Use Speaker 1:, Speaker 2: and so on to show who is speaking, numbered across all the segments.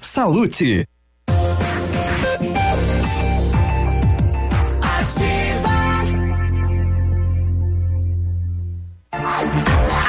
Speaker 1: Salute.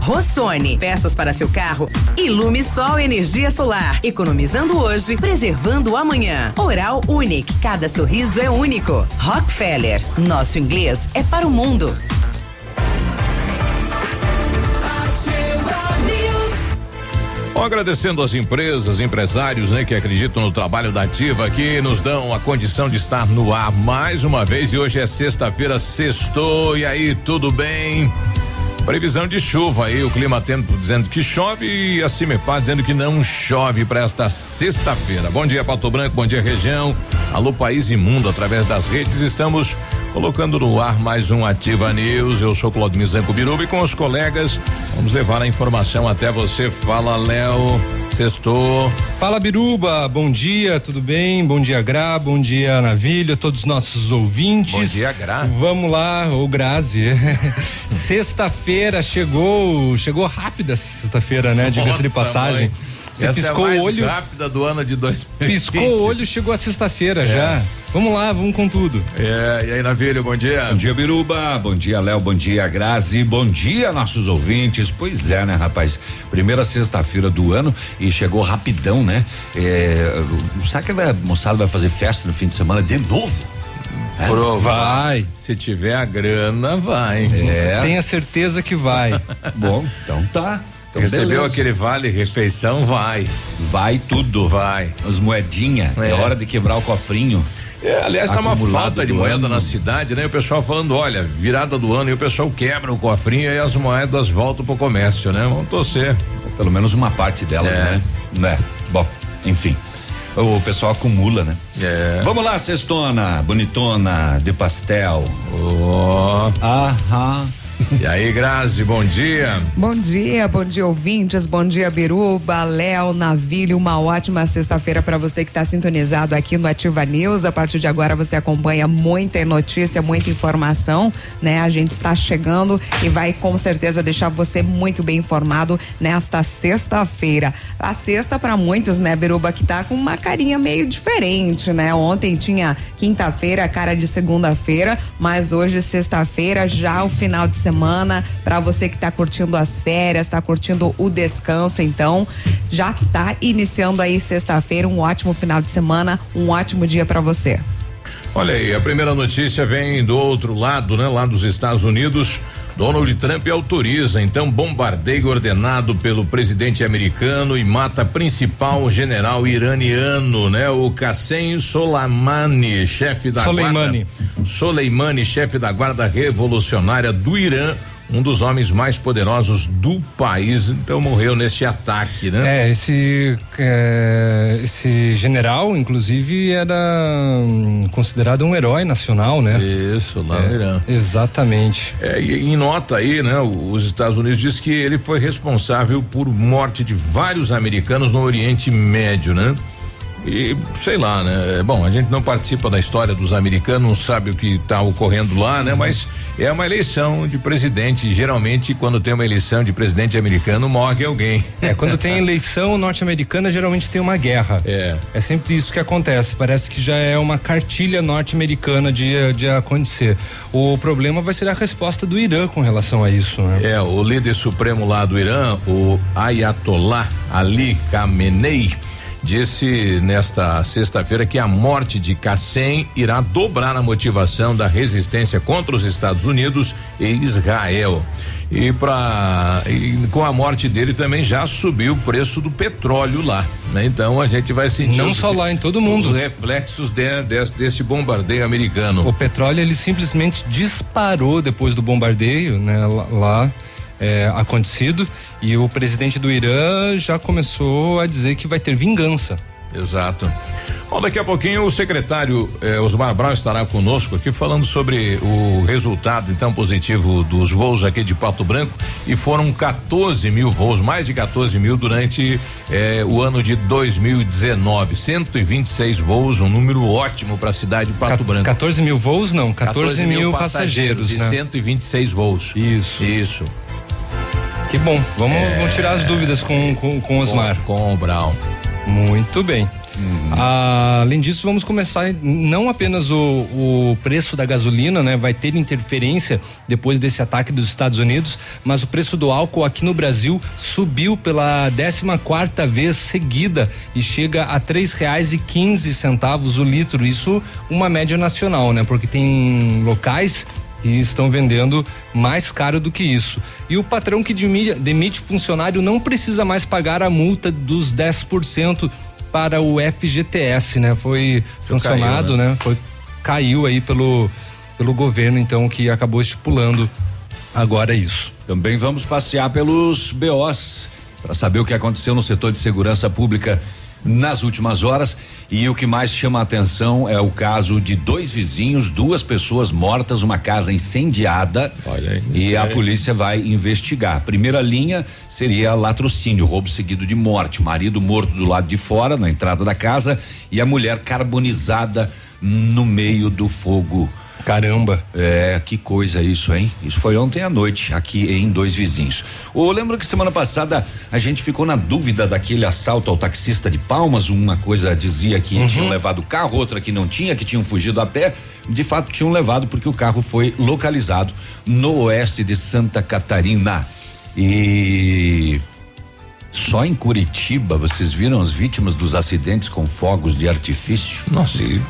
Speaker 2: Rossoni, peças para seu carro. Ilume Sol Energia Solar. Economizando hoje, preservando amanhã. Oral Unique, cada sorriso é único. Rockefeller, nosso inglês é para o mundo.
Speaker 3: agradecendo às empresas, empresários, né, que acreditam no trabalho da Ativa, que nos dão a condição de estar no ar mais uma vez. E hoje é sexta-feira, sextou. E aí, tudo bem? Previsão de chuva aí, o clima tempo dizendo que chove e a Cimepar dizendo que não chove para esta sexta-feira. Bom dia, Pato Branco, bom dia, região. Alô, País Imundo, através das redes, estamos colocando no ar mais um Ativa News. Eu sou Claudio Mizanco Biruba e com os colegas vamos levar a informação até você. Fala, Léo. Sextou.
Speaker 4: Fala Biruba, bom dia, tudo bem? Bom dia Gra, bom dia Navilha, todos os nossos ouvintes. Bom
Speaker 3: dia Gra.
Speaker 4: Vamos lá, o Grazi. sexta-feira chegou, chegou rápida sexta-feira, né? Diga-se de passagem. Mãe.
Speaker 3: Você Essa piscou é a mais o olho. rápida do ano de 2020.
Speaker 4: Piscou o olho, chegou a sexta-feira é. já. Vamos lá, vamos com tudo.
Speaker 3: É, e aí, Navilho, bom dia.
Speaker 5: Bom dia, Biruba. Bom dia, Léo. Bom dia, Grazi. Bom dia, nossos ouvintes. Pois é, né, rapaz? Primeira sexta-feira do ano e chegou rapidão, né? É, sabe que a moçada vai fazer festa no fim de semana de novo?
Speaker 3: É? Vai. Se tiver a grana, vai.
Speaker 4: É. Tenha certeza que vai.
Speaker 5: Bom, então tá. Então,
Speaker 3: Recebeu beleza. aquele vale refeição, vai.
Speaker 5: Vai tudo.
Speaker 3: Vai.
Speaker 5: As moedinhas. É. é hora de quebrar o cofrinho.
Speaker 3: É, aliás, tá uma falta de moeda ano. na cidade, né? O pessoal falando, olha, virada do ano e o pessoal quebra o cofrinho e as moedas voltam pro comércio, né? Vamos torcer.
Speaker 5: Pelo menos uma parte delas, é. né? Né? Bom, enfim. O pessoal acumula, né?
Speaker 3: É.
Speaker 5: Vamos lá, cestona, bonitona, de pastel.
Speaker 3: Oh.
Speaker 5: Aham.
Speaker 3: E aí, Grazi, bom dia.
Speaker 6: Bom dia, bom dia, ouvintes. Bom dia, Biruba, Léo, Navilho. Uma ótima sexta-feira para você que está sintonizado aqui no Ativa News. A partir de agora você acompanha muita notícia, muita informação, né? A gente está chegando e vai com certeza deixar você muito bem informado nesta sexta-feira. A sexta para muitos, né, Biruba, que tá com uma carinha meio diferente, né? Ontem tinha quinta-feira, cara de segunda-feira, mas hoje sexta-feira, já o final de semana semana para você que está curtindo as férias, está curtindo o descanso, então já está iniciando aí sexta-feira, um ótimo final de semana, um ótimo dia para você.
Speaker 3: Olha aí, a primeira notícia vem do outro lado, né? Lá dos Estados Unidos. Donald Trump autoriza então bombardeio ordenado pelo presidente americano e mata principal general iraniano, né? O Qassem Soleimani, chefe da
Speaker 4: Soleimani.
Speaker 3: guarda Soleimani, chefe da guarda revolucionária do Irã, um dos homens mais poderosos do país, então morreu neste ataque, né?
Speaker 4: É, esse é, esse general, inclusive, era hum, considerado um herói nacional, né?
Speaker 3: Isso, lá é, no Irã.
Speaker 4: Exatamente.
Speaker 3: É, e em nota aí, né? Os Estados Unidos diz que ele foi responsável por morte de vários americanos no Oriente Médio, né? E sei lá, né? Bom, a gente não participa da história dos americanos, não sabe o que está ocorrendo lá, né? Mas é uma eleição de presidente. Geralmente, quando tem uma eleição de presidente americano, morre alguém.
Speaker 4: É, quando tem eleição norte-americana, geralmente tem uma guerra.
Speaker 3: É.
Speaker 4: É sempre isso que acontece. Parece que já é uma cartilha norte-americana de, de acontecer. O problema vai ser a resposta do Irã com relação a isso, né?
Speaker 3: É, o líder supremo lá do Irã, o Ayatollah Ali Khamenei, disse nesta sexta-feira que a morte de Qassem irá dobrar a motivação da resistência contra os Estados Unidos e Israel. E para com a morte dele também já subiu o preço do petróleo lá, né? Então a gente vai sentir
Speaker 4: Não
Speaker 3: os,
Speaker 4: só lá, em todo mundo.
Speaker 3: os reflexos de, de, desse bombardeio americano.
Speaker 4: O petróleo ele simplesmente disparou depois do bombardeio, né, lá, lá, é, acontecido e o presidente do Irã já começou a dizer que vai ter vingança.
Speaker 3: Exato. Bom, daqui a pouquinho o secretário eh, Osmar Brown estará conosco aqui falando sobre o resultado então positivo dos voos aqui de Pato Branco e foram 14 mil voos, mais de 14 mil durante eh, o ano de 2019, 126 voos, um número ótimo para a cidade de Pato Branco.
Speaker 4: 14 mil voos não, 14, mil passageiros,
Speaker 3: e
Speaker 4: né?
Speaker 3: 126 voos.
Speaker 4: Isso.
Speaker 3: Isso.
Speaker 4: Que bom. Vamos, vamos tirar as dúvidas com com, com o Osmar.
Speaker 3: Com, com o Brown.
Speaker 4: Muito bem. Ah, além disso, vamos começar não apenas o, o preço da gasolina, né? Vai ter interferência depois desse ataque dos Estados Unidos, mas o preço do álcool aqui no Brasil subiu pela 14 quarta vez seguida e chega a três reais e quinze centavos o litro. Isso uma média nacional, né? Porque tem locais e estão vendendo mais caro do que isso. E o patrão que demi- demite funcionário não precisa mais pagar a multa dos 10% para o FGTS, né? Foi sancionado,
Speaker 3: caiu,
Speaker 4: né? Foi caiu aí pelo pelo governo então que acabou estipulando agora isso.
Speaker 5: Também vamos passear pelos BOs para saber o que aconteceu no setor de segurança pública nas últimas horas. E o que mais chama a atenção é o caso de dois vizinhos, duas pessoas mortas, uma casa incendiada.
Speaker 3: Olha aí,
Speaker 5: e a polícia vai investigar. Primeira linha seria latrocínio, roubo seguido de morte. Marido morto do lado de fora, na entrada da casa, e a mulher carbonizada no meio do fogo.
Speaker 4: Caramba.
Speaker 5: É, que coisa isso, hein? Isso foi ontem à noite, aqui em Dois Vizinhos. Eu lembro que semana passada a gente ficou na dúvida daquele assalto ao taxista de Palmas. Uma coisa dizia que tinham levado o carro, outra que não tinha, que tinham fugido a pé. De fato, tinham levado porque o carro foi localizado no oeste de Santa Catarina. E só em Curitiba vocês viram as vítimas dos acidentes com fogos de artifício?
Speaker 3: Nossa, e-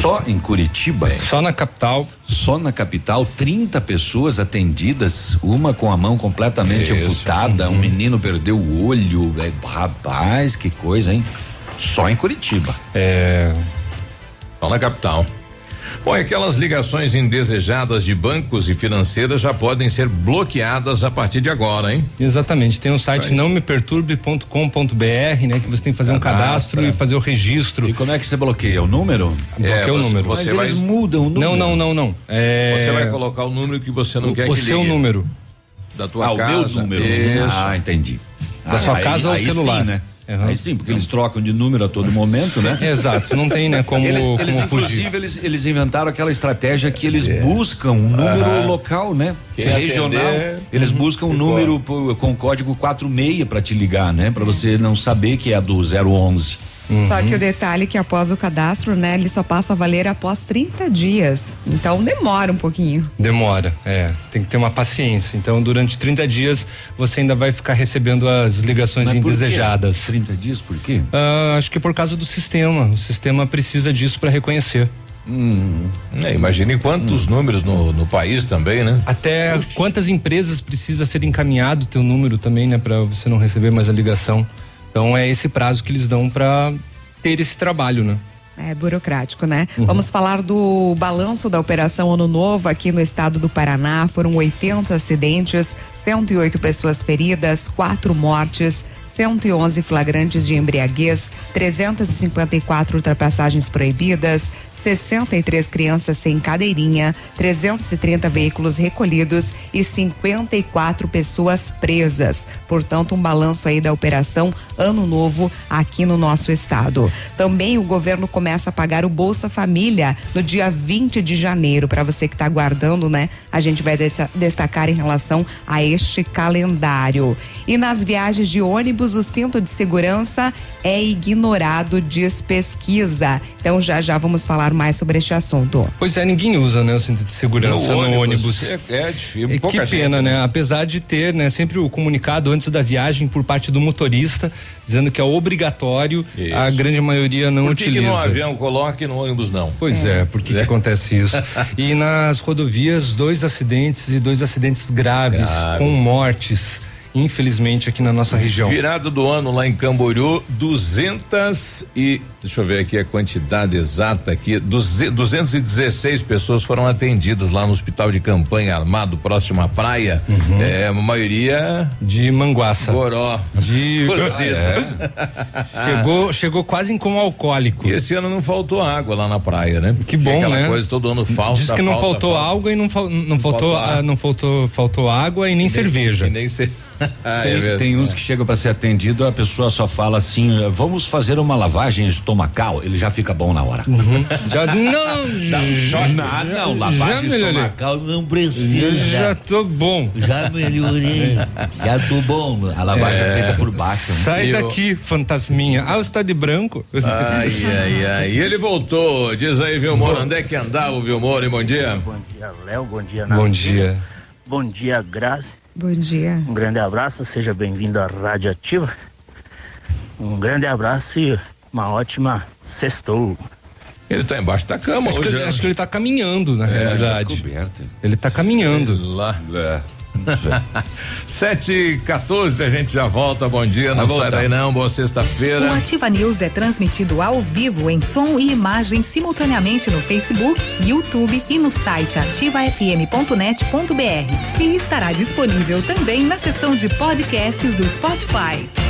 Speaker 5: Só em Curitiba?
Speaker 4: Só na capital.
Speaker 5: Só na capital, 30 pessoas atendidas, uma com a mão completamente
Speaker 3: Isso.
Speaker 5: amputada, um menino perdeu o olho. É, rapaz, que coisa, hein? Só em Curitiba.
Speaker 4: É,
Speaker 3: Só na capital. Bom, e aquelas ligações indesejadas de bancos e financeiras já podem ser bloqueadas a partir de agora, hein?
Speaker 4: exatamente. Tem o site
Speaker 3: Faz.
Speaker 4: não me perturbe.com.br, né? Que você tem que fazer um cadastro e fazer o registro.
Speaker 5: E como é que você bloqueia? O número?
Speaker 4: Bloqueia o
Speaker 3: você-
Speaker 4: número.
Speaker 3: Você
Speaker 5: Mas
Speaker 3: vai,
Speaker 5: eles mudam o número.
Speaker 4: Não, não, não, não. É,
Speaker 3: você vai colocar o número que você não
Speaker 4: o,
Speaker 3: quer
Speaker 4: o
Speaker 3: que
Speaker 4: seu
Speaker 3: ligue.
Speaker 4: número.
Speaker 3: Da tua
Speaker 5: Ah, o
Speaker 3: casa.
Speaker 5: meu número.
Speaker 3: Isso.
Speaker 5: Ah, entendi.
Speaker 4: Da sua
Speaker 5: aí-
Speaker 4: casa ou celular?
Speaker 5: Sim, né?
Speaker 4: Aham.
Speaker 5: Aí sim, porque eles trocam de número a todo momento, né?
Speaker 4: Exato, não tem, né, como,
Speaker 5: Eles,
Speaker 4: como
Speaker 5: eles, inclusive, eles, eles inventaram aquela estratégia que eles buscam um número local, né? Que é regional.
Speaker 3: atender,
Speaker 5: Eles buscam um número com código 46 para te ligar, né? Para você não saber que é do 011.
Speaker 6: Só que o detalhe é que após o cadastro, né, ele só passa a valer após 30 dias. Então demora um pouquinho.
Speaker 4: Demora, é. Tem que ter uma paciência. Então, durante 30 dias, você ainda vai ficar recebendo as ligações
Speaker 5: Mas por quê?
Speaker 4: indesejadas.
Speaker 5: 30 dias, por quê?
Speaker 4: Ah, acho que por causa do sistema. O sistema precisa disso para reconhecer.
Speaker 3: É, imagine quantos números no, no país também, né?
Speaker 4: Até quantas empresas precisa ser encaminhado teu número também, né, para você não receber mais a ligação. Então é esse prazo que eles dão para ter esse trabalho, né?
Speaker 6: É burocrático, né? Vamos falar do balanço da Operação Ano Novo aqui no estado do Paraná. Foram 80 acidentes, 108 pessoas feridas, quatro mortes. 111 flagrantes de embriaguez, 354 ultrapassagens proibidas, 63 crianças sem cadeirinha, 330 veículos recolhidos e 54 pessoas presas. Portanto, um balanço aí da operação Ano Novo aqui no nosso estado. Também o governo começa a pagar o Bolsa Família no dia 20 de janeiro. Para você que está aguardando, né? A gente vai destacar em relação a este calendário. E nas viagens de ônibus, o cinto de segurança é ignorado, diz pesquisa. Então já já vamos falar mais sobre este assunto.
Speaker 4: Pois é, ninguém usa, né, o cinto de segurança no, no ônibus.
Speaker 3: É, é difícil.
Speaker 4: E que pena, gente, né? Apesar de ter, né, sempre o comunicado antes da viagem por parte do motorista dizendo que é obrigatório, isso. a grande maioria não
Speaker 3: por
Speaker 4: que utiliza.
Speaker 3: Que no avião coloque no ônibus não?
Speaker 4: Pois é, é por que, é. que acontece isso? e nas rodovias, dois acidentes e dois acidentes graves, Grave. com mortes infelizmente aqui na nossa região.
Speaker 3: Virado do ano lá em Camboriú, 200 e deixa eu ver aqui a quantidade exata aqui, 216 pessoas foram atendidas lá no hospital de campanha armado próximo à praia. Uhum. É, a maioria
Speaker 4: de Manguaça.
Speaker 3: Goró.
Speaker 4: De é. chegou, chegou quase em como alcoólico.
Speaker 3: E esse ano não faltou água lá na praia, né?
Speaker 4: Que bom,
Speaker 3: aquela
Speaker 4: né?
Speaker 3: coisa todo ano falta.
Speaker 4: Diz que não
Speaker 3: falta,
Speaker 4: faltou
Speaker 3: falta.
Speaker 4: água e não, não, não faltou, faltou, não faltou faltou água e nem, nem cerveja.
Speaker 3: E nem cerveja.
Speaker 5: ah, tem, é tem, uns que chegam para ser atendido, a pessoa só fala assim: vamos fazer uma lavagem estomacal. Ele já fica bom na hora.
Speaker 4: Uhum. já não,
Speaker 5: já, não, não, lavagem estomacal não precisa.
Speaker 4: Já tô bom.
Speaker 5: Já melhorei. já tô bom. A lavagem é feita por baixo. Né?
Speaker 4: Sai daqui, fantasminha. Ah, você tá de branco?
Speaker 3: Ai, ai, ai. E ele voltou. Diz aí, Vilmor, onde é que andava o Vilmor? Bom dia.
Speaker 7: Bom dia, Léo. Bom dia,
Speaker 4: Bom dia.
Speaker 7: Bom dia, Grazi.
Speaker 6: Bom dia.
Speaker 7: Um grande abraço, seja bem-vindo à Rádio Ativa. Um grande abraço e uma ótima sextou.
Speaker 3: Ele está embaixo da cama
Speaker 4: acho
Speaker 3: hoje.
Speaker 4: Que,
Speaker 3: né?
Speaker 4: acho que ele está caminhando, na é, realidade. Ele está caminhando.
Speaker 3: Sei lá. É. 7 e 14 a gente já volta. Bom dia, não sai daí não. Boa sexta-feira.
Speaker 8: O Ativa News é transmitido ao vivo em som e imagem simultaneamente no Facebook, YouTube e no site ativafm.net.br. E estará disponível também na seção de podcasts do Spotify.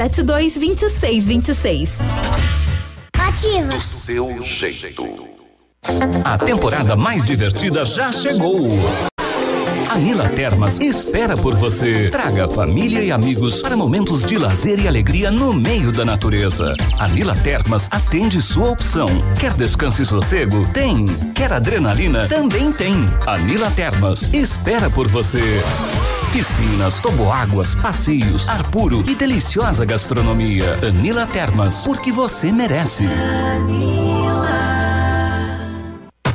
Speaker 9: 3272 2626.
Speaker 10: Ativa.
Speaker 11: Do seu jeito.
Speaker 12: A temporada mais divertida já chegou. A Nila Termas espera por você. Traga família e amigos para momentos de lazer e alegria no meio da natureza. A Nila Termas atende sua opção. Quer descanso e sossego? Tem. Quer adrenalina? Também tem. A Nila Termas espera por você. Piscinas, toboáguas, passeios, ar puro e deliciosa gastronomia. Anila Termas, porque você merece.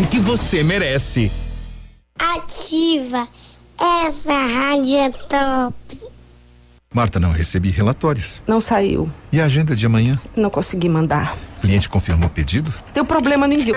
Speaker 13: que você merece.
Speaker 10: Ativa. Essa rádio é top.
Speaker 14: Marta, não recebi relatórios.
Speaker 15: Não saiu.
Speaker 14: E a agenda de amanhã?
Speaker 15: Não consegui mandar.
Speaker 14: O cliente confirmou o pedido?
Speaker 15: Deu problema no envio.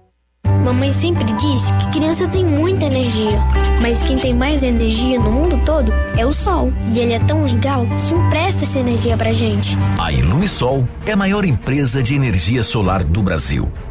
Speaker 10: Mamãe sempre diz que criança tem muita energia, mas quem tem mais energia no mundo todo é o sol. E ele é tão legal que empresta essa energia pra gente.
Speaker 15: A Ilumisol é a maior empresa de energia solar do Brasil.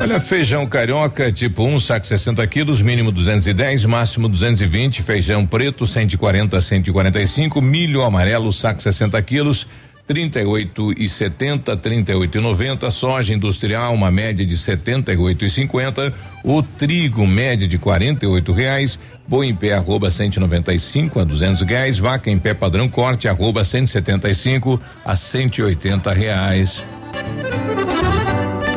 Speaker 3: Olha, feijão carioca, tipo 1, um, saco 60 quilos, mínimo 210, máximo 220. Feijão preto, 140 a 145. Milho amarelo, saco 60 quilos, 38 e 70, 38 e 90, soja industrial uma média de 78 e 50, o trigo média de 48 reais, boi em pé arroba 195 a 200 reais, vaca em pé padrão corte arroba 175 a 180 reais.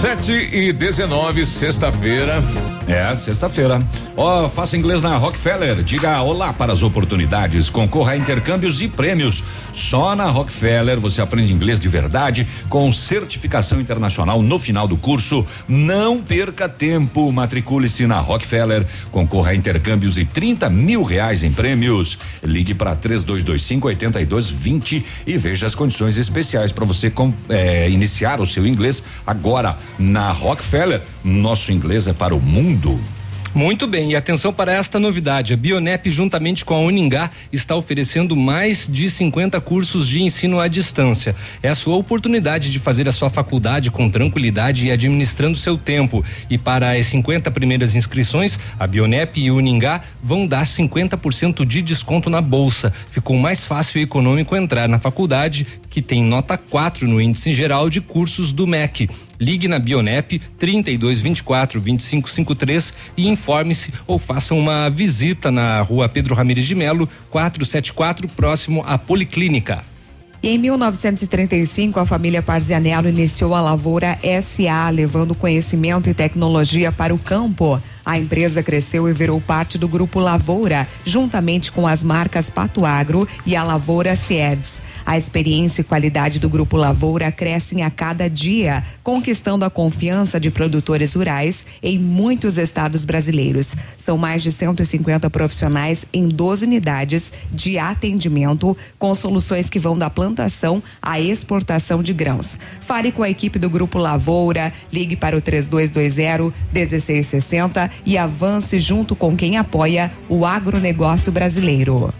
Speaker 3: Sete e 19, sexta-feira.
Speaker 5: É, sexta-feira. Ó, oh, faça inglês na Rockefeller. Diga olá para as oportunidades. Concorra a intercâmbios e prêmios. Só na Rockefeller você aprende inglês de verdade, com certificação internacional no final do curso. Não perca tempo. Matricule-se na Rockefeller. Concorra a intercâmbios e 30 mil reais em prêmios. Ligue para 3225 8220 e veja as condições especiais para você com, é, iniciar o seu inglês agora na Rockefeller. Nosso inglês é para o mundo.
Speaker 4: Muito bem, e atenção para esta novidade. A Bionep, juntamente com a Uningá, está oferecendo mais de 50 cursos de ensino à distância. É a sua oportunidade de fazer a sua faculdade com tranquilidade e administrando seu tempo. E para as 50 primeiras inscrições, a Bionep e Uningá vão dar 50% de desconto na bolsa. Ficou mais fácil e econômico entrar na faculdade, que tem nota 4 no índice geral de cursos do MEC. Ligue na Bionep 3224 2553 e informe-se ou faça uma visita na rua Pedro Ramires de Melo, 474, próximo à Policlínica.
Speaker 6: E em 1935, a família Parzianello iniciou a Lavoura SA, levando conhecimento e tecnologia para o campo. A empresa cresceu e virou parte do grupo Lavoura, juntamente com as marcas Pato Agro e a Lavoura Cieds. A experiência e qualidade do Grupo Lavoura crescem a cada dia, conquistando a confiança de produtores rurais em muitos estados brasileiros. São mais de 150 profissionais em 12 unidades de atendimento, com soluções que vão da plantação à exportação de grãos. Fale com a equipe do Grupo Lavoura, ligue para o 3220 1660 e avance junto com quem apoia o agronegócio brasileiro.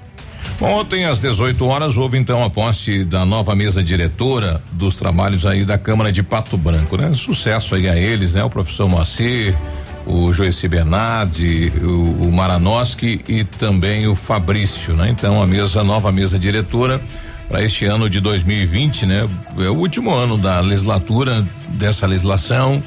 Speaker 3: Ontem, às 18 horas, houve então a posse da nova mesa diretora dos trabalhos aí da Câmara de Pato Branco, né? Sucesso aí a eles, né? O professor Moacir, o Joeci Bernardi, o, o Maranoski e também o Fabrício, né? Então, a mesa, nova mesa diretora para este ano de 2020, né? É o último ano da legislatura dessa legislação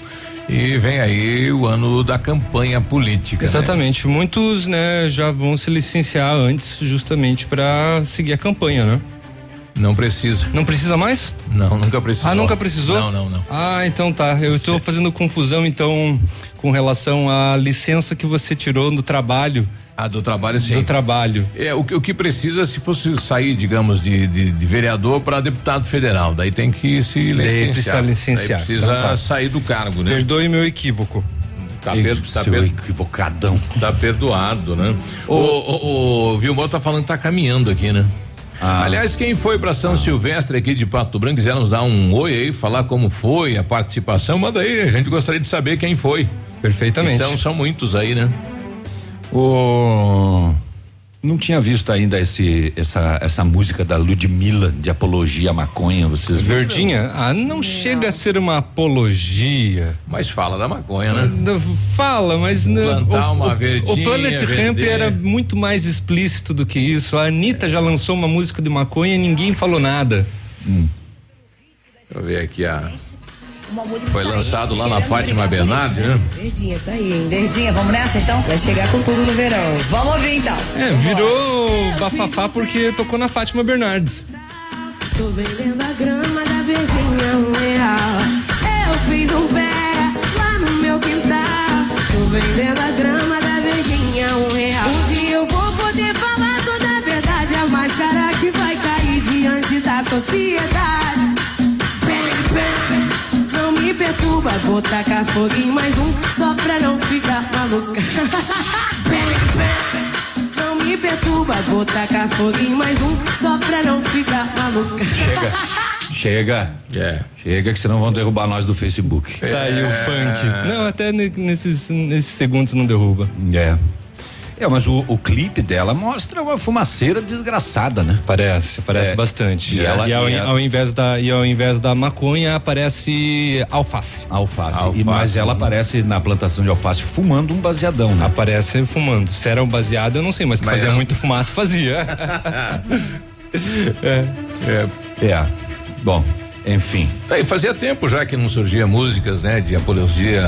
Speaker 3: e vem aí o ano da campanha política. né?
Speaker 4: Exatamente. Muitos, né, já vão se licenciar antes, justamente para seguir a campanha, né?
Speaker 3: Não precisa.
Speaker 4: Não precisa mais?
Speaker 3: Não, nunca precisou.
Speaker 4: Ah, nunca precisou?
Speaker 3: Não, não, não.
Speaker 4: Ah, então tá. Eu estou fazendo confusão então com relação à licença que você tirou do trabalho.
Speaker 3: Ah, do trabalho sim.
Speaker 4: Do trabalho.
Speaker 3: É, o que, o que precisa se fosse sair, digamos, de, de, de vereador para deputado federal, daí tem que se
Speaker 4: Daí
Speaker 3: licenciar.
Speaker 4: precisa licenciar.
Speaker 3: Daí precisa
Speaker 4: Então tá.
Speaker 3: sair do cargo, né?
Speaker 4: Perdoe meu equívoco.
Speaker 3: Tá, per, tá per-
Speaker 5: equivocadão.
Speaker 3: tá perdoado, né? O, o, o Vilmar tá falando que tá caminhando aqui, né?
Speaker 5: Ah.
Speaker 3: Aliás, quem foi para São Silvestre aqui de Pato Branco, quiser nos dar um oi aí, falar como foi a participação, manda aí, a gente gostaria de saber quem foi.
Speaker 4: Perfeitamente.
Speaker 3: São, são muitos aí, né?
Speaker 5: O não tinha visto ainda esse essa essa música da Ludmilla de apologia à maconha, vocês viram?
Speaker 4: Verdinha? Ah, não chega a ser uma apologia.
Speaker 3: Mas fala da maconha, né?
Speaker 4: Não, Fala, mas não.
Speaker 3: Plantar
Speaker 4: o,
Speaker 3: uma
Speaker 4: o-
Speaker 3: verdinha,
Speaker 4: O Planet Ramp
Speaker 3: vender.
Speaker 4: era muito mais explícito do que isso. A Anitta já lançou uma música de maconha e ninguém falou nada.
Speaker 3: Deixa eu ver aqui a. Foi lançado lá na Fátima Bernardi, né?
Speaker 16: Verdinha, tá aí, hein? Verdinha, vamos nessa então? Vai chegar com tudo no verão. Vamos ouvir então.
Speaker 4: É, virou bafafá porque tocou na Fátima Bernardes.
Speaker 17: Tô vendendo a grama da verdinha um real. Eu fiz um pé lá no meu quintal. Tô vendendo a grama da verdinha um real. Um dia eu vou poder falar toda a verdade. A máscara que vai cair diante da sociedade. Vou tacar fogo em mais um. Só pra não ficar maluca. Não me perturba, vou tacar fogo em mais um. Só pra não ficar maluca.
Speaker 5: Chega.
Speaker 3: É.
Speaker 5: Chega que senão vão derrubar nós do Facebook.
Speaker 4: Tá aí o funk. Não, até ne- nesses, nesses segundos não derruba.
Speaker 5: É. É, mas o, o clipe dela mostra uma fumaceira desgraçada, né?
Speaker 4: Parece, parece
Speaker 5: É.
Speaker 4: bastante.
Speaker 5: E ela-
Speaker 4: e ao,
Speaker 5: e ela-
Speaker 4: ao invés da, e ao invés da maconha aparece alface.
Speaker 5: Alface.
Speaker 4: Alface.
Speaker 5: E, mas ela aparece na plantação de alface fumando um baseadão, né?
Speaker 4: Aparece fumando. Se era um baseado, eu não sei, mas que
Speaker 3: Mas
Speaker 4: fazia
Speaker 3: era-
Speaker 4: muito fumaça, fazia.
Speaker 3: é.
Speaker 5: É. Bom, enfim.
Speaker 3: Tá, e fazia tempo já que não surgia músicas, né? De apologia,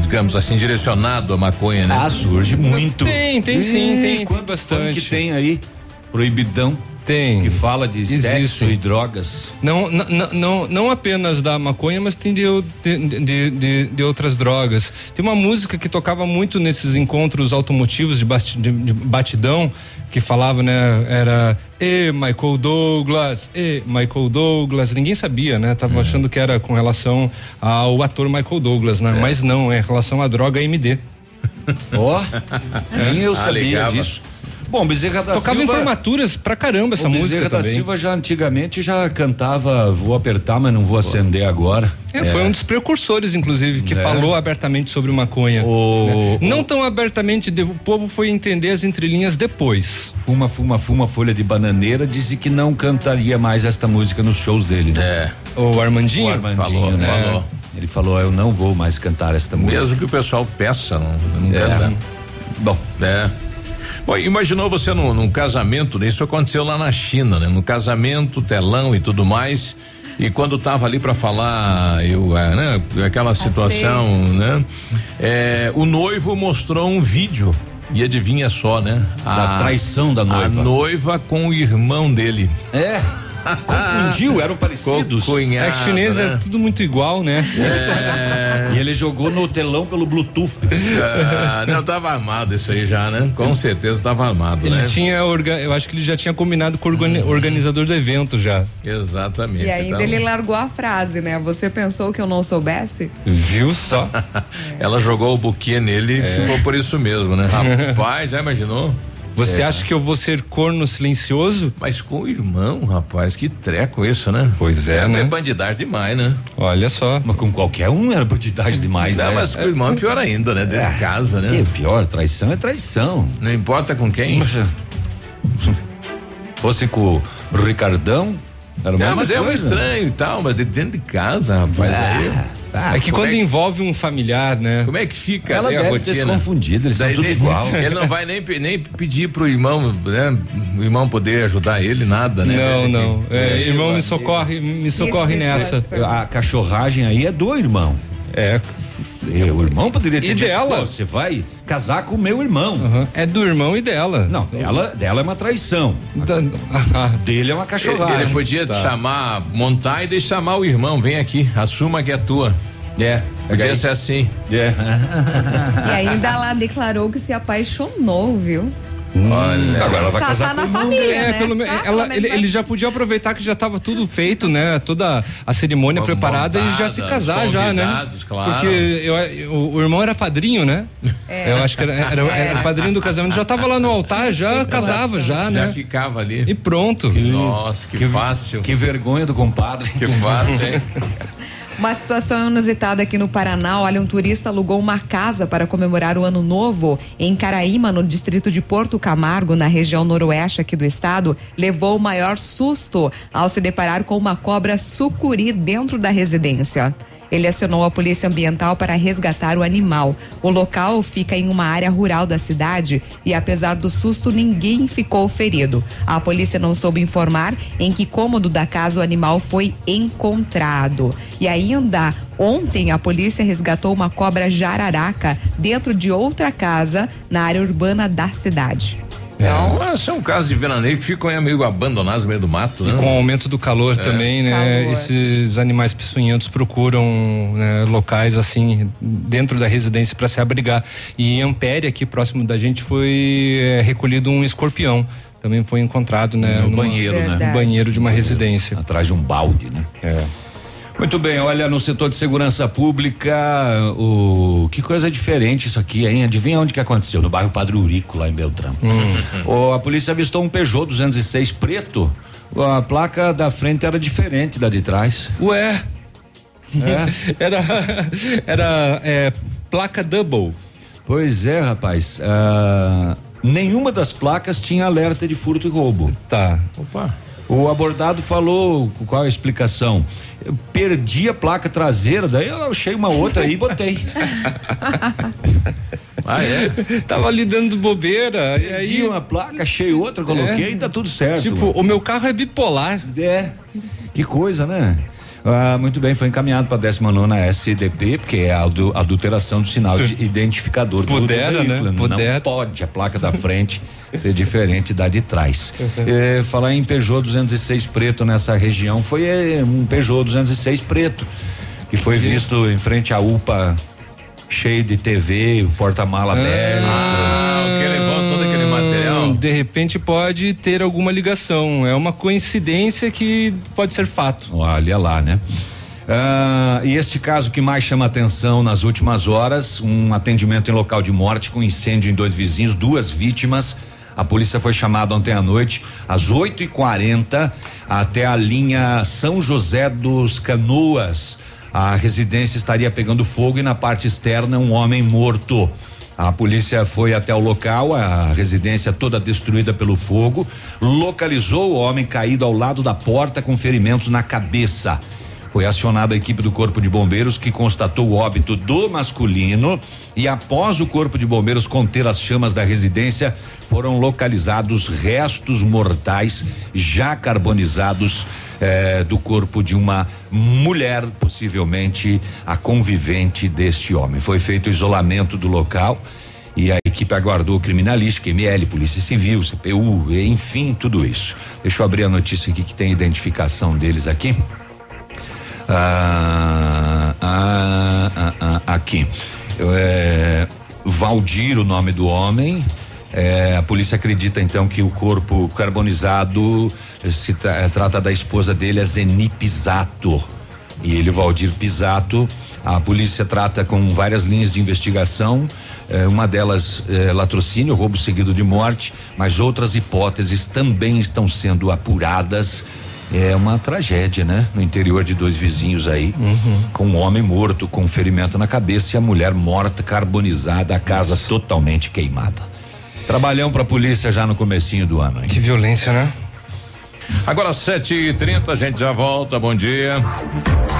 Speaker 3: digamos assim, direcionado à maconha, né?
Speaker 5: Ah, surge muito.
Speaker 4: Tem, tem sim, tem,
Speaker 5: quanto
Speaker 4: bastante.
Speaker 5: que tem aí? Proibidão.
Speaker 4: Tem.
Speaker 5: Que fala de
Speaker 4: Existe.
Speaker 5: sexo e drogas.
Speaker 4: Não, não, não- não, não apenas da maconha, mas tem de, de, de, de, outras drogas. Tem uma música que tocava muito nesses encontros automotivos de, basti- de- de batidão, que falava, né? Era E Michael Douglas, E Michael Douglas. Ninguém sabia, né? Tava achando que era com relação ao ator Michael Douglas, né? Mas não, é em relação à droga MD.
Speaker 5: Ó, nem eu
Speaker 3: Ah,
Speaker 5: sabia disso. Bom, Bezerra da
Speaker 4: Tocava em
Speaker 5: Silva.
Speaker 4: formaturas pra caramba essa música
Speaker 5: Bezerra da
Speaker 4: também.
Speaker 5: Silva já antigamente já cantava Vou apertar, mas não vou acender agora.
Speaker 4: É, foi um dos precursores, inclusive, que
Speaker 5: É.
Speaker 4: falou abertamente sobre maconha.
Speaker 5: O-
Speaker 4: né? Não tão abertamente, de- o povo foi entender as entrelinhas depois.
Speaker 5: Fuma, fuma, fuma, folha de bananeira, disse que não cantaria mais esta música nos shows dele, né?
Speaker 3: É.
Speaker 4: O Armandinho?
Speaker 5: O Armandinho,
Speaker 3: Falou,
Speaker 5: né?
Speaker 3: falou.
Speaker 5: Ele falou, eu não vou mais cantar esta música.
Speaker 3: Mesmo que o pessoal peça, não, não
Speaker 5: É.
Speaker 3: canta.
Speaker 5: Bom,
Speaker 3: É. Bom, imaginou você num, num casamento, né? isso aconteceu lá na China, né? No casamento, telão e tudo mais. E quando tava ali para falar, eu, é, né? Aquela situação, né? É, o noivo mostrou um vídeo. E adivinha só, né?
Speaker 5: Da traição da noiva.
Speaker 3: A noiva com o irmão dele.
Speaker 5: É. Confundiu, eram parecidos.
Speaker 3: Cunhado,
Speaker 4: é que chinês
Speaker 3: né?
Speaker 4: é tudo muito igual, né?
Speaker 3: É.
Speaker 5: E ele jogou no telão pelo Bluetooth.
Speaker 3: Ah, não, tava armado isso aí já, né? Com certeza tava armado,
Speaker 4: Ele
Speaker 3: né?
Speaker 4: tinha, orga- eu acho que ele já tinha combinado com o organi- organizador do evento já.
Speaker 3: Exatamente.
Speaker 6: E ainda
Speaker 3: então-
Speaker 6: ele largou a frase, né? Você pensou que eu não soubesse?
Speaker 4: Viu só?
Speaker 3: Ela jogou o buquê nele e ficou por isso mesmo, né? Rapaz, já imaginou?
Speaker 4: Você
Speaker 3: É.
Speaker 4: acha que eu vou ser corno silencioso?
Speaker 3: Mas com o irmão, rapaz, que treco isso, né?
Speaker 4: Pois é, né?
Speaker 3: É bandidagem demais, né?
Speaker 4: Olha só.
Speaker 5: Mas com qualquer um era bandidagem demais,
Speaker 3: Não,
Speaker 5: né?
Speaker 3: mas com o irmão é pior ainda, né? Dentro de casa, né?
Speaker 5: É pior, traição é traição.
Speaker 3: Não importa com quem.
Speaker 5: Fosse com o Ricardão, era
Speaker 3: Não, mas é um
Speaker 5: coisa.
Speaker 3: estranho e tal, mas de dentro de casa, rapaz, aí.
Speaker 4: É que quando
Speaker 3: é que-
Speaker 4: envolve um familiar, né?
Speaker 3: Como é que fica
Speaker 5: Ela
Speaker 3: a
Speaker 5: deve ter
Speaker 3: rotina?
Speaker 5: se confundido, eles são
Speaker 3: Daí
Speaker 5: tudo
Speaker 3: ele-
Speaker 5: igual.
Speaker 3: Ele não vai nem, nem pedir pro irmão, né? O irmão poder ajudar ele, nada, né?
Speaker 4: Não,
Speaker 3: Ele-
Speaker 4: não. É,
Speaker 5: É,
Speaker 4: irmão, me socorre, me socorre nessa.
Speaker 5: A cachorragem aí é do irmão.
Speaker 4: É.
Speaker 5: O irmão poderia ter
Speaker 4: E
Speaker 5: dito,
Speaker 4: dela?
Speaker 5: "Pô, Você vai casar com o meu irmão.
Speaker 4: É do irmão e dela.
Speaker 5: Não, dela, dela é uma traição. Dele é uma
Speaker 3: Ele,
Speaker 5: cachorragem.
Speaker 3: ele podia te
Speaker 5: Tá.
Speaker 3: chamar, montar e deixar chamar o irmão, vem aqui, assuma que é tua.
Speaker 5: É.
Speaker 3: Podia ser assim.
Speaker 5: É.
Speaker 6: E ainda lá declarou que se apaixonou, viu?
Speaker 3: Olha.
Speaker 5: Agora ela vai
Speaker 6: Tá-
Speaker 5: casar
Speaker 6: tá
Speaker 5: com
Speaker 6: na família,
Speaker 5: dele.
Speaker 4: É,
Speaker 6: né?
Speaker 4: pelo
Speaker 6: Tá,
Speaker 4: ela-
Speaker 6: pelo menos
Speaker 4: ele,
Speaker 6: vai-
Speaker 4: ele já podia aproveitar que já estava tudo feito, né? Toda a cerimônia preparada e já se
Speaker 3: Montada,
Speaker 4: casar já, né?
Speaker 3: claro.
Speaker 4: Porque eu- o, o irmão era padrinho, né?
Speaker 6: É.
Speaker 4: Eu acho que era, era- era padrinho do casamento, já tava lá no altar, já casava já,
Speaker 3: Já
Speaker 4: né?
Speaker 3: ficava ali.
Speaker 4: E pronto.
Speaker 3: Nossa, que, fácil.
Speaker 5: Que vergonha do compadre.
Speaker 3: Que fácil, hein?
Speaker 6: Uma situação inusitada aqui no Paraná. Olha, um turista alugou uma casa para comemorar o Ano Novo em Caraíma, no distrito de Porto Camargo, na região noroeste aqui do estado. Levou o maior susto ao se deparar com uma cobra sucuri dentro da residência. Ele acionou a polícia ambiental para resgatar o animal. O local fica em uma área rural da cidade e, apesar do susto, ninguém ficou ferido. A polícia não soube informar em que cômodo da casa o animal foi encontrado. E ainda ontem a polícia resgatou uma cobra jararaca dentro de outra casa na área urbana da cidade.
Speaker 3: Então, é, são casos de veraneio que ficam aí meio abandonados no meio do mato, né?
Speaker 4: E com o aumento do calor
Speaker 3: É.
Speaker 4: também, né?
Speaker 6: Calor.
Speaker 4: Esses animais peçonhentos procuram né, locais assim dentro da residência para se abrigar. E em Ampere, aqui próximo da gente, foi é, recolhido um escorpião. Também foi encontrado, né?
Speaker 5: No
Speaker 4: numa-
Speaker 5: banheiro, né?
Speaker 4: No banheiro de uma residência.
Speaker 5: Atrás de um balde, né?
Speaker 4: É.
Speaker 5: Muito bem, olha, no setor de segurança pública, o que coisa diferente isso aqui, hein? Adivinha onde que aconteceu? No bairro Padre Urico, lá em Beltrão. O, a polícia avistou um Peugeot 206 preto. A placa da frente era diferente da de trás.
Speaker 4: Ué,
Speaker 5: É.
Speaker 4: era era é, placa double.
Speaker 5: Pois é, rapaz. ah, nenhuma das placas tinha alerta de furto e roubo.
Speaker 4: Tá.
Speaker 3: Opa.
Speaker 5: O abordado falou qual a explicação. Eu perdi a placa traseira, daí eu achei uma outra aí e botei.
Speaker 3: Ah, é?
Speaker 4: Tava ali dando bobeira. E
Speaker 5: Perdi
Speaker 4: aí,
Speaker 5: uma placa, achei outra, coloquei
Speaker 4: É.
Speaker 5: e tá tudo certo.
Speaker 4: tipo, o meu carro é bipolar.
Speaker 5: É. Que coisa, né? Ah, muito bem, foi encaminhado para a 19 SDP, porque é a adu- adulteração do sinal de identificador do
Speaker 4: Pudera,
Speaker 5: veículo.
Speaker 4: né?
Speaker 5: Não
Speaker 4: Pudera.
Speaker 5: pode a placa da frente ser diferente da de trás. Eh, falar em Peugeot 206 preto nessa região foi eh, um Peugeot 206 preto que foi visto em frente à UPA cheio de TV, o porta-mala aberto.
Speaker 3: Ah, o que levou todo aquele
Speaker 4: De repente pode ter alguma ligação. É uma coincidência que pode ser fato.
Speaker 5: Olha lá, né? Ah, e este caso que mais chama atenção nas últimas horas, um atendimento em local de morte com incêndio em dois vizinhos, duas vítimas. A polícia foi chamada ontem à noite, às 8 e 40 até a linha São José dos Canoas. A residência estaria pegando fogo e na parte externa um homem morto. A polícia foi até o local, a residência toda destruída pelo fogo, localizou o homem caído ao lado da porta com ferimentos na cabeça. Foi acionada a equipe do Corpo de Bombeiros que constatou o óbito do masculino e após o Corpo de Bombeiros conter as chamas da residência, foram localizados restos mortais já carbonizados eh, do corpo de uma mulher, possivelmente a convivente deste homem. Foi feito o isolamento do local e a equipe aguardou criminalística, ML, Polícia Civil, CPU, enfim, tudo isso. Deixa eu abrir a notícia aqui que tem identificação deles aqui. Ah, ah, ah, ah, aqui. Eu, é, Valdir, o nome do homem. É, a polícia acredita então que o corpo carbonizado se tra- eh, trata da esposa dele, a Zeni Pisato. E ele, Valdir Pisato, a polícia trata com várias linhas de investigação, eh, uma delas eh, latrocínio, roubo seguido de morte, mas outras hipóteses também estão sendo apuradas. É uma tragédia, né? No interior de dois vizinhos aí, com um homem morto com ferimento na cabeça e a mulher morta, carbonizada, a casa totalmente queimada. Trabalhão pra polícia já no comecinho do ano, hein?
Speaker 4: Que violência, né?
Speaker 3: Agora sete e trinta, a gente já volta. Bom dia.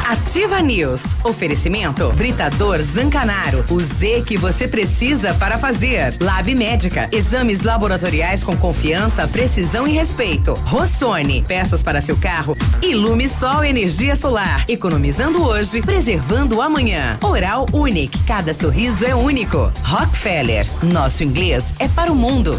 Speaker 2: Ativa News. Oferecimento Britador Zancanaro. O Z que você precisa para fazer. Lab Médica. Exames laboratoriais com confiança, precisão e respeito. Rossoni. Peças para seu carro. Ilume Sol Energia Solar. Economizando hoje, preservando amanhã. Oral Unique. Cada sorriso é único. Rockefeller. Nosso inglês é para o mundo.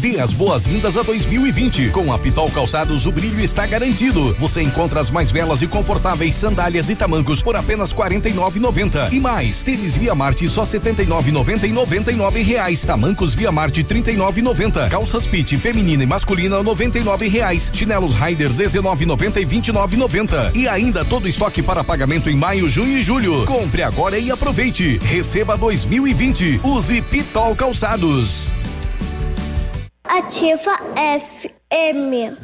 Speaker 18: Dê as boas-vindas a 2020. Com a Pitol Calçados, o brilho está garantido. Você encontra as mais belas e confortáveis sandálias e tamancos por apenas R$ 49,90. E mais, tênis Via Marte só R$ 79,90 e 99 reais. Tamancos Via Marte R$ 39,90. Calças Pit feminina e masculina 99 reais. Chinelos Rider R$ 19,90 e 29,90. E ainda todo estoque para pagamento em maio, junho e julho. Compre agora e aproveite. Receba 2020. Use Pitol Calçados.
Speaker 10: Ativa FM.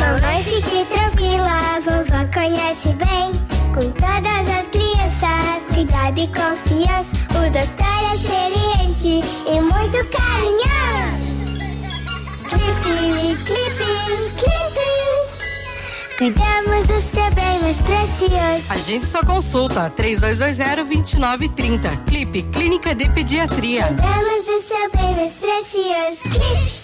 Speaker 10: Mamãe, fique tranquila, vovó conhece bem. Com todas as crianças, cuidado e confiança. O doutor é experiente e muito carinhoso. Clipe, clipe, clipe. Cuidamos do seu mais precioso.
Speaker 19: Agende sua consulta 3220-2930. Clipe Clínica de Pediatria.
Speaker 10: Cuidamos do seu bem mais precioso. Clipe.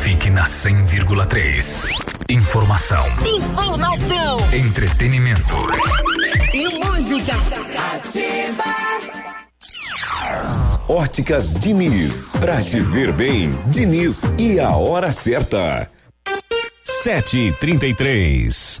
Speaker 20: Fique na 100,3. Informação.
Speaker 21: Informação.
Speaker 20: Entretenimento.
Speaker 21: E música. Ativa.
Speaker 14: Óticas Diniz. Pra te ver bem, Diniz e a hora certa.
Speaker 18: Sete trinta e três.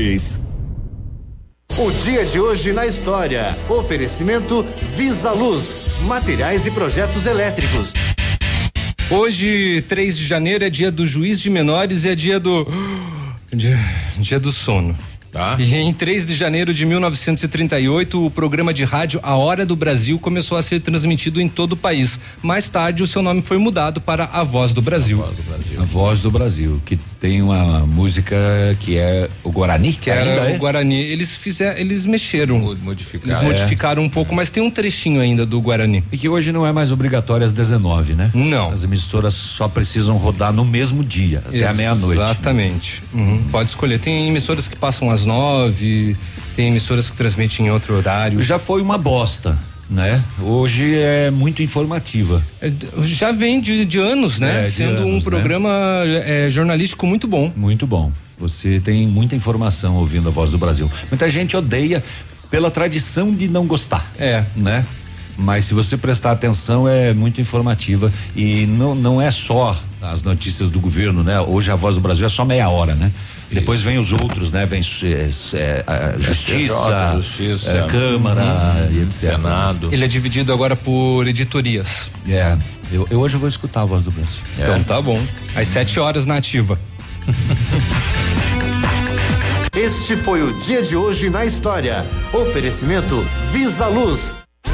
Speaker 22: O dia de hoje na história. Oferecimento Visa Luz, materiais e projetos elétricos.
Speaker 4: Hoje, 3 de janeiro, é dia do juiz de menores e é dia do. Dia, dia do sono.
Speaker 3: Tá.
Speaker 4: E em 3 de janeiro de 1938, o programa de rádio A Hora do Brasil começou a ser transmitido em todo o país. Mais tarde, o seu nome foi mudado para A Voz do Brasil.
Speaker 5: A Voz do Brasil, a Voz do Brasil que tem uma música que é o Guarani,
Speaker 4: Que era
Speaker 5: ainda
Speaker 4: o
Speaker 5: é?
Speaker 4: Guarani. Eles fizeram, eles mexeram.
Speaker 5: Modificaram.
Speaker 4: Eles modificaram um pouco, mas tem um trechinho ainda do Guarani.
Speaker 5: E que hoje não é mais obrigatório às 19, né?
Speaker 4: Não.
Speaker 5: As emissoras só precisam rodar no mesmo dia, até a meia-noite.
Speaker 4: Exatamente. Uhum. Pode escolher. Tem emissoras que passam às nove, tem emissoras que transmitem em outro horário.
Speaker 5: Já foi uma bosta, né? Hoje é muito informativa.
Speaker 4: Já vem de, de anos, né?
Speaker 5: É, de
Speaker 4: Sendo um
Speaker 5: anos, né?
Speaker 4: programa é, jornalístico muito bom.
Speaker 5: Muito bom. Você tem muita informação ouvindo a voz do Brasil. Muita gente odeia pela tradição de não gostar.
Speaker 4: É.
Speaker 5: Né? Mas se você prestar atenção, é muito informativa. E não, não é só as notícias do governo, né? Hoje a voz do Brasil é só meia hora, né? Depois vem os outros, né? Vem é, é, a justiça,
Speaker 3: Justiça,
Speaker 5: é, Câmara
Speaker 4: Uhum.
Speaker 5: e etc.
Speaker 3: Senado.
Speaker 4: Ele é dividido agora por editorias.
Speaker 5: É. Eu, eu hoje vou escutar a voz do Brasil.
Speaker 4: Então tá bom. Às sete horas na ativa.
Speaker 22: Este foi o dia de hoje na história. Oferecimento Visa Luz.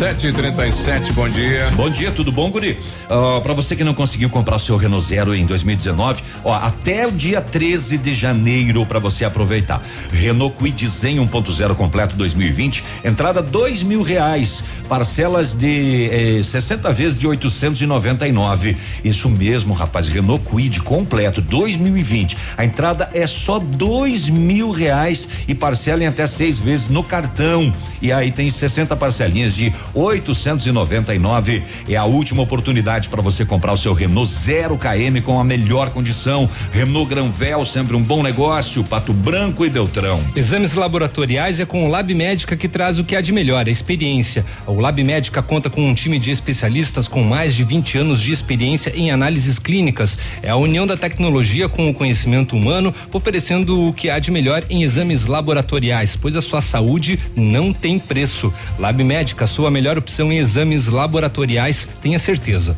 Speaker 3: Sete e trinta e sete, bom dia.
Speaker 5: Bom dia, tudo bom, Guri? Uh, para você que não conseguiu comprar o seu Renault Zero em 2019, ó, até o dia 13 de janeiro para você aproveitar. Renault Kwid Zen 1.0 completo 2020, entrada dois mil reais, parcelas de eh, 60 vezes de 899. Isso mesmo, rapaz, Renault Kwid completo 2020. A entrada é só dois mil reais e parcela em até seis vezes no cartão. E aí tem 60 parcelinhas de 899 é a última oportunidade para você comprar o seu Renault 0 km com a melhor condição. Renault Granvel, sempre um bom negócio. Pato Branco e Beltrão.
Speaker 4: Exames laboratoriais é com o Lab Médica que traz o que há de melhor, a experiência. O Lab Médica conta com um time de especialistas com mais de 20 anos de experiência em análises clínicas. É a união da tecnologia com o conhecimento humano, oferecendo o que há de melhor em exames laboratoriais, pois a sua saúde não tem preço. Lab Médica, sua melhor opção em exames laboratoriais, tenha certeza.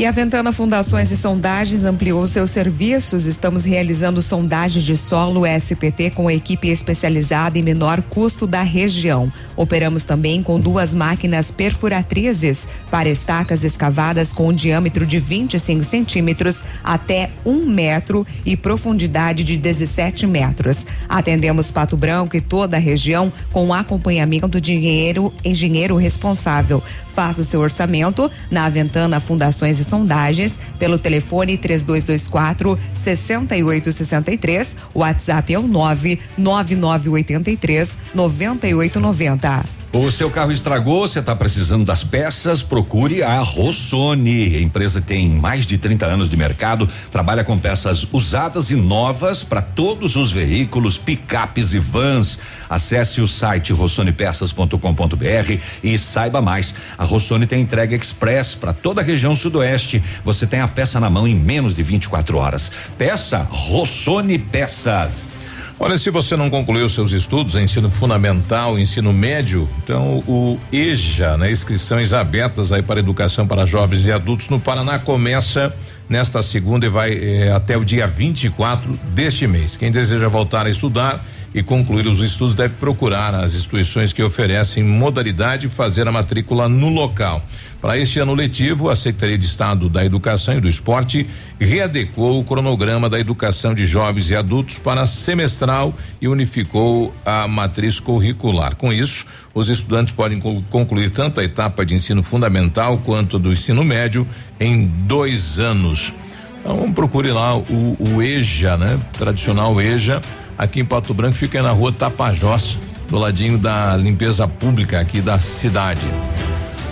Speaker 6: E a Ventana Fundações e Sondagens ampliou seus serviços. Estamos realizando sondagem de solo SPT com equipe especializada em menor custo da região. Operamos também com duas máquinas perfuratrizes para estacas escavadas com um diâmetro de 25 centímetros até um metro e profundidade de 17 metros. Atendemos Pato Branco e toda a região com acompanhamento de engenheiro, engenheiro responsável. Faça o seu orçamento na Ventana Fundações e Sondagens pelo telefone 3224 6863. O WhatsApp é o 99983 9890.
Speaker 5: O seu carro estragou, você está precisando das peças, procure a Rossoni. A empresa tem mais de 30 anos de mercado, trabalha com peças usadas e novas para todos os veículos, picapes e vans. Acesse o site rossonepeças.com.br e saiba mais. A Rossoni tem entrega express para toda a região sudoeste. Você tem a peça na mão em menos de 24 horas. Peça Rossoni Peças.
Speaker 3: Olha, se você não concluiu seus estudos, ensino fundamental, ensino médio, então o EJA, né? Inscrições abertas aí para educação para jovens e adultos no Paraná começa nesta segunda e vai eh, até o dia 24 deste mês. Quem deseja voltar a estudar e concluir os estudos deve procurar as instituições que oferecem modalidade e fazer a matrícula no local. Para este ano letivo, a Secretaria de Estado da Educação e do Esporte readequou o cronograma da educação de jovens e adultos para semestral e unificou a matriz curricular. Com isso, os estudantes podem concluir tanto a etapa de ensino fundamental quanto do ensino médio em dois anos. Então procure lá o, o EJA, né? Tradicional EJA, aqui em Pato Branco, fica na rua Tapajós, do ladinho da limpeza pública aqui da cidade.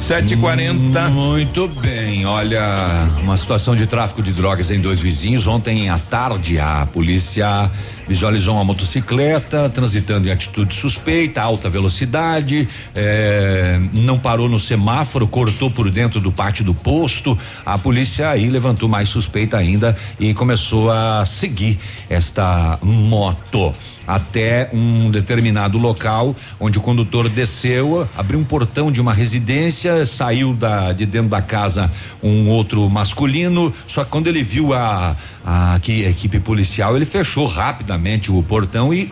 Speaker 3: 740.
Speaker 5: Muito bem. Olha, uma situação de tráfico de drogas em dois vizinhos. Ontem à tarde, a polícia visualizou uma motocicleta transitando em atitude suspeita, alta velocidade, eh, não parou no semáforo, cortou por dentro do pátio do posto. A polícia aí levantou mais suspeita ainda e começou a seguir esta moto até um determinado local onde o condutor desceu, abriu um portão de uma residência, saiu da, de dentro da casa um outro masculino, só que quando ele viu a, a, a equipe policial, ele fechou rapidamente o portão e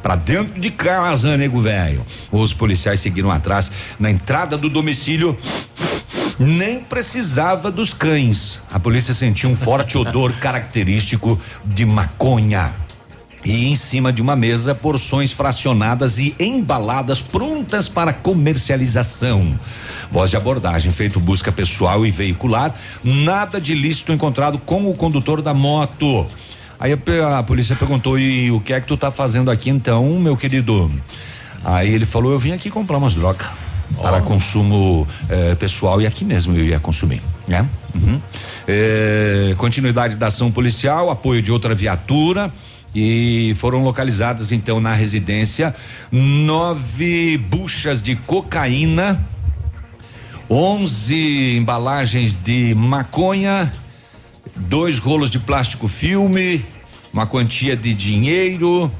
Speaker 5: para dentro de casa, nego velho. Os policiais seguiram atrás na entrada do domicílio Nem precisava dos cães. A polícia sentiu um forte odor característico de maconha. E em cima de uma mesa, porções fracionadas e embaladas prontas para comercialização. Voz de abordagem, feito busca pessoal e veicular, nada de ilícito encontrado com o condutor da moto. Aí a, a polícia perguntou: e o que é que tu tá fazendo aqui então, meu querido? Aí ele falou: eu vim aqui comprar umas drogas para consumo eh, pessoal e aqui mesmo eu ia consumir, né? Uhum. Eh, continuidade da ação policial, apoio de outra viatura e foram localizadas então na residência nove buchas de cocaína, 11 embalagens de maconha, dois rolos de plástico filme, uma quantia de dinheiro,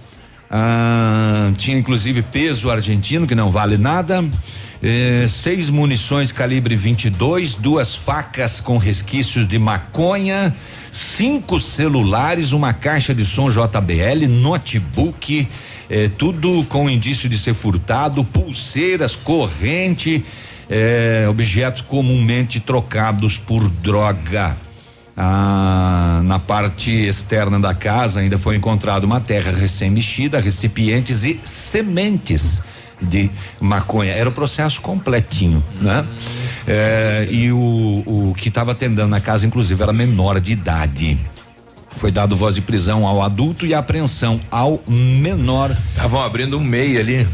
Speaker 5: ah, tinha inclusive peso argentino que não vale nada. Eh, seis munições calibre 22, duas facas com resquícios de maconha, cinco celulares, uma caixa de som JBL, notebook, eh, tudo com indício de ser furtado, pulseiras, corrente, eh, objetos comumente trocados por droga. Ah, na parte externa da casa ainda foi encontrado uma terra recém-mexida, recipientes e sementes de maconha. Era o processo completinho, né? Eh, e o, o que estava atendendo na casa, inclusive, era menor de idade. Foi dado voz de prisão ao adulto e apreensão ao menor.
Speaker 3: Estavam abrindo um MEI ali.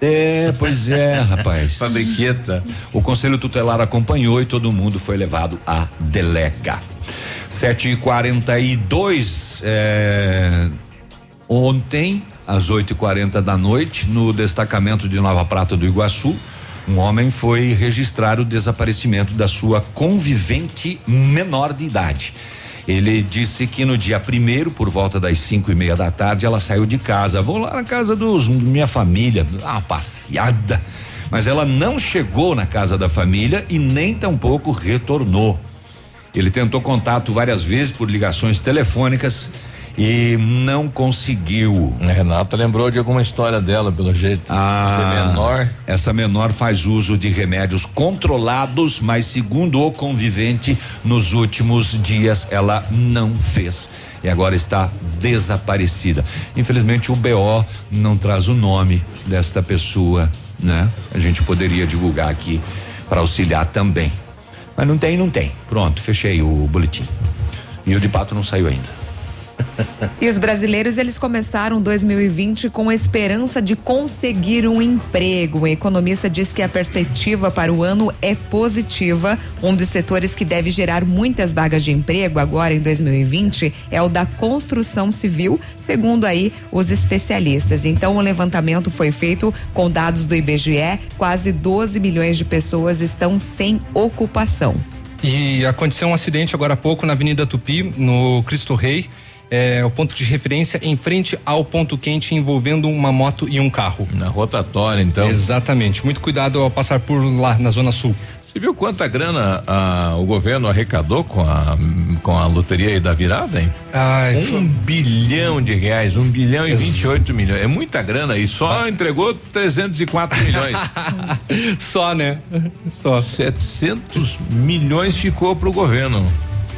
Speaker 5: É, pois é, rapaz.
Speaker 3: Fabriqueta.
Speaker 5: O conselho tutelar acompanhou e todo mundo foi levado à delega. 7 e 42 é, ontem, às 8 e 40 da noite, no destacamento de Nova Prata do Iguaçu, um homem foi registrar o desaparecimento da sua convivente menor de idade. Ele disse que no dia primeiro, por volta das cinco e meia da tarde, ela saiu de casa. Vou lá na casa dos minha família, uma passeada. Mas ela não chegou na casa da família e nem tampouco retornou. Ele tentou contato várias vezes por ligações telefônicas e não conseguiu.
Speaker 3: A Renata lembrou de alguma história dela, pelo jeito.
Speaker 5: Ah,
Speaker 3: menor.
Speaker 5: Essa menor faz uso de remédios controlados, mas segundo o convivente, nos últimos dias ela não fez. E agora está desaparecida. Infelizmente o BO não traz o nome desta pessoa, né? A gente poderia divulgar aqui para auxiliar também. Mas não tem, não tem. Pronto, fechei o boletim. E o de pato não saiu ainda.
Speaker 6: E os brasileiros, eles começaram 2020 com a esperança de conseguir um emprego. O economista diz que a perspectiva para o ano é positiva. Um dos setores que deve gerar muitas vagas de emprego agora em 2020 é o da construção civil, segundo aí os especialistas. Então, o levantamento foi feito com dados do IBGE, quase 12 milhões de pessoas estão sem ocupação.
Speaker 4: E aconteceu um acidente agora há pouco na Avenida Tupi, no Cristo Rei. É o ponto de referência em frente ao ponto quente envolvendo uma moto e um carro.
Speaker 3: Na rotatória, então.
Speaker 4: Exatamente. Muito cuidado ao passar por lá na Zona Sul.
Speaker 3: Você viu quanta grana ah, o governo arrecadou com a, com a loteria da virada, hein?
Speaker 4: Ai,
Speaker 3: um bilhão de reais, um bilhão e 28 milhões. É muita grana e só entregou 304 milhões.
Speaker 4: Só, né? Só.
Speaker 3: 700 milhões ficou pro governo.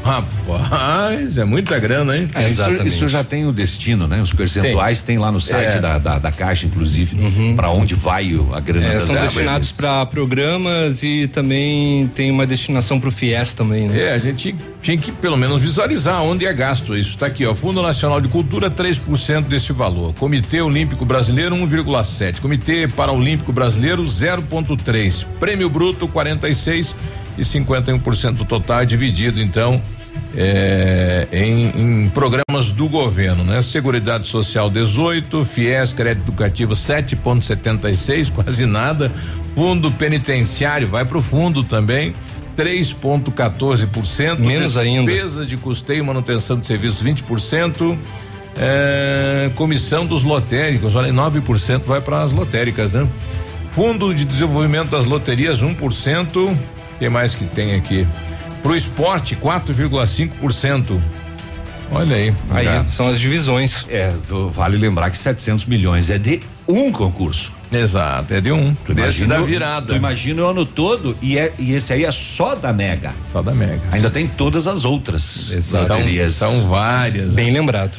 Speaker 3: Rapaz, é muita grana, hein?
Speaker 5: É, isso, isso já tem o destino, né? Os percentuais tem, lá no site
Speaker 4: É.
Speaker 5: da, da, da Caixa, inclusive, para onde vai o- a grana
Speaker 4: É,
Speaker 5: das
Speaker 4: são destinados para programas e também tem uma destinação para o FIES também, né?
Speaker 3: É, a gente tinha que pelo menos visualizar onde é gasto isso. Tá aqui, ó. Fundo Nacional de Cultura, 3% desse valor. Comitê Olímpico Brasileiro, 1,7. Comitê Paralímpico Brasileiro, 0,3. Prêmio Bruto, 46 e 51% do total é dividido, então. é, em, em programas do governo, né? Seguridade Social 18, FIES Crédito Educativo 7,76, quase nada. Fundo Penitenciário vai para o fundo também. 3,14%.
Speaker 4: Menos ainda.
Speaker 3: Despesas de custeio e manutenção de serviços 20%. É, comissão dos lotéricos, olha, 9% vai para as lotéricas, né? Fundo de Desenvolvimento das Loterias, 1%. O que mais que tem aqui? Pro esporte, 4,5%. Olha aí.
Speaker 4: Aí, são as divisões.
Speaker 5: É, vale lembrar que 700 milhões é de um concurso.
Speaker 3: Exato, é de um.
Speaker 5: Tu
Speaker 3: Desse
Speaker 5: imagina
Speaker 3: da virada.
Speaker 5: Tu imagina o ano todo e, é, e esse aí é só da Mega.
Speaker 3: Só da Mega.
Speaker 5: Ainda tem todas as outras.
Speaker 3: São,
Speaker 5: loterias.
Speaker 3: são várias.
Speaker 4: Bem lembrado.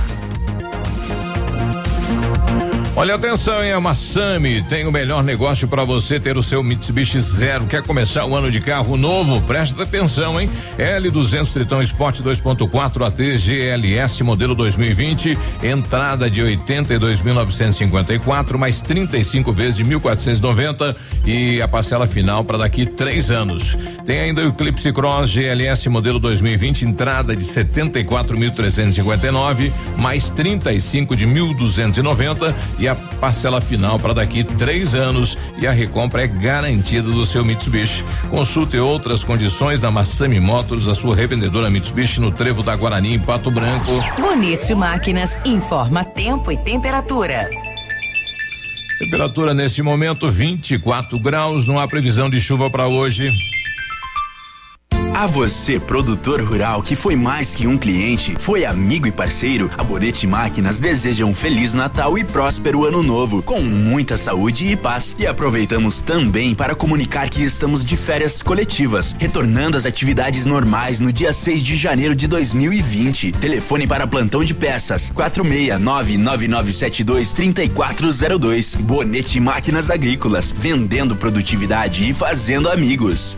Speaker 3: Olha, atenção, hein? A Massami tem o melhor negócio para você ter o seu Mitsubishi Zero. Quer começar o ano de carro novo? Presta atenção, hein? L200 Tritão Sport 2.4 AT GLS modelo 2020, entrada de 82.954 mais 35 vezes de 1.490 e a parcela final para daqui três anos. Tem ainda o Eclipse Cross GLS modelo 2020, entrada de 74.359 mais 35 de 1.290 e a parcela final para daqui três anos e a recompra é garantida do seu Mitsubishi. Consulte outras condições da Massami Motors, a sua revendedora Mitsubishi no Trevo da Guarani em Pato Branco.
Speaker 2: Bonito Máquinas informa tempo e temperatura.
Speaker 3: Temperatura nesse momento 24 graus, não há previsão de chuva para hoje.
Speaker 20: A você, produtor rural que foi mais que um cliente, foi amigo e parceiro, a Bonete Máquinas deseja um feliz Natal e próspero ano novo, com muita saúde e paz. E aproveitamos também para comunicar que estamos de férias coletivas, retornando às atividades normais no dia 6 de janeiro de 2020. Telefone para plantão de peças: 469-9972-3402. Bonete Máquinas Agrícolas, vendendo produtividade e fazendo amigos.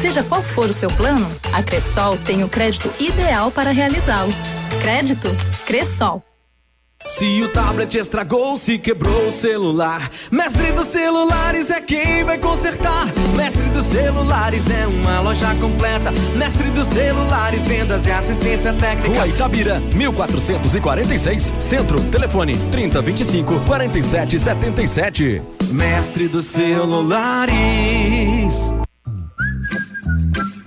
Speaker 23: Seja qual for o seu plano, a Cressol tem o crédito ideal para realizá-lo. Crédito Cressol.
Speaker 24: Se o tablet estragou, se quebrou o celular, Mestre dos Celulares é quem vai consertar. Mestre dos Celulares é uma loja completa. Mestre dos Celulares, vendas e assistência técnica.
Speaker 25: Rua Itabira, 1446, Centro, telefone 3025 4777.
Speaker 24: Mestre dos Celulares.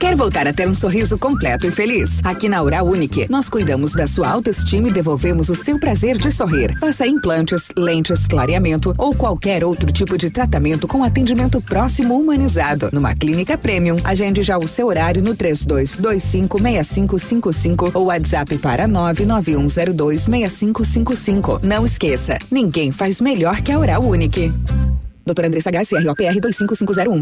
Speaker 26: Quer voltar a ter um sorriso completo e feliz? Aqui na Oral Unique, nós cuidamos da sua autoestima e devolvemos o seu prazer de sorrir. Faça implantes, lentes, clareamento ou qualquer outro tipo de tratamento com atendimento próximo humanizado. Numa clínica premium, agende já o seu horário no 32256555 ou WhatsApp para 991026555. Não esqueça, ninguém faz melhor que a Oral Unique. Doutora Andressa HCROPR 25501.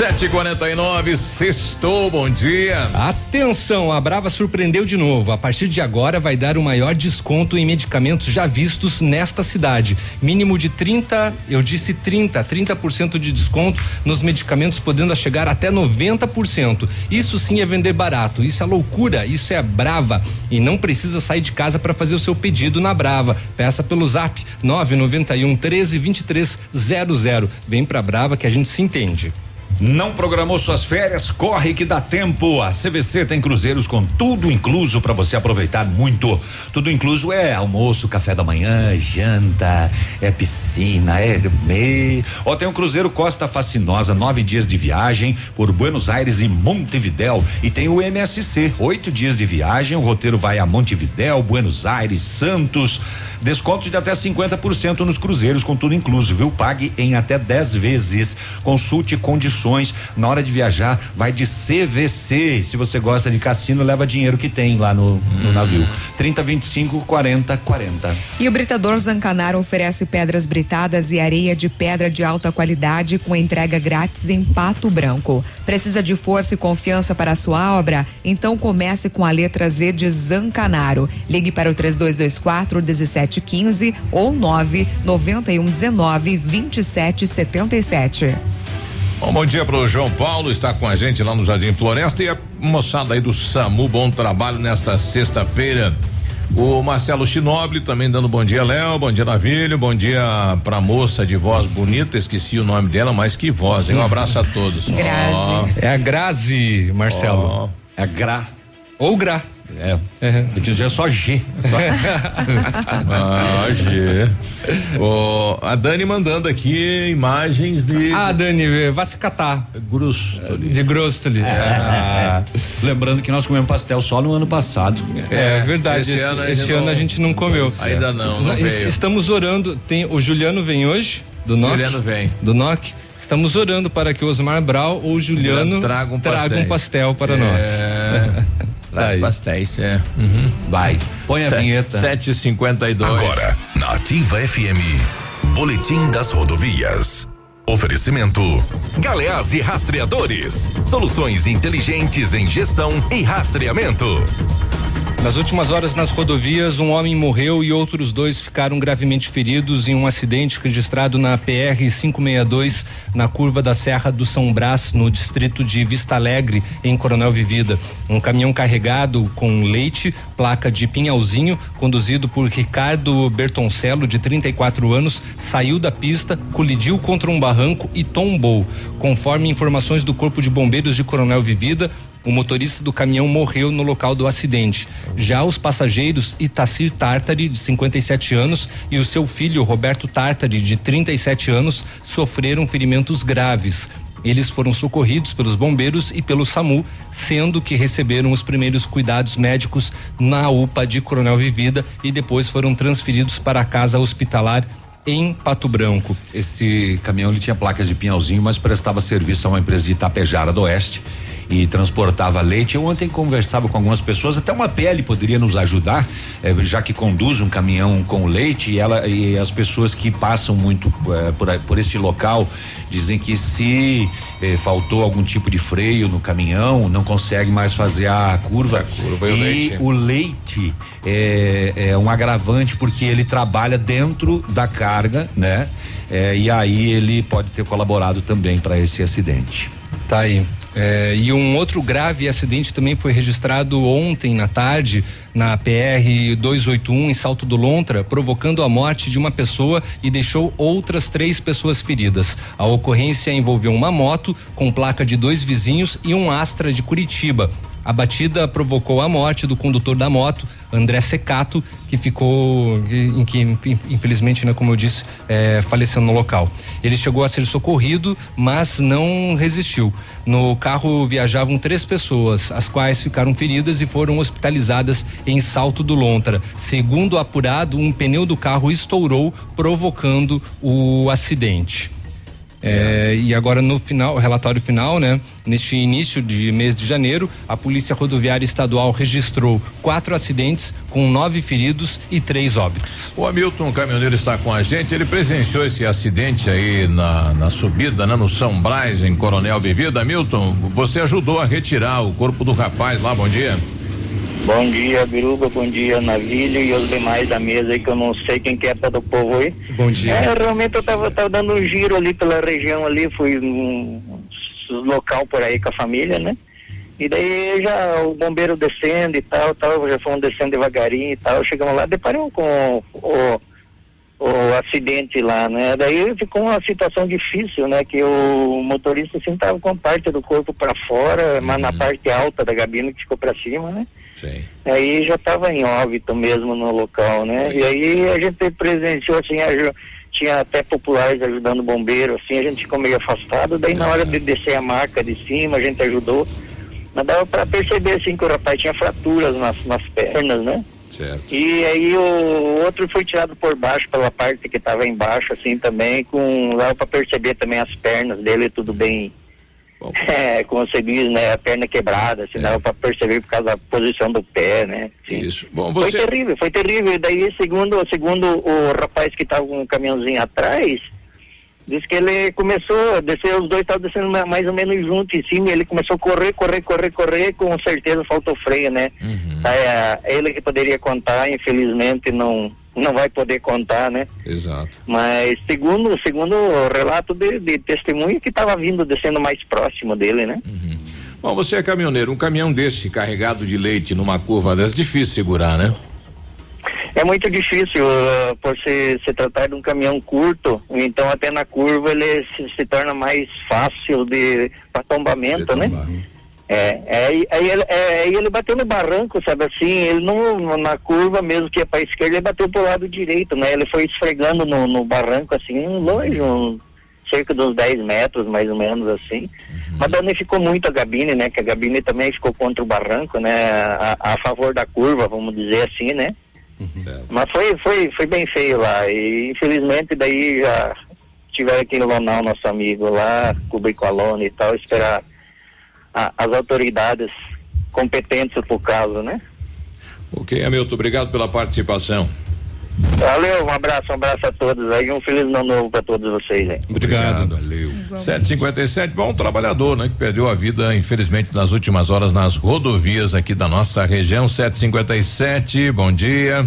Speaker 3: 749, sextou, bom dia.
Speaker 4: Atenção, a Brava surpreendeu de novo. A partir de agora vai dar o maior desconto em medicamentos já vistos nesta cidade. Mínimo de 30, eu disse 30, 30% de desconto nos medicamentos, podendo chegar até 90%. Isso sim é vender barato. Isso é loucura, isso é Brava. E não precisa sair de casa para fazer o seu pedido na Brava. Peça pelo zap 991 13 23 00. Vem pra Brava que a gente se entende.
Speaker 5: Não programou suas férias? Corre que dá tempo. A CVC tem cruzeiros com tudo incluso para você aproveitar muito. Tudo incluso é almoço, café da manhã, janta, é piscina, é me. Ó, tem um cruzeiro Costa Fascinosa, nove dias de viagem por Buenos Aires e Montevidéu. E tem o MSC, oito dias de viagem. O roteiro vai a Montevidéu, Buenos Aires, Santos. Descontos de até 50% nos cruzeiros, com tudo incluso, viu? Pague em até 10 vezes. Consulte condições. Na hora de viajar, vai de CVC. Se você gosta de cassino, leva dinheiro que tem lá no, no navio. 30, 25, 40, 40.
Speaker 6: E o Britador Zancanaro oferece pedras britadas e areia de pedra de alta qualidade com entrega grátis em Pato Branco. Precisa de força e confiança para a sua obra? Então comece com a letra Z de Zancanaro. Ligue para o 3224 1715 ou 99119 2777.
Speaker 3: Bom, bom dia pro João Paulo, está com a gente lá no Jardim Floresta e a moçada aí do SAMU, bom trabalho nesta sexta-feira. O Marcelo Chinoble também dando bom dia, Léo, bom dia, Navilho, bom dia pra moça de voz bonita, esqueci o nome dela, mas que voz, hein? Um abraço a todos.
Speaker 6: Grazi.
Speaker 4: É a Grazi, Marcelo.
Speaker 5: É Gra.
Speaker 4: Ou Gra.
Speaker 5: É. Tem que dizer só G.
Speaker 3: Ah, G. Ó, a Dani mandando aqui imagens de.
Speaker 4: Ah, Dani, vai se catar.
Speaker 3: Grustoli.
Speaker 4: De Grostoli.
Speaker 5: É. Lembrando que nós comemos pastel só no ano passado.
Speaker 4: É, verdade.
Speaker 3: esse
Speaker 4: Esse,
Speaker 3: ano
Speaker 4: esse ano
Speaker 3: não-
Speaker 4: a gente não comeu.
Speaker 3: Ainda não, não.
Speaker 4: Estamos orando. Tem o Juliano vem hoje do NOC.
Speaker 3: Juliano vem.
Speaker 4: Do NOC. Estamos orando para que Osmar Brau ou Juliano
Speaker 3: Traga um
Speaker 4: tragam um pastel para nós.
Speaker 3: Traz
Speaker 4: Aí.
Speaker 3: pastéis, é.
Speaker 5: Vai. Põe a
Speaker 3: Sete-
Speaker 5: vinheta.
Speaker 3: 7h52.
Speaker 27: Agora, na Ativa FM, Boletim das Rodovias. Oferecimento: Galeás e Rastreadores. Soluções inteligentes em gestão e rastreamento.
Speaker 4: Nas últimas horas nas rodovias, um homem morreu e outros dois ficaram gravemente feridos em um acidente registrado na PR 562, na curva da Serra do São Brás, no distrito de Vista Alegre, em Coronel Vivida. Um caminhão carregado com leite, placa de Pinhalzinho, conduzido por Ricardo Bertoncello, de 34 anos, saiu da pista, colidiu contra um barranco e tombou. Conforme informações do Corpo de Bombeiros de Coronel Vivida, o motorista do caminhão morreu no local do acidente. Já os passageiros Itacir Tartari, de 57 anos, e o seu filho Roberto Tartari, de 37 anos, sofreram ferimentos graves. Eles foram socorridos pelos bombeiros e pelo SAMU, sendo que receberam os primeiros cuidados médicos na UPA de Coronel Vivida e depois foram transferidos para a casa hospitalar em Pato Branco.
Speaker 5: Esse caminhão ele tinha placas de Pinhalzinho, mas prestava serviço a uma empresa de Itapejara do Oeste e transportava leite. Eu ontem conversava com algumas pessoas, até uma PL poderia nos ajudar, eh, já que conduz um caminhão com leite e ela e as pessoas que passam muito eh, por, por esse local dizem que se eh, faltou algum tipo de freio no caminhão, não consegue mais fazer a curva.
Speaker 3: curva e o leite.
Speaker 5: o leite é, é um agravante porque ele trabalha dentro da carga, né? É, e aí ele pode ter colaborado também para esse acidente.
Speaker 4: Tá aí. É, e um outro grave acidente também foi registrado ontem na tarde na PR 281 em Salto do Lontra, provocando a morte de uma pessoa e deixou outras três pessoas feridas. A ocorrência envolveu uma moto com placa de dois vizinhos e um Astra de Curitiba. A batida provocou a morte do condutor da moto, André Secato, que ficou, em que infelizmente, né, como eu disse, é, faleceu no local. Ele chegou a ser socorrido, mas não resistiu. No carro viajavam três pessoas, as quais ficaram feridas e foram hospitalizadas em Salto do Lontra. Segundo apurado, um pneu do carro estourou, provocando o acidente. É, E agora no final, relatório final, né? Neste início de mês de janeiro, a Polícia Rodoviária Estadual registrou quatro acidentes com nove feridos e três óbitos.
Speaker 3: O Hamilton, caminhoneiro, está com a gente. Ele presenciou esse acidente aí na, na subida, né? No São Brás, em Coronel Vivida. Hamilton, você ajudou a retirar o corpo do rapaz lá. Bom dia.
Speaker 28: Bom dia, Biruba, bom dia, Navilho e os demais da mesa aí, que eu não sei quem que é para do povo aí.
Speaker 4: Bom dia.
Speaker 28: É, realmente eu tava, tava dando um giro ali pela região ali, fui num local por aí com a família, né? E daí já o bombeiro descendo e tal, tal, já fomos descendo devagarinho e tal, chegamos lá, deparamos com o, o acidente lá, né? Daí ficou uma situação difícil, né? Que o motorista assim tava com parte do corpo para fora, mas na parte alta da cabine que ficou para cima, né?
Speaker 3: Sim.
Speaker 28: Aí já estava em óbito mesmo no local, né? E aí a gente presenciou assim, aju- tinha até populares ajudando o bombeiro, assim, a gente ficou meio afastado, daí na hora de descer a marca de cima, a gente ajudou. Mas dava para perceber assim que o rapaz tinha fraturas nas, nas pernas, né?
Speaker 3: Certo.
Speaker 28: E aí o outro foi tirado por baixo, pela parte que estava embaixo, assim, também, com. Dava para perceber também as pernas dele, tudo bem. É, como você diz, né? A perna quebrada, assim, dava para perceber por causa da posição do pé, né?
Speaker 3: Isso. Bom,
Speaker 28: Foi
Speaker 3: você.
Speaker 28: terrível, foi terrível. E daí, segundo, segundo o rapaz que estava com um caminhãozinho atrás, disse que ele começou a descer, os dois estavam descendo ma- mais ou menos junto em cima, e ele começou a correr, correr, correr, correr, com certeza faltou freio, né? É, ele que poderia contar, infelizmente não, não vai poder contar, né?
Speaker 3: Exato.
Speaker 28: Mas segundo, segundo o relato de, de testemunho que estava vindo descendo mais próximo dele, né?
Speaker 3: Bom, você é caminhoneiro, um caminhão desse carregado de leite numa curva dessa, difícil segurar, né?
Speaker 28: É muito difícil uh, por se, se tratar de um caminhão curto, então até na curva ele se, se torna mais fácil de para tombamento, né? É, é, aí, aí ele, é, ele bateu no barranco, sabe assim, ele não, na curva mesmo que ia para esquerda, ele bateu pro lado direito, né? Ele foi esfregando no, no barranco assim, longe, um, cerca de uns 10 metros, mais ou menos assim. Mas danificou muito a gabine, né? Que a gabine também ficou contra o barranco, né? A, a favor da curva, vamos dizer assim, né? Mas foi, foi, foi bem feio lá. E infelizmente daí já tiveram que lonar o nosso amigo lá, cobrir com a lona e tal, esperar a- as autoridades competentes pro caso, né?
Speaker 3: Ok, Hamilton, obrigado pela participação.
Speaker 28: Valeu, um abraço, um abraço a todos aí, um feliz ano novo para todos vocês aí.
Speaker 3: Obrigado. Valeu. 757, bom, trabalhador, né, que perdeu a vida, infelizmente, nas últimas horas nas rodovias aqui da nossa região. 757, bom dia.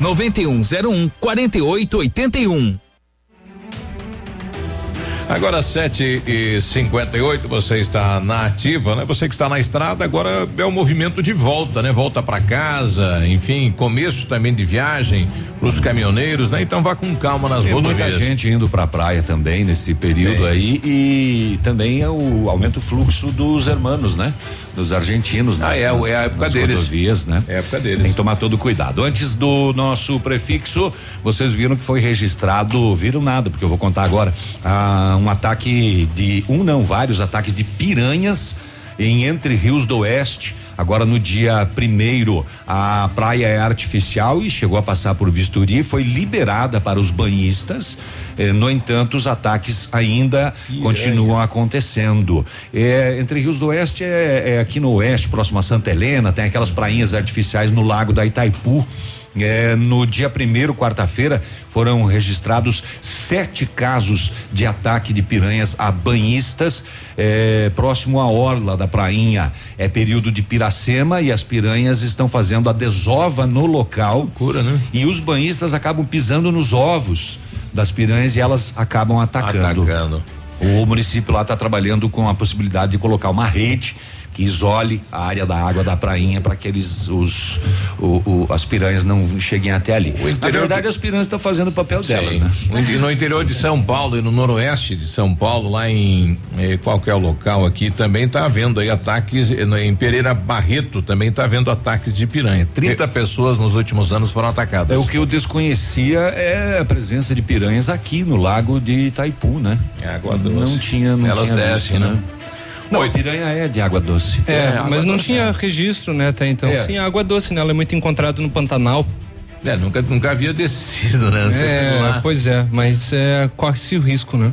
Speaker 29: 9101 4881.
Speaker 3: Agora 7 e 58 você está na ativa, né? Você que está na estrada, agora é o movimento de volta, né? Volta para casa, enfim, começo também de viagem para os caminhoneiros, né? Então vá com calma nas
Speaker 5: Tem
Speaker 3: rodovias.
Speaker 5: muita gente indo pra praia também nesse período aí e também é o aumenta o fluxo dos hermanos, né? Dos argentinos,
Speaker 3: Ah,
Speaker 5: nas-
Speaker 3: é, é a época
Speaker 5: nas
Speaker 3: deles.
Speaker 5: rodovias, né?
Speaker 3: É a época deles.
Speaker 5: Tem que tomar todo cuidado. Antes do nosso prefixo, vocês viram que foi registrado, viram nada, porque eu vou contar agora, ah, um ataque de um não, vários ataques de piranhas em Entre Rios do Oeste. Agora no dia primeiro, a praia é artificial e chegou a passar por vistoria, foi liberada para os banhistas. Eh, no entanto, os ataques ainda continuam acontecendo. É, Entre Rios do Oeste é, é aqui no oeste, próximo a Santa Helena, tem aquelas prainhas artificiais no lago da Itaipu. É, no dia primeiro, quarta-feira, foram registrados sete casos de ataque de piranhas a banhistas é, próximo à orla da prainha. É período de piracema e as piranhas estão fazendo a desova no local.
Speaker 3: Loucura, né?
Speaker 5: E os banhistas acabam pisando nos ovos das piranhas e elas acabam atacando.
Speaker 3: Atacando.
Speaker 5: O município lá está trabalhando com a possibilidade de colocar uma rede que isole a área da água da prainha para que eles os o- o- as piranhas não cheguem até ali. Na verdade, as piranhas estão fazendo o papel delas,
Speaker 3: Sim.
Speaker 5: né?
Speaker 3: No in- No interior de São Paulo e no noroeste de São Paulo, lá em eh, qualquer local aqui, também está havendo aí ataques. eh, Em Pereira Barreto também está havendo ataques de piranha. 30 pessoas nos últimos anos foram atacadas.
Speaker 5: É o que eu desconhecia é a presença de piranhas aqui no lago de Itaipu, né?
Speaker 3: É água doce.
Speaker 5: Não tinha, não
Speaker 3: Elas
Speaker 5: tinha
Speaker 3: descem,
Speaker 5: visto,
Speaker 3: né?
Speaker 5: Não, a piranha é de água doce.
Speaker 4: É,
Speaker 3: água
Speaker 4: mas não
Speaker 3: doce,
Speaker 4: tinha registro, né, até então.
Speaker 5: É.
Speaker 4: Sim, água doce, né? Ela é muito encontrada no Pantanal.
Speaker 3: É, nunca, nunca havia descido, né? Você
Speaker 4: é, pois é, mas é, corre-se o risco, né?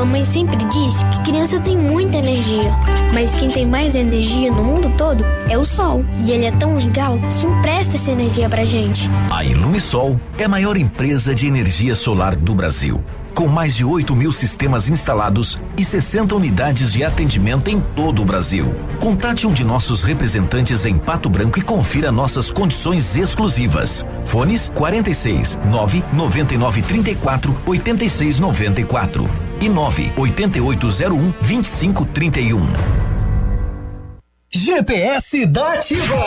Speaker 10: Mamãe sempre diz que criança tem muita energia, mas quem tem mais energia no mundo todo é o sol. E ele é tão legal que empresta essa energia pra gente.
Speaker 27: A Ilumisol é a maior empresa de energia solar do Brasil. Com mais de 8 mil sistemas instalados e 60 unidades de atendimento em todo o Brasil. Contate um de nossos representantes em Pato Branco e confira nossas condições exclusivas. Fones 46 9 99 34 86 94 e 9 8801 2531.
Speaker 30: GPS da Ativa.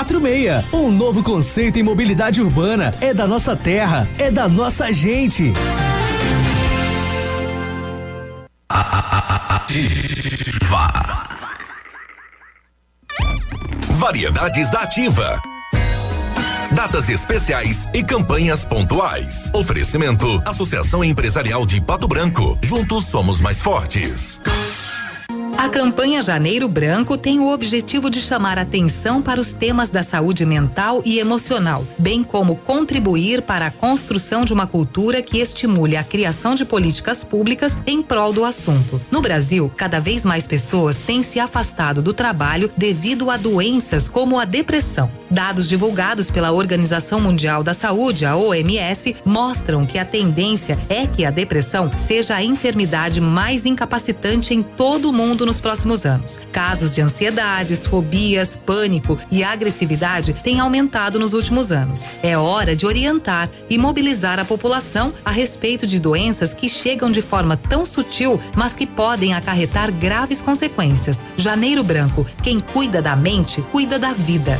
Speaker 30: Um novo conceito em mobilidade urbana. É da nossa terra. É da nossa gente.
Speaker 27: Ativa. Variedades da Ativa. Datas especiais e campanhas pontuais. Oferecimento: Associação Empresarial de Pato Branco. Juntos somos mais fortes.
Speaker 8: A campanha Janeiro Branco tem o objetivo de chamar atenção para os temas da saúde mental e emocional, bem como contribuir para a construção de uma cultura que estimule a criação de políticas públicas em prol do assunto. No Brasil, cada vez mais pessoas têm se afastado do trabalho devido a doenças como a depressão. Dados divulgados pela Organização Mundial da Saúde, a OMS, mostram que a tendência é que a depressão seja a enfermidade mais incapacitante em todo o mundo nos próximos anos. Casos de ansiedades, fobias, pânico e agressividade têm aumentado nos últimos anos. É hora de orientar e mobilizar a população a respeito de doenças que chegam de forma tão sutil, mas que podem acarretar graves consequências. Janeiro Branco, quem cuida da mente, cuida da vida.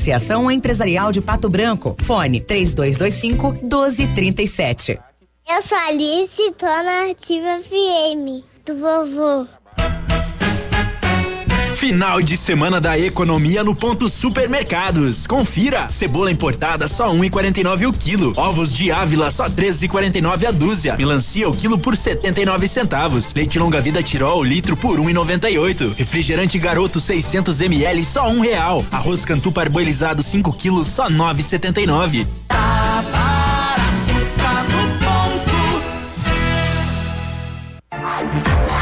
Speaker 2: Associação Empresarial de Pato Branco. Fone 3225 1237.
Speaker 10: Eu sou Alice, tô na Ativa FM, do vovô.
Speaker 20: Final de semana da economia no ponto supermercados. Confira: cebola importada só 1,49 o quilo, ovos de Ávila só 13,49 a dúzia, melancia o quilo por 79 centavos, leite longa vida Tirol litro por 1,98, refrigerante Garoto 600 ml só um real, arroz Cantu parboilizado 5 quilos só 9,79.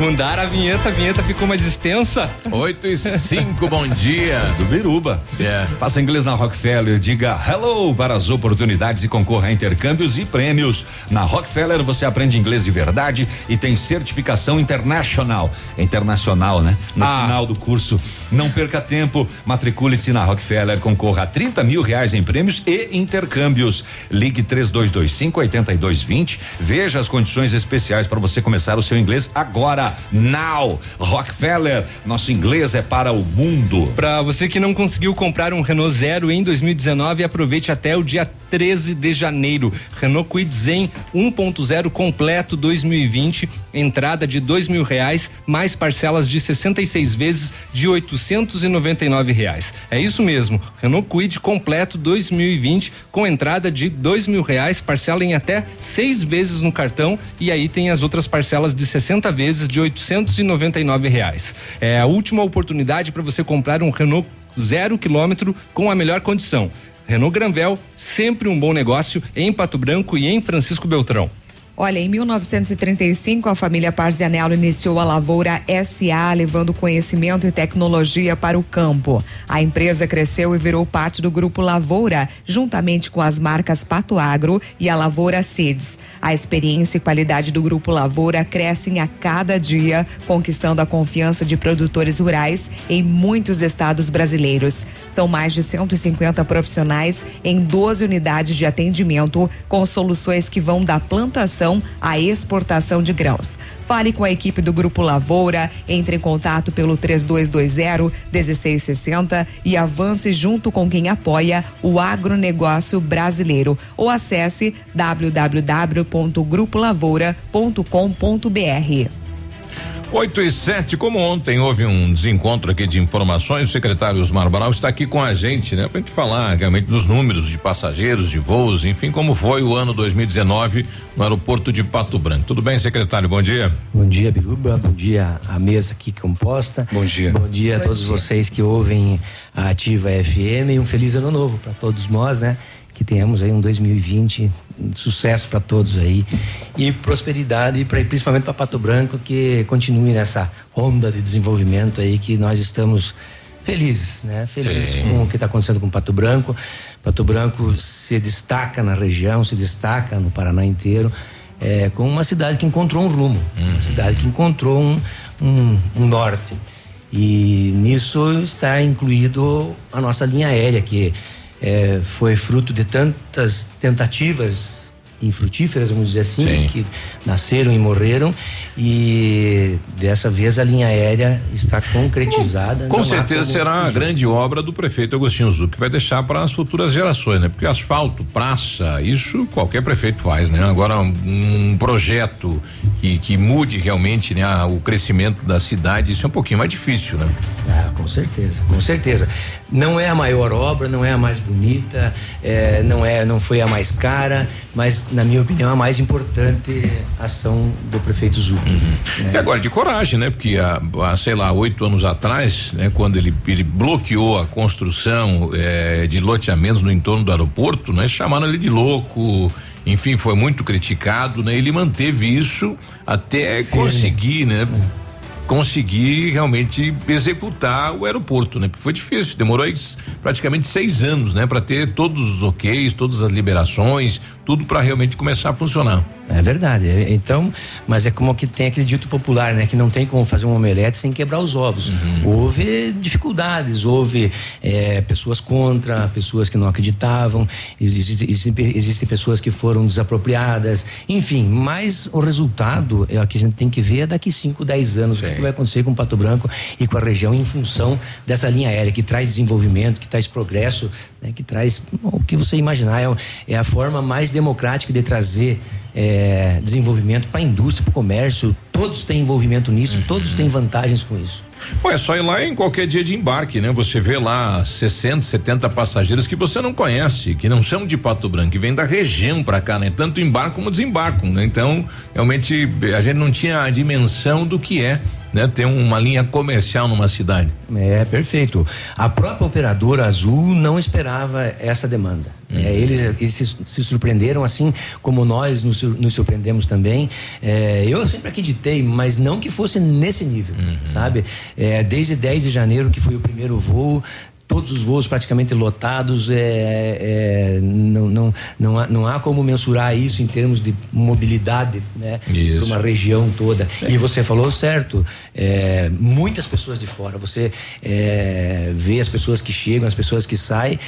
Speaker 4: Mudaram a vinheta, a vinheta ficou mais extensa.
Speaker 3: 8 e 5, bom dia.
Speaker 5: Do Biruba.
Speaker 3: É.
Speaker 5: Faça inglês na Rockefeller, diga hello para as oportunidades e concorra a intercâmbios e prêmios. Na Rockefeller você aprende inglês de verdade e tem certificação internacional. É internacional, né? No
Speaker 4: Ah.
Speaker 5: final do curso. Não perca tempo, matricule-se na Rockefeller, concorra a 30 mil reais em prêmios e intercâmbios. Ligue 3225 8220. Veja as condições especiais para você começar o seu inglês agora. Now! Rockefeller, nosso inglês é para o mundo.
Speaker 4: Para você que não conseguiu comprar um Renault Zero em 2019, aproveite até o dia 13 de janeiro. Renault Kwid Zen 1.0 completo 2020, entrada de dois mil reais, mais parcelas de 66 vezes de 899 reais. É isso mesmo, Renault Kwid completo 2020 com entrada de dois mil reais, parcela em até seis vezes no cartão e aí tem as outras parcelas de 60 vezes de 899 reais. É a última oportunidade para você comprar um Renault zero quilômetro com a melhor condição. Renault Granvel, sempre um bom negócio em Pato Branco e em Francisco Beltrão.
Speaker 6: Olha, em 1935, a família Parzianello iniciou a Lavoura SA, levando conhecimento e tecnologia para o campo. A empresa cresceu e virou parte do grupo Lavoura, juntamente com as marcas Pato Agro e a Lavoura Seeds. A experiência e qualidade do grupo Lavoura crescem a cada dia, conquistando a confiança de produtores rurais em muitos estados brasileiros. São mais de 150 profissionais em 12 unidades de atendimento, com soluções que vão da plantação à exportação de grãos. Fale com a equipe do Grupo Lavoura, entre em contato pelo 3220 1660 e avance junto com quem apoia o agronegócio brasileiro. Ou acesse www.grupolavoura.com.br.
Speaker 3: 8 e 7, como ontem houve um desencontro aqui de informações, o secretário Osmar Baral está aqui com a gente, né? Pra gente falar realmente dos números de passageiros, de voos, enfim, como foi o ano 2019 no aeroporto de Pato Branco. Tudo bem, secretário? Bom dia.
Speaker 31: Bom dia, Biruba. Bom dia a mesa aqui composta.
Speaker 4: Bom dia.
Speaker 31: Bom dia a
Speaker 4: Bom
Speaker 31: todos
Speaker 4: dia.
Speaker 31: vocês que ouvem a Ativa FM e um feliz ano novo para todos nós, né? Que tenhamos aí um 2020 um sucesso para todos aí e prosperidade para principalmente para Pato Branco que continue nessa onda de desenvolvimento aí que nós estamos felizes, né? Felizes
Speaker 3: Sim.
Speaker 31: com o que está acontecendo com Pato Branco. Pato Branco se destaca na região, se destaca no Paraná inteiro, é, como uma cidade que encontrou um rumo, uma cidade que encontrou um, um, um norte. E nisso está incluído a nossa linha aérea, que é, foi fruto de tantas tentativas infrutíferas, vamos dizer assim,
Speaker 3: Sim.
Speaker 31: que nasceram e morreram. E dessa vez a linha aérea está concretizada.
Speaker 3: Com certeza será a grande obra do prefeito Agostinho Zuc, que vai deixar para as futuras gerações, né? Porque asfalto, praça, isso qualquer prefeito faz, né? Agora um, um projeto que, que mude realmente, né, a- o crescimento da cidade, isso é um pouquinho mais difícil, né?
Speaker 31: Ah, com certeza, com certeza. Não é a maior obra, não é a mais bonita, é, não é, não foi a mais cara, mas na minha opinião a mais importante ação do prefeito Zuc.
Speaker 3: E agora de coragem, né? Porque há, há, sei lá, oito anos atrás, né? Quando ele, ele bloqueou a construção eh, de loteamentos no entorno do aeroporto, né? Chamaram ele de louco, enfim, foi muito criticado, né? Ele manteve isso até conseguir, né? Conseguir realmente executar o aeroporto, né? Porque foi difícil, demorou aí praticamente seis anos, né? Para ter todos os OKs, todas as liberações, tudo para realmente começar a funcionar.
Speaker 31: É verdade. é- Então, mas é como que tem aquele dito popular, né? Que não tem como fazer um omelete sem quebrar os ovos. Houve dificuldades, houve eh, pessoas contra, pessoas que não acreditavam, existe- existe- existem pessoas que foram desapropriadas, enfim, mas o resultado é o que a gente tem que ver é daqui 5, 10 anos, o que vai acontecer com Pato Branco e com a região em função dessa linha aérea que traz desenvolvimento, que traz progresso, né? que traz o que você imaginar, é, o- é a forma mais democrática de trazer é, desenvolvimento para a indústria, para o comércio. Todos têm envolvimento nisso, todos têm vantagens com isso.
Speaker 3: Pô, é só ir lá em qualquer dia de embarque, né? Você vê lá 60, 70 passageiros que você não conhece, que não são de Pato Branco, que vêm da região pra cá, né? Tanto embarcam como desembarcam, né? Então, realmente, a gente não tinha a dimensão do que é, né? Ter uma linha comercial numa cidade.
Speaker 31: É, perfeito. A própria operadora Azul não esperava essa demanda. É, eles eles se, se surpreenderam, assim como nós nos, nos surpreendemos também. É, eu sempre acreditei mas não que fosse nesse nível, sabe? É, desde 10 de janeiro, que foi o primeiro voo, todos os voos praticamente lotados, é, é, não, não, não, há, não há como mensurar isso em termos de mobilidade, né? Para uma região toda. E você falou certo, é, muitas pessoas de fora, você é, vê as pessoas que chegam, as pessoas que saem,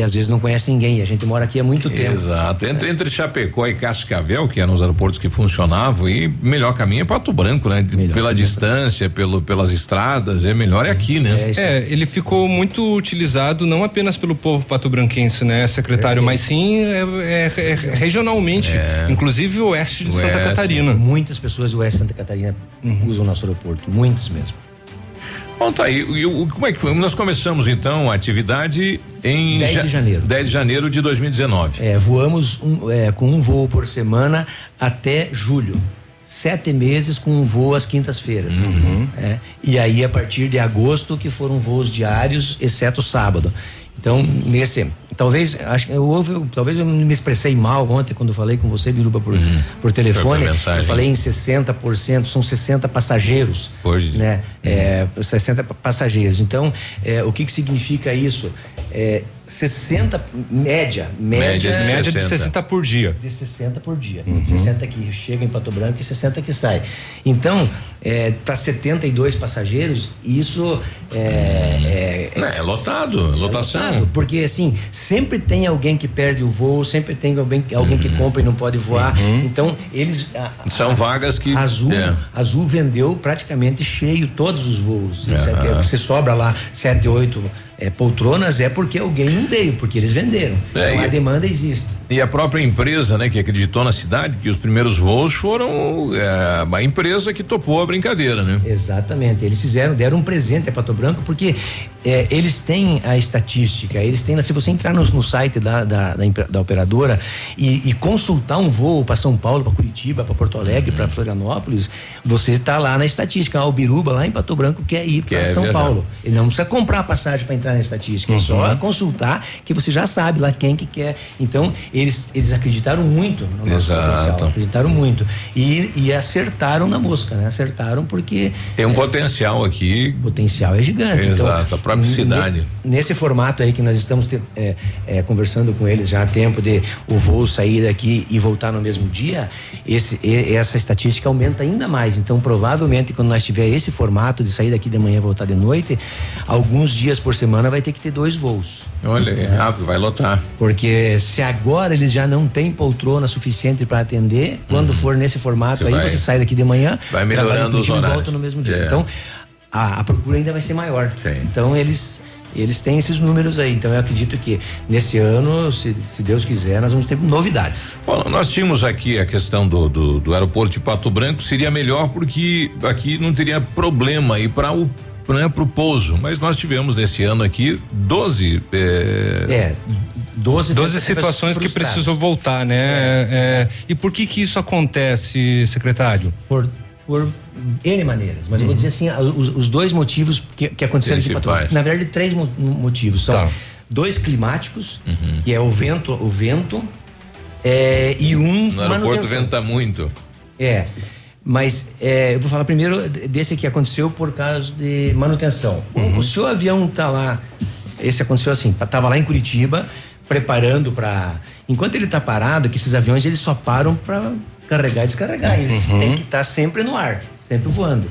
Speaker 31: e às vezes não conhece ninguém. A gente mora aqui há muito tempo.
Speaker 3: Exato. Entre, entre Chapecó e Cascavel, que eram os aeroportos que funcionavam, e melhor caminho é Pato Branco, né? Pela distância, pelo, pelas estradas, é melhor é aqui, né?
Speaker 4: É, ele ficou muito utilizado não apenas pelo povo patobranquense, né, secretário, mas sim é, é, é, regionalmente, inclusive o oeste de
Speaker 31: O
Speaker 4: Santa
Speaker 31: oeste.
Speaker 4: Catarina.
Speaker 31: Muitas pessoas do oeste de Santa Catarina usam o nosso aeroporto, muitas mesmo.
Speaker 3: Bom, tá aí. E o- como é que foi? Nós começamos então a atividade em
Speaker 31: 10 de
Speaker 3: ja-
Speaker 31: janeiro.
Speaker 3: 10 de janeiro de 2019.
Speaker 31: É, voamos um- é, com um voo por semana até julho. Sete meses com um voo às quintas-feiras. É, e aí, a partir de agosto, que foram voos diários, exceto sábado. Então, nesse. Talvez, acho que eu houve, talvez eu me expressei mal ontem quando falei com você, Biruba, por, por telefone. Eu falei em 60%, são 60 passageiros.
Speaker 3: Hoje.
Speaker 31: Né? É, 60 pa- passageiros. Então, é, o que, que significa isso? É, 60, média, média.
Speaker 4: Média de Média de 60. 60 por dia.
Speaker 31: De 60 por dia.
Speaker 4: Uhum.
Speaker 31: 60 que chega em Pato Branco e 60 que sai. Então, é, para 72 passageiros, isso é.
Speaker 3: É, é lotado, lotação.
Speaker 31: lotado, porque assim, sempre tem alguém que perde o voo, sempre tem alguém, alguém que compra e não pode voar. Então, eles. a- a-
Speaker 3: São vagas que.
Speaker 31: Azul,
Speaker 3: é.
Speaker 31: Azul vendeu praticamente cheio todos os voos. É- Você sobra lá sete, oito é, poltronas é porque alguém não veio, porque eles venderam.
Speaker 3: É,
Speaker 31: então a demanda existe.
Speaker 3: E a própria empresa, né, que acreditou na cidade, que os primeiros voos foram é, a empresa que topou a brincadeira, né?
Speaker 31: Exatamente. Eles fizeram, deram um presente a Pato Branco, porque é, eles têm a estatística, eles têm, se você entrar no, no site da, da, da, da operadora e, e consultar um voo para São Paulo, para Curitiba, para Porto Alegre, para Florianópolis, você está lá na estatística. Ah, o Biruba lá em Pato Branco quer ir para São
Speaker 3: viajar.
Speaker 31: Paulo. Ele não precisa comprar a passagem para entrar na estatística, é só
Speaker 3: Uhum.
Speaker 31: consultar que você já sabe lá quem que quer. Então, eles, eles acreditaram muito no nosso
Speaker 3: Exato.
Speaker 31: potencial, acreditaram muito. E, e acertaram na mosca, né? Acertaram porque
Speaker 3: Tem um potencial aqui.
Speaker 31: O potencial é gigante. Então,
Speaker 3: Exato, a própria cidade.
Speaker 31: Nesse formato aí que nós estamos te- é, é, conversando com eles já há tempo de o voo sair daqui e voltar no mesmo dia, esse, essa estatística aumenta ainda mais. Então, provavelmente, quando nós tiver esse formato de sair daqui de manhã e voltar de noite, alguns dias por semana vai ter que ter dois voos.
Speaker 3: Olha, é rápido, vai lotar.
Speaker 31: Porque se agora eles já não têm poltrona suficiente para atender, quando for nesse formato.
Speaker 3: Você
Speaker 31: aí,
Speaker 3: vai-
Speaker 31: você sai daqui de manhã,
Speaker 3: vai melhorando os
Speaker 31: e
Speaker 3: horários.
Speaker 31: volta no mesmo dia.
Speaker 3: É.
Speaker 31: Então, a, a procura ainda vai ser maior. Então, eles eles têm esses números aí. Então, eu acredito que nesse ano, se, se Deus quiser, nós vamos ter novidades.
Speaker 3: Bom, nós tínhamos aqui a questão do, do, do aeroporto de Pato Branco, seria melhor porque aqui não teria problema ir para o né, pro pouso, mas nós tivemos nesse ano aqui 12 é,
Speaker 31: É, 12,
Speaker 4: 12 situações que precisou voltar, né? É, e por que que isso acontece, secretário?
Speaker 31: Por, por N maneiras, mas eu vou dizer assim, os, os dois motivos que, que aconteceram aqui.
Speaker 3: Principais.
Speaker 31: Na verdade, três mo- motivos. São
Speaker 4: Tá.
Speaker 31: dois climáticos, que é o vento, o vento, é, e um
Speaker 3: no aeroporto venta muito.
Speaker 31: É. Mas é, eu vou falar primeiro de- desse que aconteceu por causa de manutenção. O- O, seu avião tá lá, esse aconteceu assim, tava lá em Curitiba, preparando para Enquanto ele tá parado, que esses aviões eles só param para carregar e descarregar. Eles
Speaker 4: Uhum.
Speaker 31: têm que estar sempre no ar, sempre voando.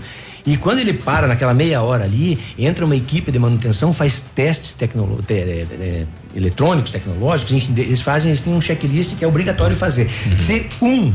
Speaker 31: E quando ele para naquela meia hora ali, entra uma equipe de manutenção, faz testes tecnolo- te- de- de- de- eletrônicos, tecnológicos, enfim, de- eles fazem, eles têm um checklist que é obrigatório fazer. Se um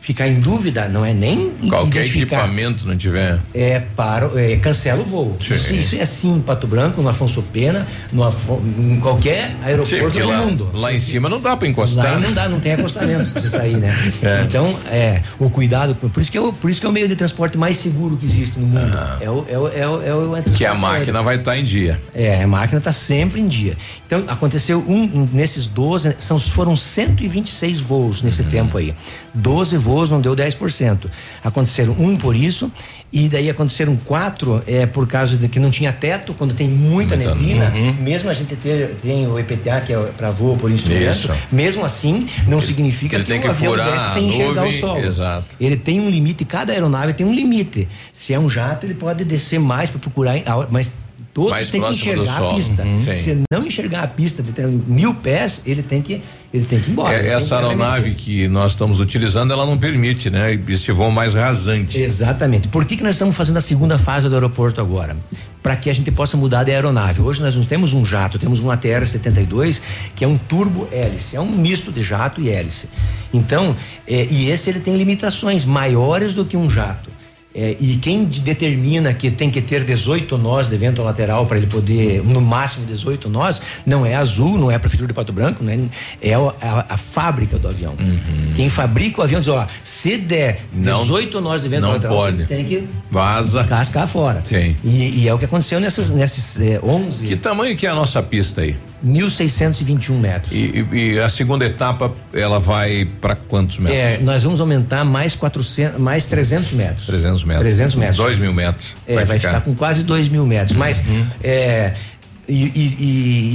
Speaker 31: ficar em dúvida, não é nem
Speaker 3: Qualquer equipamento não tiver.
Speaker 31: É, para, é, cancela o voo.
Speaker 3: Sim.
Speaker 31: Isso, isso é assim em Pato Branco, no Afonso Pena, no Afon- em qualquer
Speaker 3: Sim,
Speaker 31: aeroporto
Speaker 3: porque
Speaker 31: do
Speaker 3: lá,
Speaker 31: mundo.
Speaker 3: lá em cima não dá para encostar.
Speaker 31: Lá não dá, não tem acostamento pra você sair, né?
Speaker 3: É.
Speaker 31: Então, é, o cuidado, por isso, que é o, por isso que é o meio de transporte mais seguro que existe no mundo. É o, é o, é o, é o é o
Speaker 3: Que a máquina vai estar em dia.
Speaker 31: é, a máquina está sempre em dia. Então, aconteceu um nesses 12, são, foram 126 voos nesse tempo aí. 12 voos não deu 10%. Aconteceram um por isso, E daí aconteceram quatro, é por causa de que não tinha teto, quando tem muita,
Speaker 3: Muita-
Speaker 31: neblina,
Speaker 3: uhum.
Speaker 31: mesmo a gente ter, tem o EPTA, que é para voo por instrumento,
Speaker 3: Isso.
Speaker 31: mesmo assim, não significa
Speaker 3: ele
Speaker 31: que
Speaker 3: tem
Speaker 31: o
Speaker 3: que
Speaker 31: avião
Speaker 3: furar
Speaker 31: sem enxergar
Speaker 3: nuvem,
Speaker 31: o solo.
Speaker 3: exato.
Speaker 31: Ele tem um limite, cada aeronave tem um limite. Se é um jato, ele pode descer mais para procurar, mas todos têm que enxergar a pista.
Speaker 3: Uhum.
Speaker 31: Se não enxergar a pista de mil pés, ele tem que, ele tem que ir embora.
Speaker 3: É, essa
Speaker 31: que
Speaker 3: aeronave que nós estamos utilizando, ela não permite, né? Esse voo mais rasante.
Speaker 31: Exatamente. Por que, que nós estamos fazendo a segunda fase do aeroporto agora? Para que a gente possa mudar de aeronave. Hoje nós não temos um jato, temos um ATR-72 que é um turbo hélice, é um misto de jato e hélice. Então, eh, e esse ele tem limitações maiores do que um jato. Eh, e quem de- determina que tem que ter 18 nós de vento lateral para ele poder, no máximo 18 nós, não é a Azul, não é a Prefeitura de Pato Branco, né? é o- a, a fábrica do avião. Quem fabrica o avião diz: ó, se der
Speaker 3: Não-
Speaker 31: 18 nós de vento
Speaker 3: não
Speaker 31: lateral,
Speaker 3: pode.
Speaker 31: você tem que
Speaker 3: Vaza.
Speaker 31: cascar fora.
Speaker 3: Sim.
Speaker 31: E, e é o que aconteceu nessas, nesses eh, 11.
Speaker 3: Que tamanho que é a nossa pista aí?
Speaker 31: 1.621 metros.
Speaker 3: E, e- e a segunda etapa, ela vai para quantos metros?
Speaker 31: É, nós vamos aumentar mais 400, mais 300 metros.
Speaker 3: 300 metros.
Speaker 31: 300 metros.
Speaker 3: 2 mil metros.
Speaker 31: É, vai, ficar. com quase 2 mil metros. Mas é, e, e-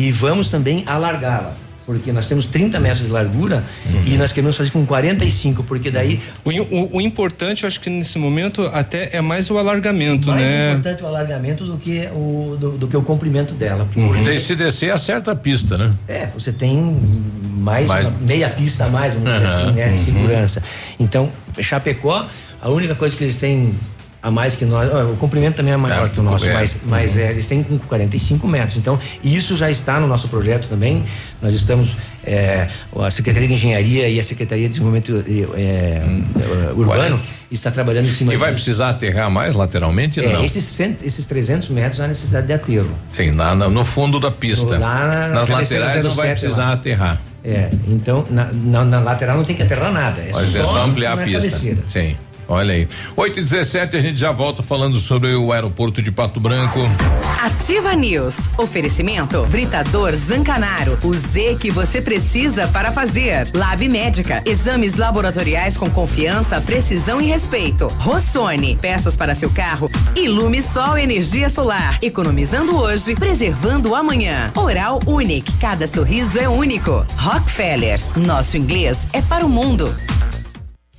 Speaker 31: e- e vamos também alargá-la. Porque nós temos 30 metros de largura e nós queremos fazer com 45, porque daí.
Speaker 4: O, o- o importante, eu acho que nesse momento até é mais o alargamento,
Speaker 31: mais
Speaker 4: né?
Speaker 31: importante o alargamento do que o, do, do que o comprimento dela.
Speaker 3: Porque daí se descer, acerta a pista, né?
Speaker 31: É, você tem mais,
Speaker 3: Mais-
Speaker 31: uma meia pista a mais, vamos dizer
Speaker 3: Aham,
Speaker 31: assim, né, de
Speaker 3: uhum.
Speaker 31: segurança. Então, Chapecó, a única coisa que eles têm a mais que nós, o comprimento também é maior
Speaker 3: É,
Speaker 31: que o nosso,
Speaker 3: é.
Speaker 31: mas, mas
Speaker 3: Uhum.
Speaker 31: é, eles têm com 45 metros. Então, isso já está no nosso projeto também. Nós estamos, é, a Secretaria de Engenharia e a Secretaria de Desenvolvimento é, é, Urbano está trabalhando em cima
Speaker 3: Hum. E vai
Speaker 31: disso.
Speaker 3: precisar aterrar mais lateralmente?
Speaker 31: É,
Speaker 3: não.
Speaker 31: esses, cento- esses 300 metros há necessidade de aterro.
Speaker 3: Sim, na- na- no fundo da pista.
Speaker 31: Lá na- na
Speaker 3: Nas laterais não vai
Speaker 31: 07
Speaker 3: precisar
Speaker 31: lá.
Speaker 3: aterrar.
Speaker 31: É, então na, na- lateral não tem que aterrar nada. É,
Speaker 3: Mas
Speaker 31: só,
Speaker 3: é só ampliar a pista.
Speaker 31: cabeceira.
Speaker 3: Sim. Olha aí. 8 e 17 a gente já volta falando sobre o aeroporto de Pato Branco.
Speaker 2: Ativa News. Oferecimento Britador Zancanaro. O Z que você precisa para fazer. Lab Médica. Exames laboratoriais com confiança, precisão e respeito. Rossoni. Peças para seu carro. Ilume Sol Energia Solar. Economizando hoje, preservando amanhã. Oral Unique. Cada sorriso é único. Rockefeller. Nosso inglês é para o mundo.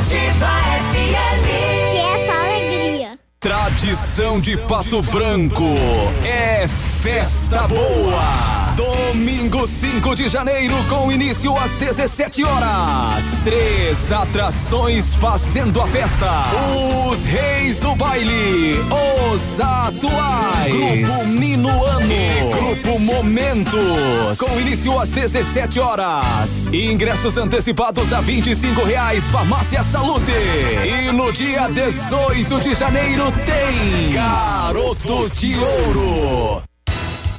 Speaker 10: Ativa FM. E essa alegria.
Speaker 32: Tradição de Pato Branco é festa boa. Domingo 5 de janeiro, com início às 17 horas. Três atrações fazendo a festa. Os Reis do Baile, os atuais. Grupo Minuano. E Grupo Momentos. Com início às 17 horas. Ingressos antecipados a 25 reais. Farmácia Salute. E no dia 18 de janeiro tem Garotos de Ouro.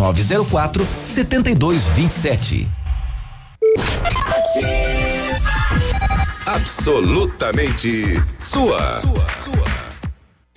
Speaker 33: 99904 7227.
Speaker 14: Absolutamente sua.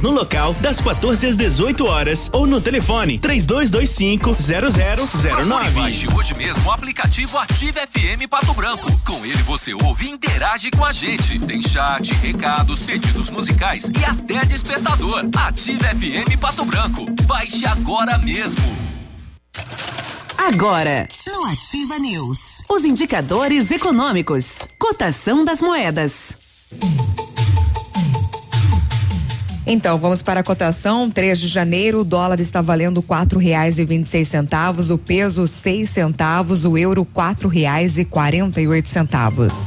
Speaker 34: no local das 14 às 18 horas ou no telefone 3225 0009.
Speaker 20: Baixe hoje mesmo o aplicativo Ative FM Pato Branco. Com ele você ouve e interage com a gente. Tem chat, recados, pedidos musicais e até despertador. Ative FM Pato Branco. Baixe agora mesmo.
Speaker 2: Agora, no Ativa News, os indicadores econômicos, cotação das moedas.
Speaker 6: Então, vamos para a cotação. 3 de janeiro, o dólar está valendo quatro reais e vinte e seis centavos, o peso seis centavos, o euro quatro reais e quarenta e oito centavos.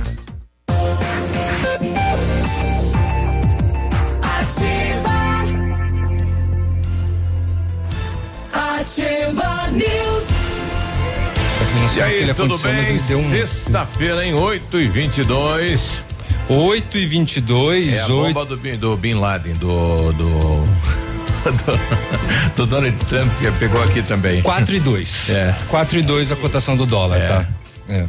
Speaker 20: News.
Speaker 3: E aí,
Speaker 4: ele
Speaker 3: tudo bem?
Speaker 4: um-
Speaker 3: Sexta-feira, em 8 e 22
Speaker 4: 8 e 22
Speaker 3: É a
Speaker 4: 8
Speaker 3: bomba do, Bin- do Bin Laden, do. do... do, do Donald Trump, que pegou aqui também.
Speaker 4: 4 e 2.
Speaker 3: É.
Speaker 4: 4 e 2 a cotação do dólar,
Speaker 3: É.
Speaker 4: tá? É.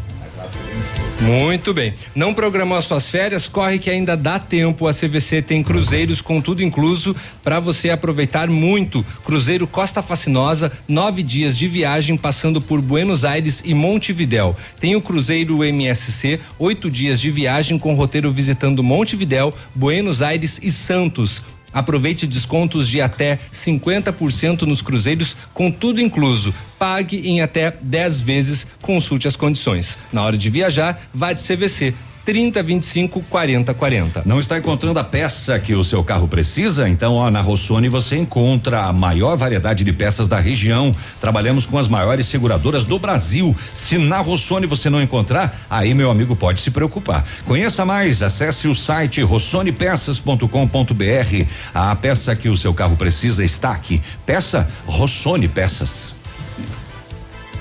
Speaker 4: Muito bem. Não programou as suas férias? Corre que ainda dá tempo. A CVC tem cruzeiros com tudo incluso para você aproveitar muito. Cruzeiro Costa Fascinosa, nove dias de viagem passando por Buenos Aires e Montevidéu. Tem o Cruzeiro MSC, oito dias de viagem com roteiro visitando Montevidéu, Buenos Aires e Santos. Aproveite descontos de até 50% nos cruzeiros, com tudo incluso. Pague em até 10 vezes, consulte as condições. Na hora de viajar, vá de CVC 30 25 40 40.
Speaker 5: Não está encontrando a peça que o seu carro precisa? Então, ó, na Rossoni você encontra a maior variedade de peças da região. Trabalhamos com as maiores seguradoras do Brasil. Se na Rossoni você não encontrar, aí meu amigo pode se preocupar. Conheça mais, acesse o site rossonepeças.com.br. A peça que o seu carro precisa está aqui. Peça Rossoni Peças.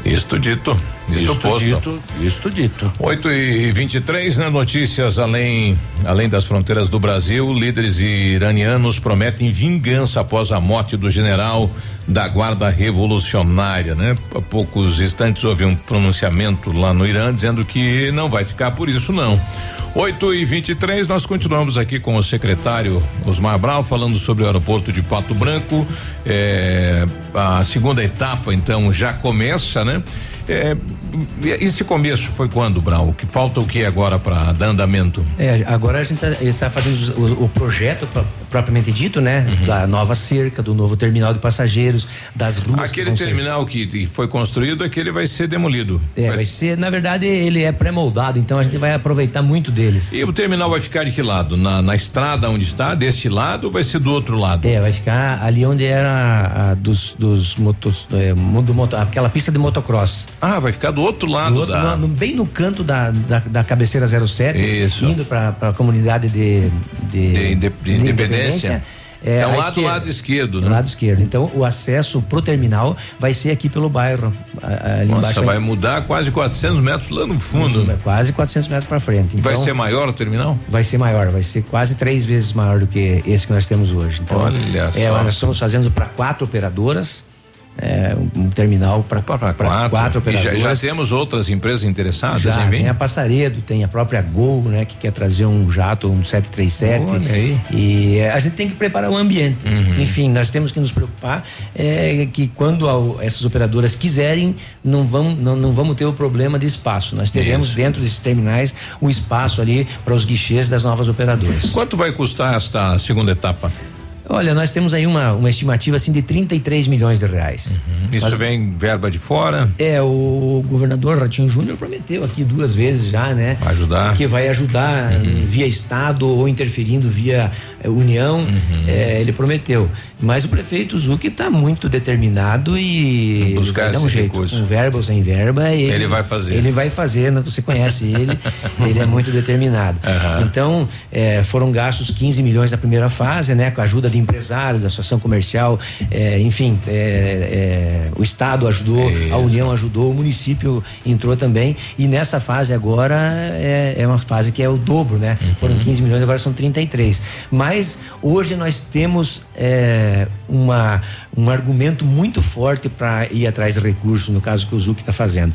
Speaker 3: Isto dito. Isto,
Speaker 5: Isto
Speaker 3: posto.
Speaker 5: dito, isto dito.
Speaker 3: 8 e 23 né? Notícias além, além das fronteiras do Brasil, líderes iranianos prometem vingança após a morte do general da Guarda Revolucionária, né? Há poucos instantes houve um pronunciamento lá no Irã dizendo que não vai ficar por isso não. 8 e 23 nós continuamos aqui com o secretário Osmar Brau falando sobre o aeroporto de Pato Branco. É, a segunda etapa então já começa, né? É, esse começo foi quando, Brau? Que falta o que agora para dar andamento?
Speaker 31: É, agora a gente tá- está fazendo os- o, o projeto pro- propriamente dito, né?
Speaker 3: Uhum.
Speaker 31: Da nova cerca, do novo terminal de passageiros, das ruas. que
Speaker 3: Aquele
Speaker 31: ser-
Speaker 3: terminal que, que foi construído, aquele vai ser demolido.
Speaker 31: É, vai ser, na verdade, ele é pré-moldado, então a gente vai aproveitar muito deles.
Speaker 3: E o terminal vai ficar de que lado? Na, na estrada onde está, deste lado ou vai ser do outro lado?
Speaker 31: É, vai ficar ali onde era a, dos, dos motos, é, do moto, aquela pista de motocross.
Speaker 3: Ah, vai ficar do outro lado
Speaker 31: Do outro-
Speaker 3: da.
Speaker 31: bem no canto da, da, da cabeceira 07,
Speaker 3: Isso.
Speaker 31: indo para a comunidade de, de,
Speaker 3: De de independência. É
Speaker 31: à
Speaker 3: lá do
Speaker 31: esquerda.
Speaker 3: lado esquerdo,
Speaker 31: Do
Speaker 3: né?
Speaker 31: lado esquerdo. Então, o acesso pro terminal vai ser aqui pelo bairro. Ali
Speaker 3: Nossa,
Speaker 31: embaixo
Speaker 3: vai mudar quase 400 metros lá no fundo.
Speaker 31: Vai quase 400 metros para frente.
Speaker 3: Vai
Speaker 31: Então,
Speaker 3: ser maior o terminal?
Speaker 31: Vai ser maior, vai ser quase três vezes maior do que esse que nós temos hoje. Então,
Speaker 3: Olha
Speaker 31: é,
Speaker 3: só.
Speaker 31: nós estamos fazendo para quatro operadoras é, um, um terminal para quatro, quatro
Speaker 3: E já,
Speaker 31: operadoras.
Speaker 3: já temos outras empresas interessadas
Speaker 31: Já,
Speaker 3: em vir?
Speaker 31: tem a Passaredo, tem a própria Gol, né, que quer trazer um jato, um 737.
Speaker 3: Olha aí.
Speaker 31: E eh, a gente tem que preparar o ambiente. Enfim, nós temos que nos preocupar eh, que quando a- essas operadoras quiserem, não vamos, não, não vamos ter o problema de espaço. Nós teremos
Speaker 3: Isso.
Speaker 31: dentro desses terminais o espaço ali para os guichês das novas operadoras.
Speaker 3: Quanto vai custar esta segunda etapa?
Speaker 31: Olha, nós temos aí uma, uma estimativa assim de 33 milhões de reais.
Speaker 3: Isso
Speaker 31: Mas-
Speaker 3: vem verba de fora?
Speaker 31: É, o governador Ratinho Júnior prometeu aqui duas vezes já, né?
Speaker 3: Vai ajudar.
Speaker 31: Que vai ajudar
Speaker 3: Uhum.
Speaker 31: via Estado ou interferindo via eh, União.
Speaker 3: Uhum.
Speaker 31: eh, ele prometeu. Mas o prefeito Zuc está muito determinado e ele
Speaker 3: Buscar
Speaker 31: dar um
Speaker 3: esse
Speaker 31: jeito.
Speaker 3: recurso.
Speaker 31: Com verba ou sem verba. Ele,
Speaker 3: Ele vai fazer.
Speaker 31: Ele vai fazer, né? você conhece ele, ele é muito determinado. Então, eh, foram gastos 15 milhões na primeira fase, né? Com a ajuda de empresários, da associação comercial, eh, enfim, eh, eh, o Estado ajudou, a União ajudou, o município entrou também. E nessa fase agora é, é uma fase que é o dobro, né? Foram 15 milhões, agora são 33. Mas hoje nós temos uma, um argumento muito forte para ir atrás de recursos, no caso que o Zuc está fazendo.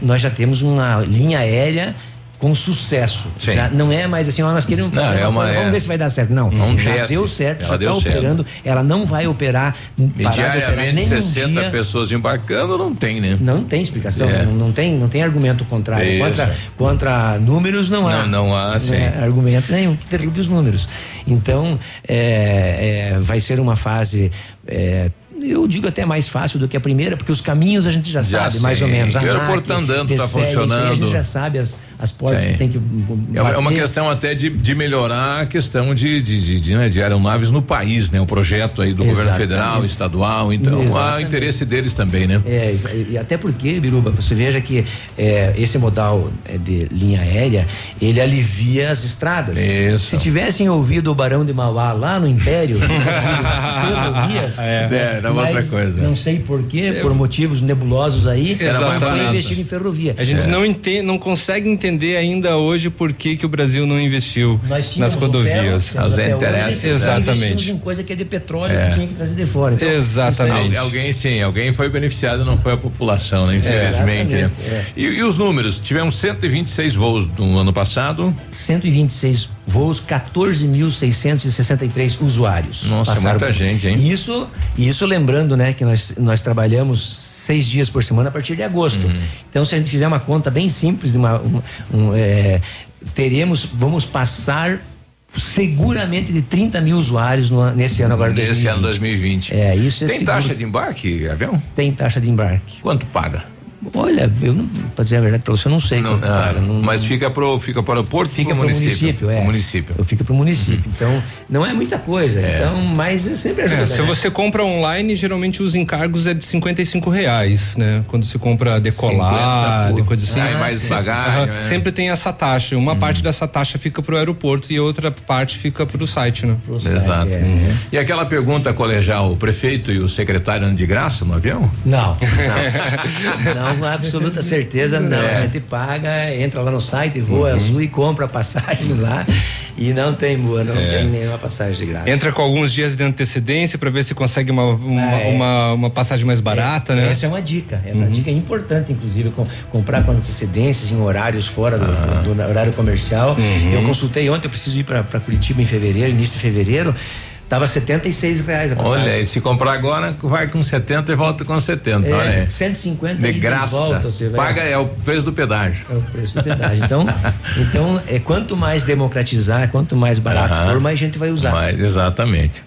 Speaker 31: Nós já temos uma linha aérea com sucesso.
Speaker 3: Sim.
Speaker 31: Já não é mais assim, ó, nós queremos
Speaker 3: Não, é uma-
Speaker 31: coisa, vamos
Speaker 3: é-
Speaker 31: ver se vai dar certo. Não,
Speaker 3: Um
Speaker 31: já
Speaker 3: teste.
Speaker 31: deu certo,
Speaker 3: Ela
Speaker 31: já está operando. Ela não vai operar
Speaker 3: E
Speaker 31: operar
Speaker 3: diariamente
Speaker 31: um
Speaker 3: 60
Speaker 31: dia.
Speaker 3: pessoas embarcando não tem, né?
Speaker 31: Não tem explicação,
Speaker 3: É.
Speaker 31: não, não tem, não tem argumento contrário.
Speaker 3: Isso.
Speaker 31: Contra, contra números não há.
Speaker 3: Não, não há, sim.
Speaker 31: É, argumento nenhum que derrube os números. Então, é, é, vai ser uma fase. é, eu digo até mais fácil do que a primeira, porque os caminhos a gente já,
Speaker 3: Já
Speaker 31: sabe, mais ou
Speaker 3: sei.
Speaker 31: menos.
Speaker 3: E o aeroporto tá andando, tá
Speaker 31: isso aí A
Speaker 3: funcionando.
Speaker 31: gente já sabe as, as portas
Speaker 3: Sim.
Speaker 31: que tem que.
Speaker 3: É uma, é uma
Speaker 31: bater.
Speaker 3: questão até de, de melhorar a questão de, de, de, de, né, de aeronaves no país, né? O projeto aí do governo
Speaker 31: Exatamente.
Speaker 3: federal, estadual, então há
Speaker 31: Exatamente.
Speaker 3: interesse deles também, né?
Speaker 31: É, e até porque, Biruba, você veja que é, esse modal é, de linha aérea, ele alivia as estradas.
Speaker 3: Isso.
Speaker 31: Se tivessem ouvido o Barão de Mauá lá no Império, ferrovias,
Speaker 3: É, era outra coisa.
Speaker 31: Não sei porquê, por motivos nebulosos aí,
Speaker 4: Era mais
Speaker 31: foi
Speaker 4: barato.
Speaker 31: investir em ferrovia.
Speaker 4: A gente
Speaker 31: É.
Speaker 4: não, entende, não consegue entender ainda hoje por que, que o Brasil não investiu nas
Speaker 31: ferro,
Speaker 4: rodovias.
Speaker 31: hoje, e investimos
Speaker 4: Exatamente.
Speaker 31: em coisa que é de petróleo
Speaker 3: É.
Speaker 31: que tinha que trazer de fora. Então,
Speaker 4: Exatamente.
Speaker 3: Al- alguém sim, alguém foi beneficiado, não foi a população, né? Infelizmente, né?
Speaker 31: exatamente, é.
Speaker 3: E, e os números? Tivemos 126 voos no ano passado.
Speaker 31: 126 voos, 14.663 usuários.
Speaker 3: Nossa,
Speaker 31: passaram
Speaker 3: muita
Speaker 31: por-
Speaker 3: gente, hein?
Speaker 31: Isso, isso lembrando, né, que nós, nós trabalhamos seis dias por semana a partir de agosto.
Speaker 3: Uhum.
Speaker 31: Então, se a gente fizer uma conta bem simples, de uma, um- um, é, teremos, vamos passar seguramente de 30 mil usuários no nesse ano agora.
Speaker 3: Nesse
Speaker 31: 2020.
Speaker 3: ano 2020.
Speaker 31: É, isso é
Speaker 3: Tem
Speaker 31: seguro.
Speaker 3: taxa de embarque, avião?
Speaker 31: Tem taxa de embarque.
Speaker 3: Quanto paga?
Speaker 31: Olha, eu não, pra dizer a verdade pra você, eu não sei quanto
Speaker 3: Ah.
Speaker 31: Não-
Speaker 3: mas fica pro, fica para o aeroporto
Speaker 31: Fica
Speaker 3: pro
Speaker 31: para o
Speaker 3: município?
Speaker 31: é.
Speaker 3: Pro município.
Speaker 31: Eu fico para o município. Então, não é muita coisa. Então, mas sempre ajuda.
Speaker 4: É, se
Speaker 31: né?
Speaker 4: você compra online, geralmente os encargos é de 55 reais, né? Quando se compra decolar,
Speaker 3: 50
Speaker 4: e coisa assim.
Speaker 3: Ah, e mais bagagem,
Speaker 4: Aham.
Speaker 3: né? Hum.
Speaker 4: Sempre tem essa taxa. Uma parte dessa taxa fica pro aeroporto e outra parte fica pro site, né?
Speaker 3: Exato.
Speaker 31: é.
Speaker 3: Uhum. E aquela pergunta colegial, o prefeito e o secretário andam de graça no avião?
Speaker 31: Não, não. não, com absoluta certeza não.
Speaker 3: É.
Speaker 31: A gente paga, entra lá no site, voa
Speaker 4: Uhum.
Speaker 31: azul e compra a passagem lá. E não tem boa, não
Speaker 4: É.
Speaker 31: tem nenhuma passagem de graça.
Speaker 4: Entra com alguns dias de antecedência para ver se consegue uma, uma,
Speaker 31: Ah, é.
Speaker 4: uma, uma passagem mais barata, né?
Speaker 31: Essa é uma dica. É uma
Speaker 4: Uhum.
Speaker 31: dica importante, inclusive, com- comprar com antecedências em horários fora do, do- do horário comercial.
Speaker 4: Uhum.
Speaker 31: Eu consultei ontem, eu preciso ir para Curitiba em fevereiro, início de fevereiro. Tava 76 reais a passagem.
Speaker 3: Olha, e se comprar agora, vai com 70 e volta com 70.
Speaker 31: É,
Speaker 3: olha aí.
Speaker 31: 150
Speaker 3: De graça.
Speaker 31: volta, você vai-
Speaker 3: Paga é o preço do pedágio.
Speaker 31: É o preço do pedágio. Então, então é, quanto mais democratizar, quanto mais barato
Speaker 3: Aham.
Speaker 31: for, mais gente vai usar.
Speaker 3: Mas, exatamente.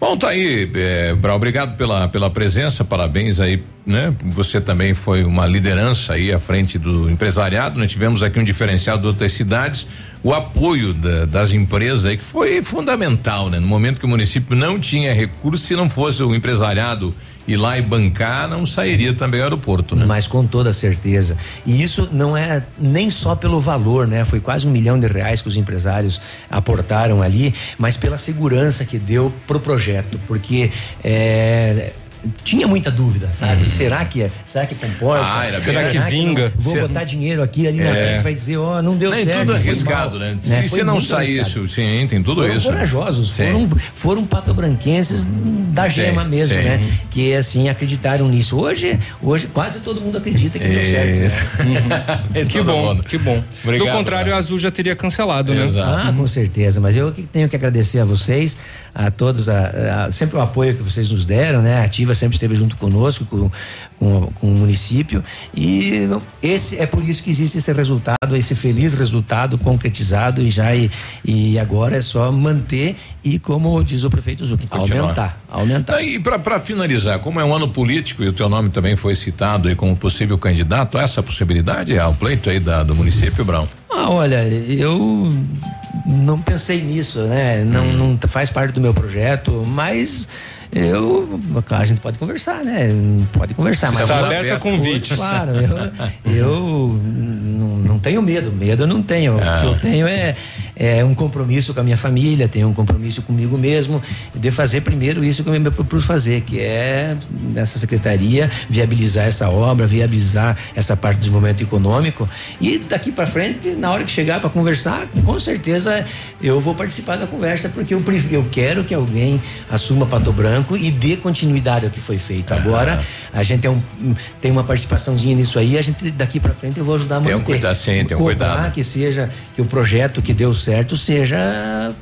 Speaker 3: Bom, tá aí, é, Brau, obrigado pela, pela presença, parabéns aí, né? Você também foi uma liderança aí à frente do empresariado, nós tivemos aqui um diferencial de outras cidades, o apoio da- das empresas aí que foi fundamental, né? No momento que o município não tinha recurso, se não fosse o empresariado ir lá e bancar, não sairia também o aeroporto, né?
Speaker 31: Mas com toda certeza. E isso não é nem só pelo valor, né? Foi quase um milhão de reais que os empresários aportaram ali, mas pela segurança que deu pro projeto, porque é, tinha muita dúvida, sabe? Será que é? Será que comporta?
Speaker 3: Ah, era
Speaker 4: Será
Speaker 3: bem-
Speaker 4: que vinga?
Speaker 31: não- Vou
Speaker 4: Será-
Speaker 31: botar dinheiro aqui ali na
Speaker 4: É.
Speaker 31: frente, vai dizer, ó, não deu
Speaker 3: Nem
Speaker 31: certo.
Speaker 3: tudo arriscado,
Speaker 31: mal.
Speaker 3: né?
Speaker 31: Né?
Speaker 3: Se, se não isso, sim, tem tudo
Speaker 31: foram
Speaker 3: isso.
Speaker 31: corajosos,
Speaker 3: Sim.
Speaker 31: foram, foram patobranquenses da
Speaker 3: Sim,
Speaker 31: gema mesmo,
Speaker 3: sim.
Speaker 31: né? Que assim acreditaram nisso. Hoje, hoje quase todo mundo acredita que deu certo. né?
Speaker 4: que bom, que bom.
Speaker 31: Obrigado,
Speaker 4: Do contrário, a Azul já teria cancelado, né?
Speaker 31: Ah, com certeza. Mas eu que tenho que agradecer a vocês, a todos, a, a- sempre o apoio que vocês nos deram, né? A Ativa sempre esteve junto conosco, com, com, com o município. E esse é por isso que existe esse resultado, esse feliz resultado concretizado e já e, e agora é só manter e como diz o prefeito Zucchi, aumentar, aumentar.
Speaker 3: E para finalizar, como é um ano político e o teu nome também foi citado aí como possível candidato, essa possibilidade ao pleito aí da, do município, Brão?
Speaker 31: Ah, olha, eu não pensei nisso, né? Não, não t- faz parte do meu projeto, mas eu, a gente pode conversar, né? Pode conversar, mas
Speaker 4: Está aberto a convite.
Speaker 31: Claro, eu, eu não, não tenho medo, medo eu não tenho. O que eu tenho é, é um compromisso com a minha família, tenho um compromisso comigo mesmo de fazer primeiro isso que eu me propus fazer, que é nessa secretaria viabilizar essa obra, viabilizar essa parte do desenvolvimento econômico e daqui para frente, na hora que chegar para conversar, com certeza eu vou participar da conversa porque eu, eu quero que alguém assuma Pato Branco e dê continuidade ao que foi feito. Agora a gente tem, um, tem uma participaçãozinha nisso aí, a gente daqui para frente eu vou ajudar a manter.
Speaker 3: Tem um cuidado, sim, tem um cuidado.
Speaker 31: que seja que o projeto que deu certo seja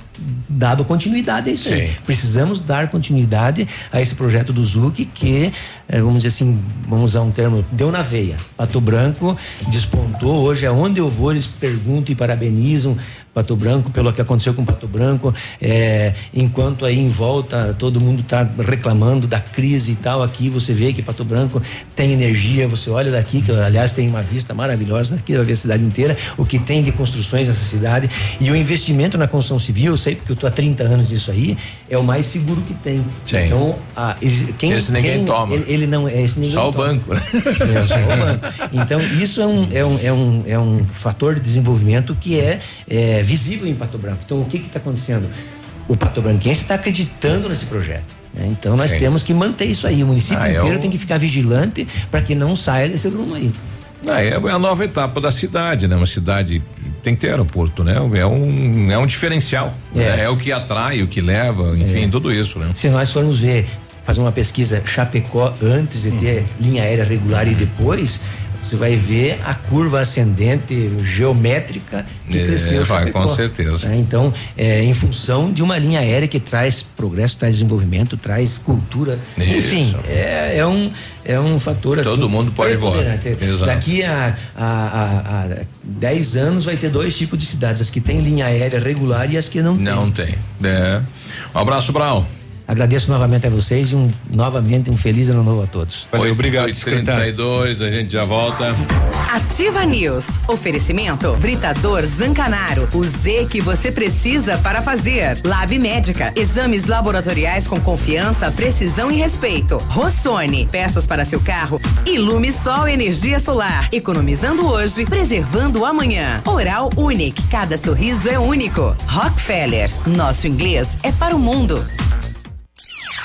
Speaker 31: dado continuidade a isso aí.
Speaker 3: Sim.
Speaker 31: Precisamos dar continuidade a esse projeto do Zuc que, eh, vamos dizer assim, vamos usar um termo, deu na veia. Pato Branco despontou, hoje aonde eu vou eles perguntam e parabenizam Pato Branco pelo que aconteceu com Pato Branco, eh, enquanto aí em volta todo mundo está reclamando da crise e tal, aqui você vê que Pato Branco tem energia, você olha daqui, que aliás tem uma vista maravilhosa, daqui vai ver a cidade inteira, o que tem de construções nessa cidade e o investimento na construção civil, eu sei porque eu estou há 30 anos nisso aí, é o mais seguro que tem.
Speaker 3: Sim.
Speaker 31: Então, a, esse- quem,
Speaker 3: Esse ninguém
Speaker 31: quem-
Speaker 3: toma.
Speaker 31: Ele, ele não é esse ninguém
Speaker 3: Só o
Speaker 31: toma.
Speaker 3: banco, né?
Speaker 31: É, só o banco. Então, isso é um, é um, é um, é um fator de desenvolvimento que é, é visível em Pato Branco. Então, o que está acontecendo? O Pato Branquense está acreditando nesse projeto. né? Então, nós
Speaker 3: Sim.
Speaker 31: temos que manter isso aí. O município
Speaker 3: Ah, é
Speaker 31: inteiro
Speaker 3: o-
Speaker 31: tem que ficar vigilante para que não saia desse rumo aí.
Speaker 3: Ah, é a nova etapa da cidade, né? Uma cidade tem que ter aeroporto, né? É um, é um diferencial.
Speaker 31: É.
Speaker 3: né? É o que atrai, o que leva, enfim, tudo isso, né?
Speaker 31: Se nós formos ver, fazer uma pesquisa Chapecó antes de ter linha aérea regular e depois, você vai ver a curva ascendente geométrica que
Speaker 3: É,
Speaker 31: cresceu.
Speaker 3: vai,
Speaker 31: Chapecó.
Speaker 3: com certeza.
Speaker 31: Né? Então, é, em função de uma linha aérea que traz progresso, traz desenvolvimento, traz cultura. Enfim,
Speaker 3: Isso.
Speaker 31: é, é um é um fator assim.
Speaker 3: Todo mundo pode voar.
Speaker 31: preponderante.
Speaker 3: Exato.
Speaker 31: Daqui a, a, a, a 10 anos vai ter dois tipos de cidades, as que têm linha aérea regular e as que não têm.
Speaker 3: Não tem. É. Um abraço, Brau.
Speaker 31: Agradeço novamente a vocês e um, novamente um feliz ano novo a todos.
Speaker 3: Valeu, obrigado. 32, a gente já volta.
Speaker 2: Ativa News. Oferecimento Britador Zancanaro. O Z que você precisa para fazer. Lab Médica. Exames laboratoriais com confiança, precisão e respeito. Rossoni. Peças para seu carro. Ilume Sol Energia Solar. Economizando hoje, preservando amanhã. Oral Unique. Cada sorriso é único. Rockefeller. Nosso inglês é para o mundo.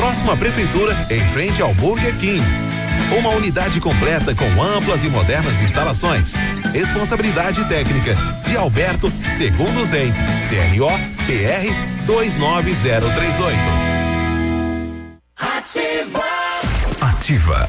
Speaker 32: Próxima Prefeitura, em frente ao Burger King. Uma unidade completa com amplas e modernas instalações. Responsabilidade técnica de Alberto Segundo Zen, CRO PR 29038.
Speaker 22: Ativa.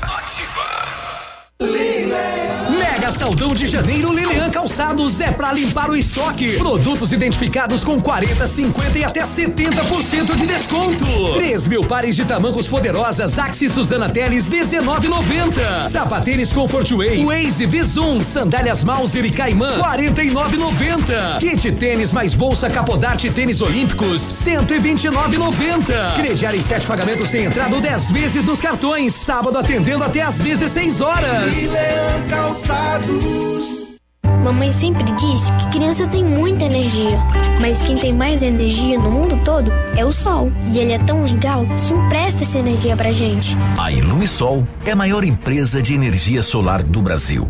Speaker 35: Saldão de Janeiro Lilian Calçados é para limpar o estoque. Produtos identificados com 40, 50 e até 70% de desconto. 3 mil pares de tamancos poderosas Axis Suzana Teles 19,90. Sapatênis Comfort Way, Waze Visum, sandálias Mauser e Caimã 49,90. Kit tênis mais bolsa Capodarte tênis olímpicos 129,90. Crediar em sete pagamentos sem entrada ou 10 vezes nos cartões. Sábado atendendo até às 16 horas.
Speaker 36: Milan Calçados.
Speaker 10: Mamãe sempre diz que criança tem muita energia, mas quem tem mais energia no mundo todo é o sol. E ele é tão legal que empresta essa energia pra gente.
Speaker 33: A Ilumisol é a maior empresa de energia solar do Brasil.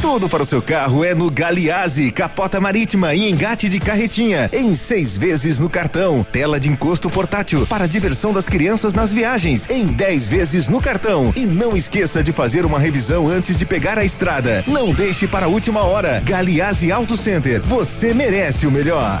Speaker 32: Tudo para o seu carro é no Galiase, capota marítima e engate de carretinha, em seis vezes no cartão. Tela de encosto portátil para diversão das crianças nas viagens, em dez vezes no cartão. E não esqueça de fazer uma revisão antes de pegar a estrada. Não deixe para a última hora. Galiase Auto Center, você merece o melhor.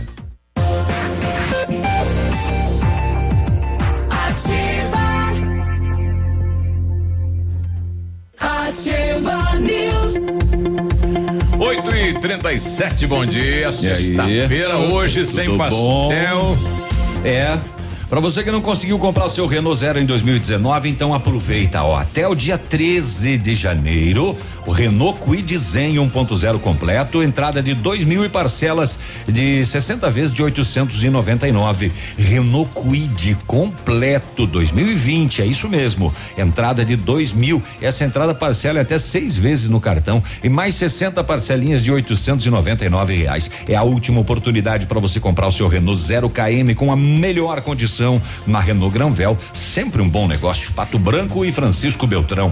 Speaker 3: 37 bom dia. Sexta-feira, hoje sem
Speaker 5: Tudo
Speaker 3: pastel.
Speaker 5: É. Pra você que não conseguiu comprar o seu Renault Zero em 2019, então aproveita, ó. Até o dia 13 de janeiro, o Renault Kwid Zen 1.0 completo, entrada de dois mil e parcelas de 60 vezes de 899. Renault Kwid completo 2020, é isso mesmo. Entrada de dois mil. Essa entrada parcela é até seis vezes no cartão e mais 60 parcelinhas de 899 reais. É a última oportunidade para você comprar o seu Renault Zero KM com a melhor condição na Renault Granvel. Sempre um bom negócio. Pato Branco e Francisco Beltrão.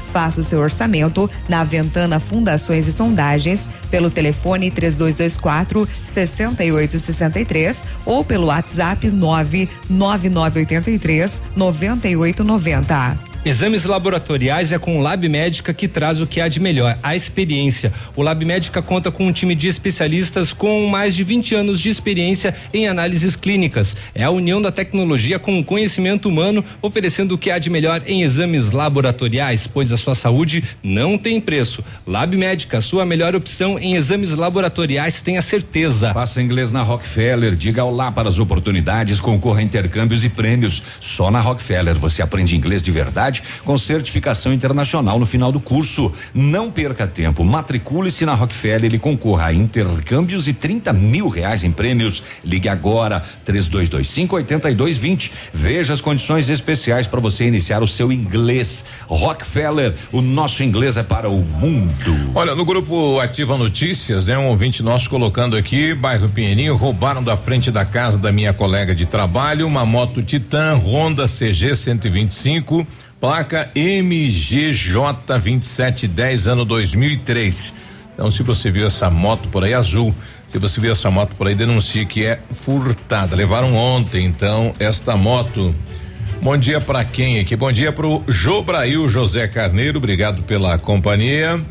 Speaker 6: Faça o seu orçamento na Ventana Fundações e Sondagens pelo telefone 3224 6863 ou pelo WhatsApp 99983 9890.
Speaker 4: Exames laboratoriais é com o Lab Médica que traz o que há de melhor, a experiência. O Lab Médica conta com um time de especialistas com mais de 20 anos de experiência em análises clínicas. É a união da tecnologia com o conhecimento humano, oferecendo o que há de melhor em exames laboratoriais, pois a sua saúde não tem preço. Lab Médica, sua melhor opção em exames laboratoriais, tenha certeza.
Speaker 5: Faça inglês na Rockefeller, diga olá para as oportunidades, concorra a intercâmbios e prêmios. Só na Rockefeller você aprende inglês de verdade contabilidade com certificação internacional no final do curso. Não perca tempo. Matricule-se na Rockefeller e concorra a intercâmbios e 30 mil reais em prêmios. Ligue agora 3225 8220. Veja as condições especiais para você iniciar o seu inglês. Rockefeller, o nosso inglês é para o mundo.
Speaker 3: Olha, no grupo Ativa Notícias, né? Um ouvinte nosso colocando aqui, bairro Pinheirinho, roubaram da frente da casa da minha colega de trabalho uma moto Titan Honda CG 125, placa MGJ 2710, ano 2003. Então, se você viu essa moto por aí azul, se você viu essa moto por aí, denuncie que é furtada. Levaram ontem, então, esta moto. Bom dia para quem aqui? Bom dia pro Jobrail José Carneiro, obrigado pela companhia.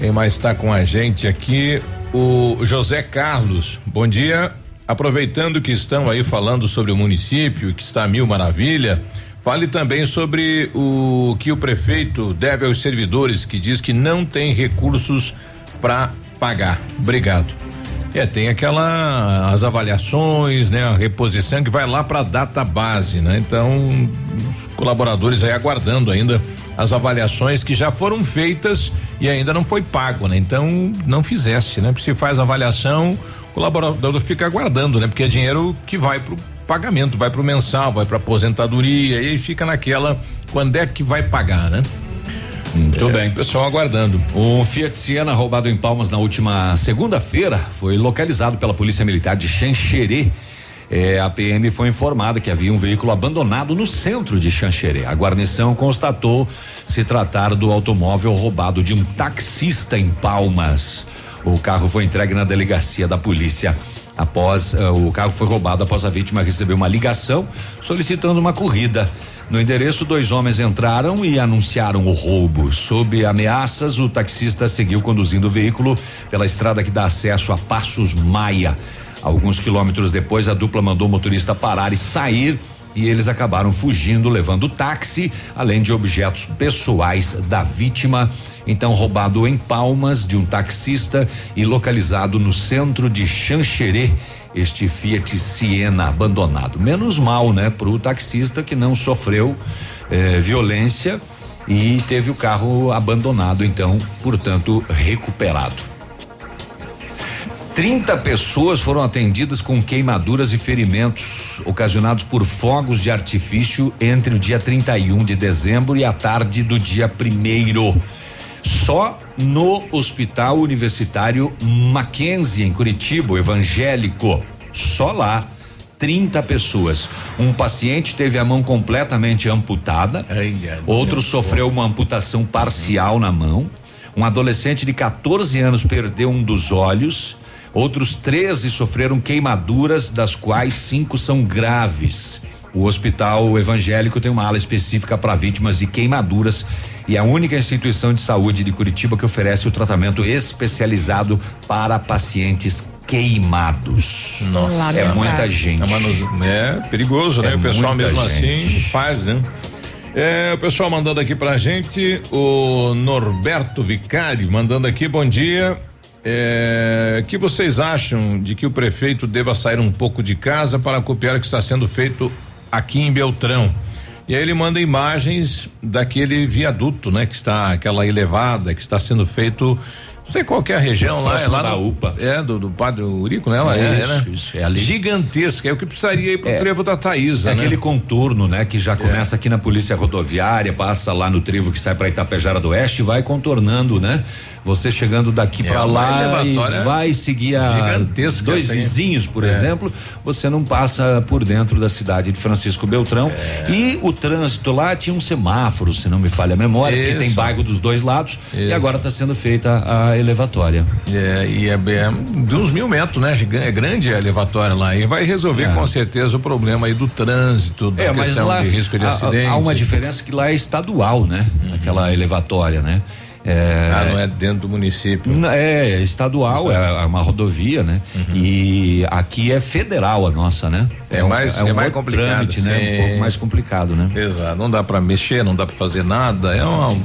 Speaker 3: Quem mais está com a gente aqui? O José Carlos. Bom dia. Aproveitando que estão aí falando sobre o município, que está mil maravilha, fale também sobre o que o prefeito deve aos servidores, que diz que não tem recursos para pagar. Obrigado. É, tem aquela as avaliações, né, a reposição que vai lá para a data base, né? Então, os colaboradores aí aguardando ainda as avaliações que já foram feitas e ainda não foi pago, né? Então, não fizesse, né? Porque se faz avaliação, o colaborador fica aguardando, né? Porque é dinheiro que vai pro pagamento, vai pro mensal, vai pra aposentadoria e fica naquela quando é que vai pagar, né?
Speaker 5: Muito
Speaker 3: É,
Speaker 5: bem.
Speaker 3: Pessoal aguardando.
Speaker 5: O Fiat Siena roubado em Palmas na última segunda-feira foi localizado pela Polícia Militar de Xanxerê. É, a PM foi informada que havia um veículo abandonado no centro de Xanxerê. A guarnição constatou se tratar do automóvel roubado de um taxista em Palmas. O carro foi entregue na delegacia da polícia. Após eh, o carro foi roubado após a vítima receber uma ligação solicitando uma corrida. No endereço, dois homens entraram e anunciaram o roubo. Sob ameaças, o taxista seguiu conduzindo o veículo pela estrada que dá acesso a Passos Maia. Alguns quilômetros depois, a dupla mandou o motorista parar e sair e eles acabaram fugindo, levando táxi, além de objetos pessoais da vítima. Então, roubado em Palmas de um taxista e localizado no centro de Xanxerê, este Fiat Siena abandonado. Menos mal, né, para o taxista que não sofreu eh, violência e teve o carro abandonado, então, portanto, recuperado. 30 pessoas foram atendidas com queimaduras e ferimentos ocasionados por fogos de artifício entre o dia 31 de dezembro e a tarde do dia primeiro. Só no Hospital Universitário Mackenzie, em Curitiba, evangélico. Só lá. 30 pessoas. Um paciente teve a mão completamente amputada, outro sofreu uma amputação parcial na mão. Um adolescente de 14 anos perdeu um dos olhos. Outros 13 sofreram queimaduras, das quais cinco são graves. O hospital evangélico tem uma ala específica para vítimas de queimaduras e é a única instituição de saúde de Curitiba que oferece o tratamento especializado para pacientes queimados.
Speaker 3: Nossa,
Speaker 5: é muita gente.
Speaker 3: É, é perigoso, né?
Speaker 5: É
Speaker 3: o pessoal mesmo
Speaker 5: gente.
Speaker 3: assim faz, né? É, o pessoal mandando aqui pra gente, o Norberto Vicari mandando aqui, bom dia. É, que vocês acham de que o prefeito deva sair um pouco de casa para copiar o que está sendo feito aqui em Beltrão? E aí ele manda imagens daquele viaduto, né? Que está, aquela elevada que está sendo feito, não sei qual que é a região lá, é lá
Speaker 5: da
Speaker 3: no,
Speaker 5: UPA.
Speaker 3: É, do, do padre Urico, né? Ela é,
Speaker 5: Isso,
Speaker 3: né?
Speaker 5: isso, é ali.
Speaker 3: Gigantesca, é o que precisaria ir pro
Speaker 5: É.
Speaker 3: trevo da Taísa,
Speaker 5: É
Speaker 3: né?
Speaker 5: aquele contorno, né? Que já começa aqui na polícia rodoviária, passa lá no trevo que sai para Itapejara do Oeste, vai contornando, né? Você chegando daqui
Speaker 3: É
Speaker 5: para lá e vai seguir a dois
Speaker 3: aí.
Speaker 5: vizinhos, por
Speaker 3: É.
Speaker 5: exemplo, você não passa por dentro da cidade de Francisco Beltrão.
Speaker 3: É.
Speaker 5: E o trânsito lá tinha um semáforo, se não me falha a memória, porque tem bairro dos dois lados e
Speaker 3: Isso.
Speaker 5: agora está sendo feita a elevatória.
Speaker 3: É, e é, bem- é de uns mil metros, né? É grande a elevatória lá e vai resolver
Speaker 5: É.
Speaker 3: com certeza o problema aí do trânsito, da
Speaker 5: É, mas
Speaker 3: questão
Speaker 5: lá
Speaker 3: de risco de
Speaker 5: há-
Speaker 3: acidente.
Speaker 5: há uma diferença que lá é estadual, né? Aquela elevatória, né? É,
Speaker 3: Ah, não é dentro do município.
Speaker 5: É, é estadual, é, é uma rodovia, né? E aqui é federal a nossa, né?
Speaker 3: Uhum. É
Speaker 5: um-
Speaker 3: mais-
Speaker 5: um
Speaker 3: é mais complicado,
Speaker 5: trâmite, né? Um pouco mais complicado, né?
Speaker 3: Exato, não dá pra mexer, não dá pra fazer nada. É uma.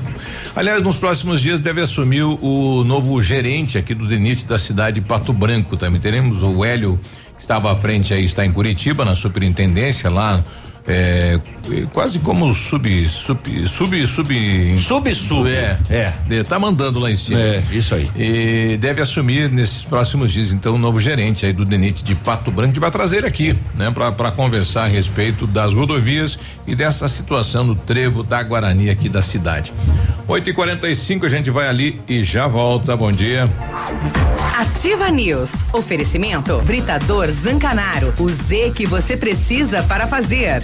Speaker 3: Aliás, nos próximos dias deve assumir o, o novo gerente aqui do DENIT da cidade de Pato Branco também. Teremos o Hélio, que estava à frente aí, está em Curitiba, na superintendência lá é, quase como sub sub sub sub
Speaker 5: sub sub.
Speaker 3: é. É. Tá mandando lá em cima.
Speaker 5: É isso aí.
Speaker 3: E deve assumir nesses próximos dias então o novo gerente aí do DENIT de Pato Branco que vai trazer aqui né para conversar a respeito das rodovias e dessa situação no trevo da Guarani aqui da cidade. 8 e 45 a gente vai ali e já volta. Bom dia.
Speaker 2: Ativa News. Oferecimento. Britador Zancanaro. O Z que você precisa para fazer.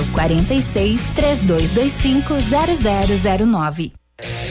Speaker 9: 46 3225 0009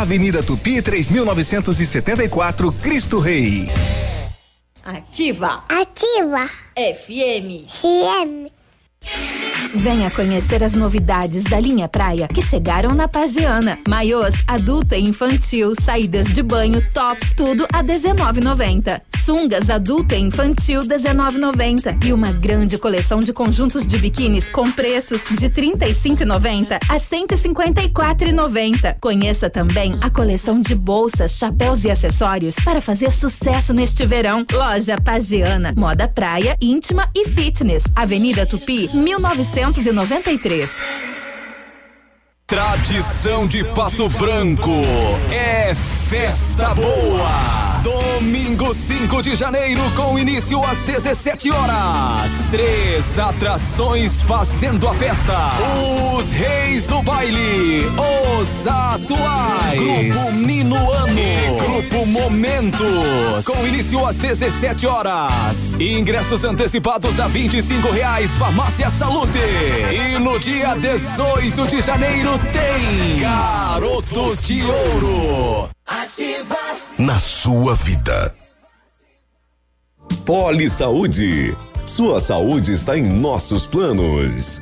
Speaker 37: Avenida Tupi 3974, Cristo Rei.
Speaker 38: Ativa. Ativa. FM.
Speaker 10: CM.
Speaker 9: Venha conhecer as novidades da linha praia que chegaram na Pagiana. Maiôs, adulto e infantil, saídas de banho, tops, tudo a 19,90. Sungas adulto e infantil 19,90 e uma grande coleção de conjuntos de biquínis com preços de 35,90 a 154,90. Conheça também a coleção de bolsas, chapéus e acessórios para fazer sucesso neste verão. Loja Pagiana, moda praia, íntima e fitness. Avenida Tupi, 1993.
Speaker 22: Tradição de Pato Branco é festa boa. Domingo 5 de janeiro, com início às 17 horas. Três atrações fazendo a festa. Os Reis do Baile, os atuais. Grupo Minuano e Grupo Momentos. Com início às 17 horas. Ingressos antecipados a 25 reais, Farmácia Salute. E no dia 18 de janeiro tem Garotos de Ouro.
Speaker 14: Ativa. Na sua vida. Poli Saúde. Sua saúde está em nossos planos.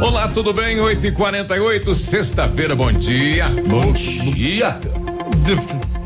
Speaker 3: Olá, tudo bem? 8 e 48 sexta-feira, bom dia.
Speaker 5: Bom dia.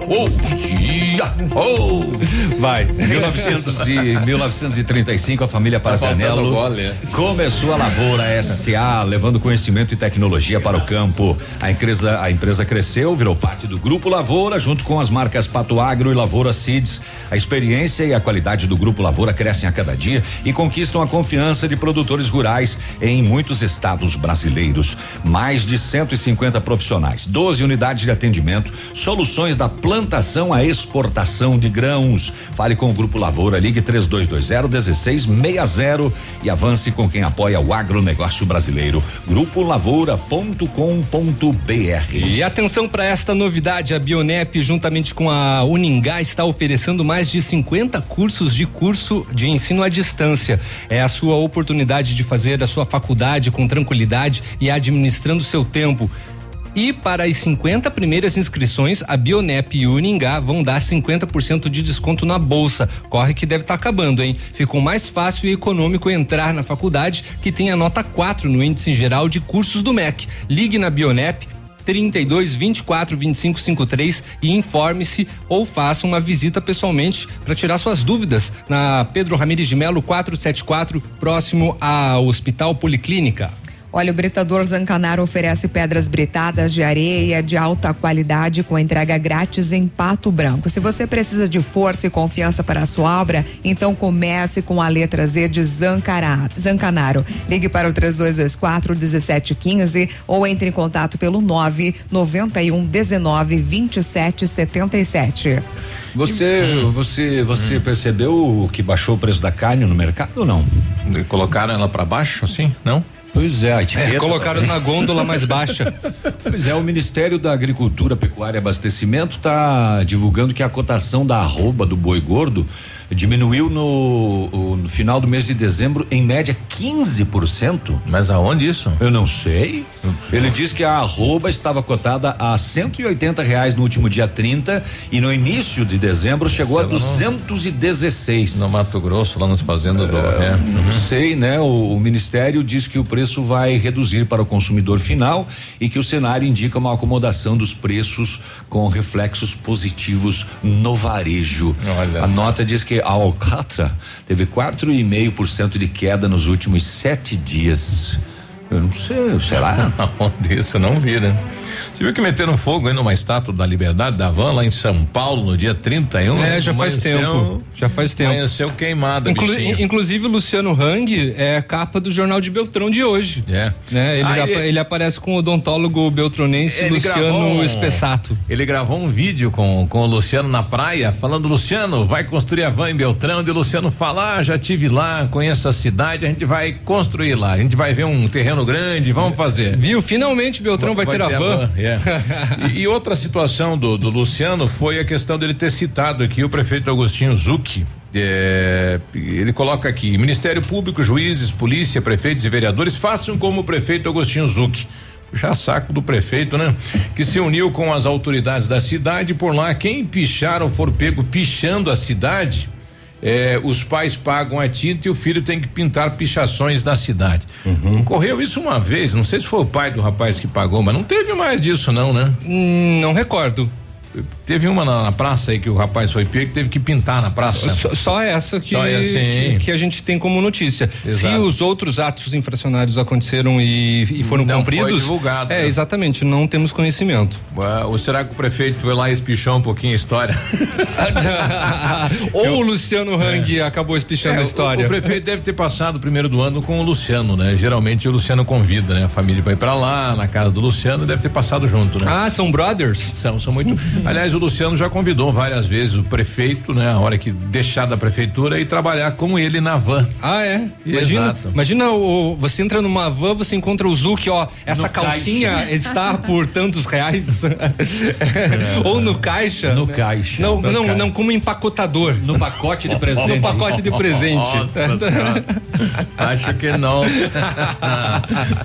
Speaker 5: Oh, dia! Oh!
Speaker 4: Vai.
Speaker 5: 1900 e, 1935, a família
Speaker 3: Tá
Speaker 5: Parzanello
Speaker 3: é.
Speaker 5: começou a Lavoura SA, levando conhecimento e tecnologia para o campo. A empresa, a empresa cresceu, virou parte do Grupo Lavoura, junto com as marcas Pato Agro e Lavoura Seeds. A experiência e a qualidade do Grupo Lavoura crescem a cada dia e conquistam a confiança de produtores rurais em muitos estados brasileiros. Mais de 150 profissionais, 12 unidades de atendimento, soluções da plantação à exportação de grãos. Fale com o Grupo Lavoura, ligue 3220 1660 e avance com quem apoia o agronegócio brasileiro. Grupo Lavoura.com.br.
Speaker 4: E atenção para esta novidade, a Bionep, juntamente com a Uningá, está oferecendo mais de 50 cursos de curso de ensino à distância. É a sua oportunidade de fazer a sua faculdade com tranquilidade e administrando seu tempo. E para as 50 primeiras inscrições, a Bionep e o Uningá vão dar 50% de desconto na bolsa. Corre que deve estar acabando, hein? Ficou mais fácil e econômico entrar na faculdade, que tem a nota 4 no índice geral de cursos do MEC. Ligue na Bionep 32 24 25 53 e informe-se ou faça uma visita pessoalmente para tirar suas dúvidas na Pedro Ramires de Melo 474, próximo ao Hospital Policlínica.
Speaker 6: Olha, o Britador Zancanaro oferece pedras britadas de areia de alta qualidade com entrega grátis em Pato Branco. Se você precisa de força e confiança para a sua obra, então comece com a letra Z de Zancará, Zancanaro. Ligue para o 3224 1715 ou entre em contato pelo 991 19 27 77.
Speaker 5: Você, você, você percebeu que baixou o preço da carne no mercado ou não?
Speaker 3: Colocaram ela para baixo, assim? Não?
Speaker 5: Pois é, a etiqueta.
Speaker 4: É, colocaram
Speaker 5: também.
Speaker 4: na gôndola mais baixa.
Speaker 5: Pois é, o Ministério da Agricultura, Pecuária e Abastecimento está divulgando que a cotação da arroba do boi gordo diminuiu no, no final do mês de dezembro em média 15%.
Speaker 3: Mas aonde isso?
Speaker 5: Eu não sei. Ele diz que a arroba estava cotada a 180 reais no último dia 30 e no início de dezembro chegou a
Speaker 3: Sei não.
Speaker 5: 216.
Speaker 3: No Mato Grosso, lá nos fazendas do. É.
Speaker 5: Não sei, né? O, o Ministério diz que o preço vai reduzir para o consumidor final e que o cenário indica uma acomodação dos preços com reflexos positivos no varejo.
Speaker 3: Olha
Speaker 5: a
Speaker 3: só.
Speaker 5: nota diz que a Alcatra teve 4,5% de queda nos últimos sete dias. Eu não sei, será?
Speaker 3: Onde isso não vira. Você viu que meteram fogo aí numa estátua da Liberdade da Van lá em São Paulo no dia 31?
Speaker 4: É, já faz tempo. Já faz tempo.
Speaker 3: Amanheceu queimada,
Speaker 4: Inclu-
Speaker 3: bichinho.
Speaker 4: inclusive o Luciano Hang é capa do jornal de Beltrão de hoje.
Speaker 3: É.
Speaker 4: Né? Ele,
Speaker 3: Ah, ele-
Speaker 4: aparece com o odontólogo beltronense Luciano
Speaker 3: um-
Speaker 4: Espessato.
Speaker 3: Ele gravou um vídeo com, com o Luciano na praia, falando: Luciano, vai construir a van em Beltrão. E o Luciano fala: ah, já tive lá, conheço a cidade, a gente vai construir lá. A gente vai ver um terreno grande, vamos fazer.
Speaker 4: Viu? Finalmente Beltrão vai, ter a van.
Speaker 3: é. e, e outra situação do, do Luciano foi a questão dele ter citado aqui o prefeito Agostinho Zucchi. É, ele coloca aqui: Ministério Público, juízes, polícia, prefeitos e vereadores façam como o prefeito Agostinho Zucchi. Puxar saco do prefeito, né? Que se uniu com as autoridades da cidade. Por lá, quem pichar ou for pego pichando a cidade, é, os pais pagam a tinta e o filho tem que pintar pichações na cidade. Ocorreu isso uma vez, não sei se foi o pai do rapaz que pagou, mas não teve mais disso, não, né?
Speaker 4: Hum, não recordo.
Speaker 3: Teve uma na, na praça aí que o rapaz foi pego teve que pintar na praça.
Speaker 4: Só, só essa que,
Speaker 3: Só essa,
Speaker 4: que, que a gente tem como notícia.
Speaker 3: Exato.
Speaker 4: Se os outros atos infracionários aconteceram e, e foram
Speaker 3: Não foi
Speaker 4: cumpridos.
Speaker 3: divulgado,
Speaker 4: É,
Speaker 3: né?
Speaker 4: exatamente, não temos conhecimento.
Speaker 3: Ué, Ou será que o prefeito foi lá e espichou um pouquinho a história?
Speaker 4: Ou o Luciano Hang acabou espichando
Speaker 3: É,
Speaker 4: a
Speaker 3: o-
Speaker 4: história.
Speaker 3: O, prefeito deve ter passado o primeiro do ano com o Luciano, né? Geralmente o Luciano convida, né? A família vai pra lá, na casa do Luciano, deve ter passado junto, né?
Speaker 4: Ah, são brothers?
Speaker 3: São, são muito. Aliás, o Luciano já convidou várias vezes o prefeito, né? A hora que deixar da prefeitura e trabalhar com ele na van.
Speaker 4: Ah, é? Imagina,
Speaker 3: Exato.
Speaker 4: imagina o, você entra numa van, você encontra o Zuc, ó, essa
Speaker 5: No
Speaker 4: calcinha
Speaker 5: caixa.
Speaker 4: está por tantos reais. Ou no caixa.
Speaker 5: No
Speaker 4: né?
Speaker 5: caixa.
Speaker 4: Não,
Speaker 5: No
Speaker 4: não,
Speaker 5: caixa.
Speaker 4: não, como empacotador.
Speaker 5: No pacote de presente.
Speaker 4: No pacote de presente.
Speaker 3: Nossa. Acho que não.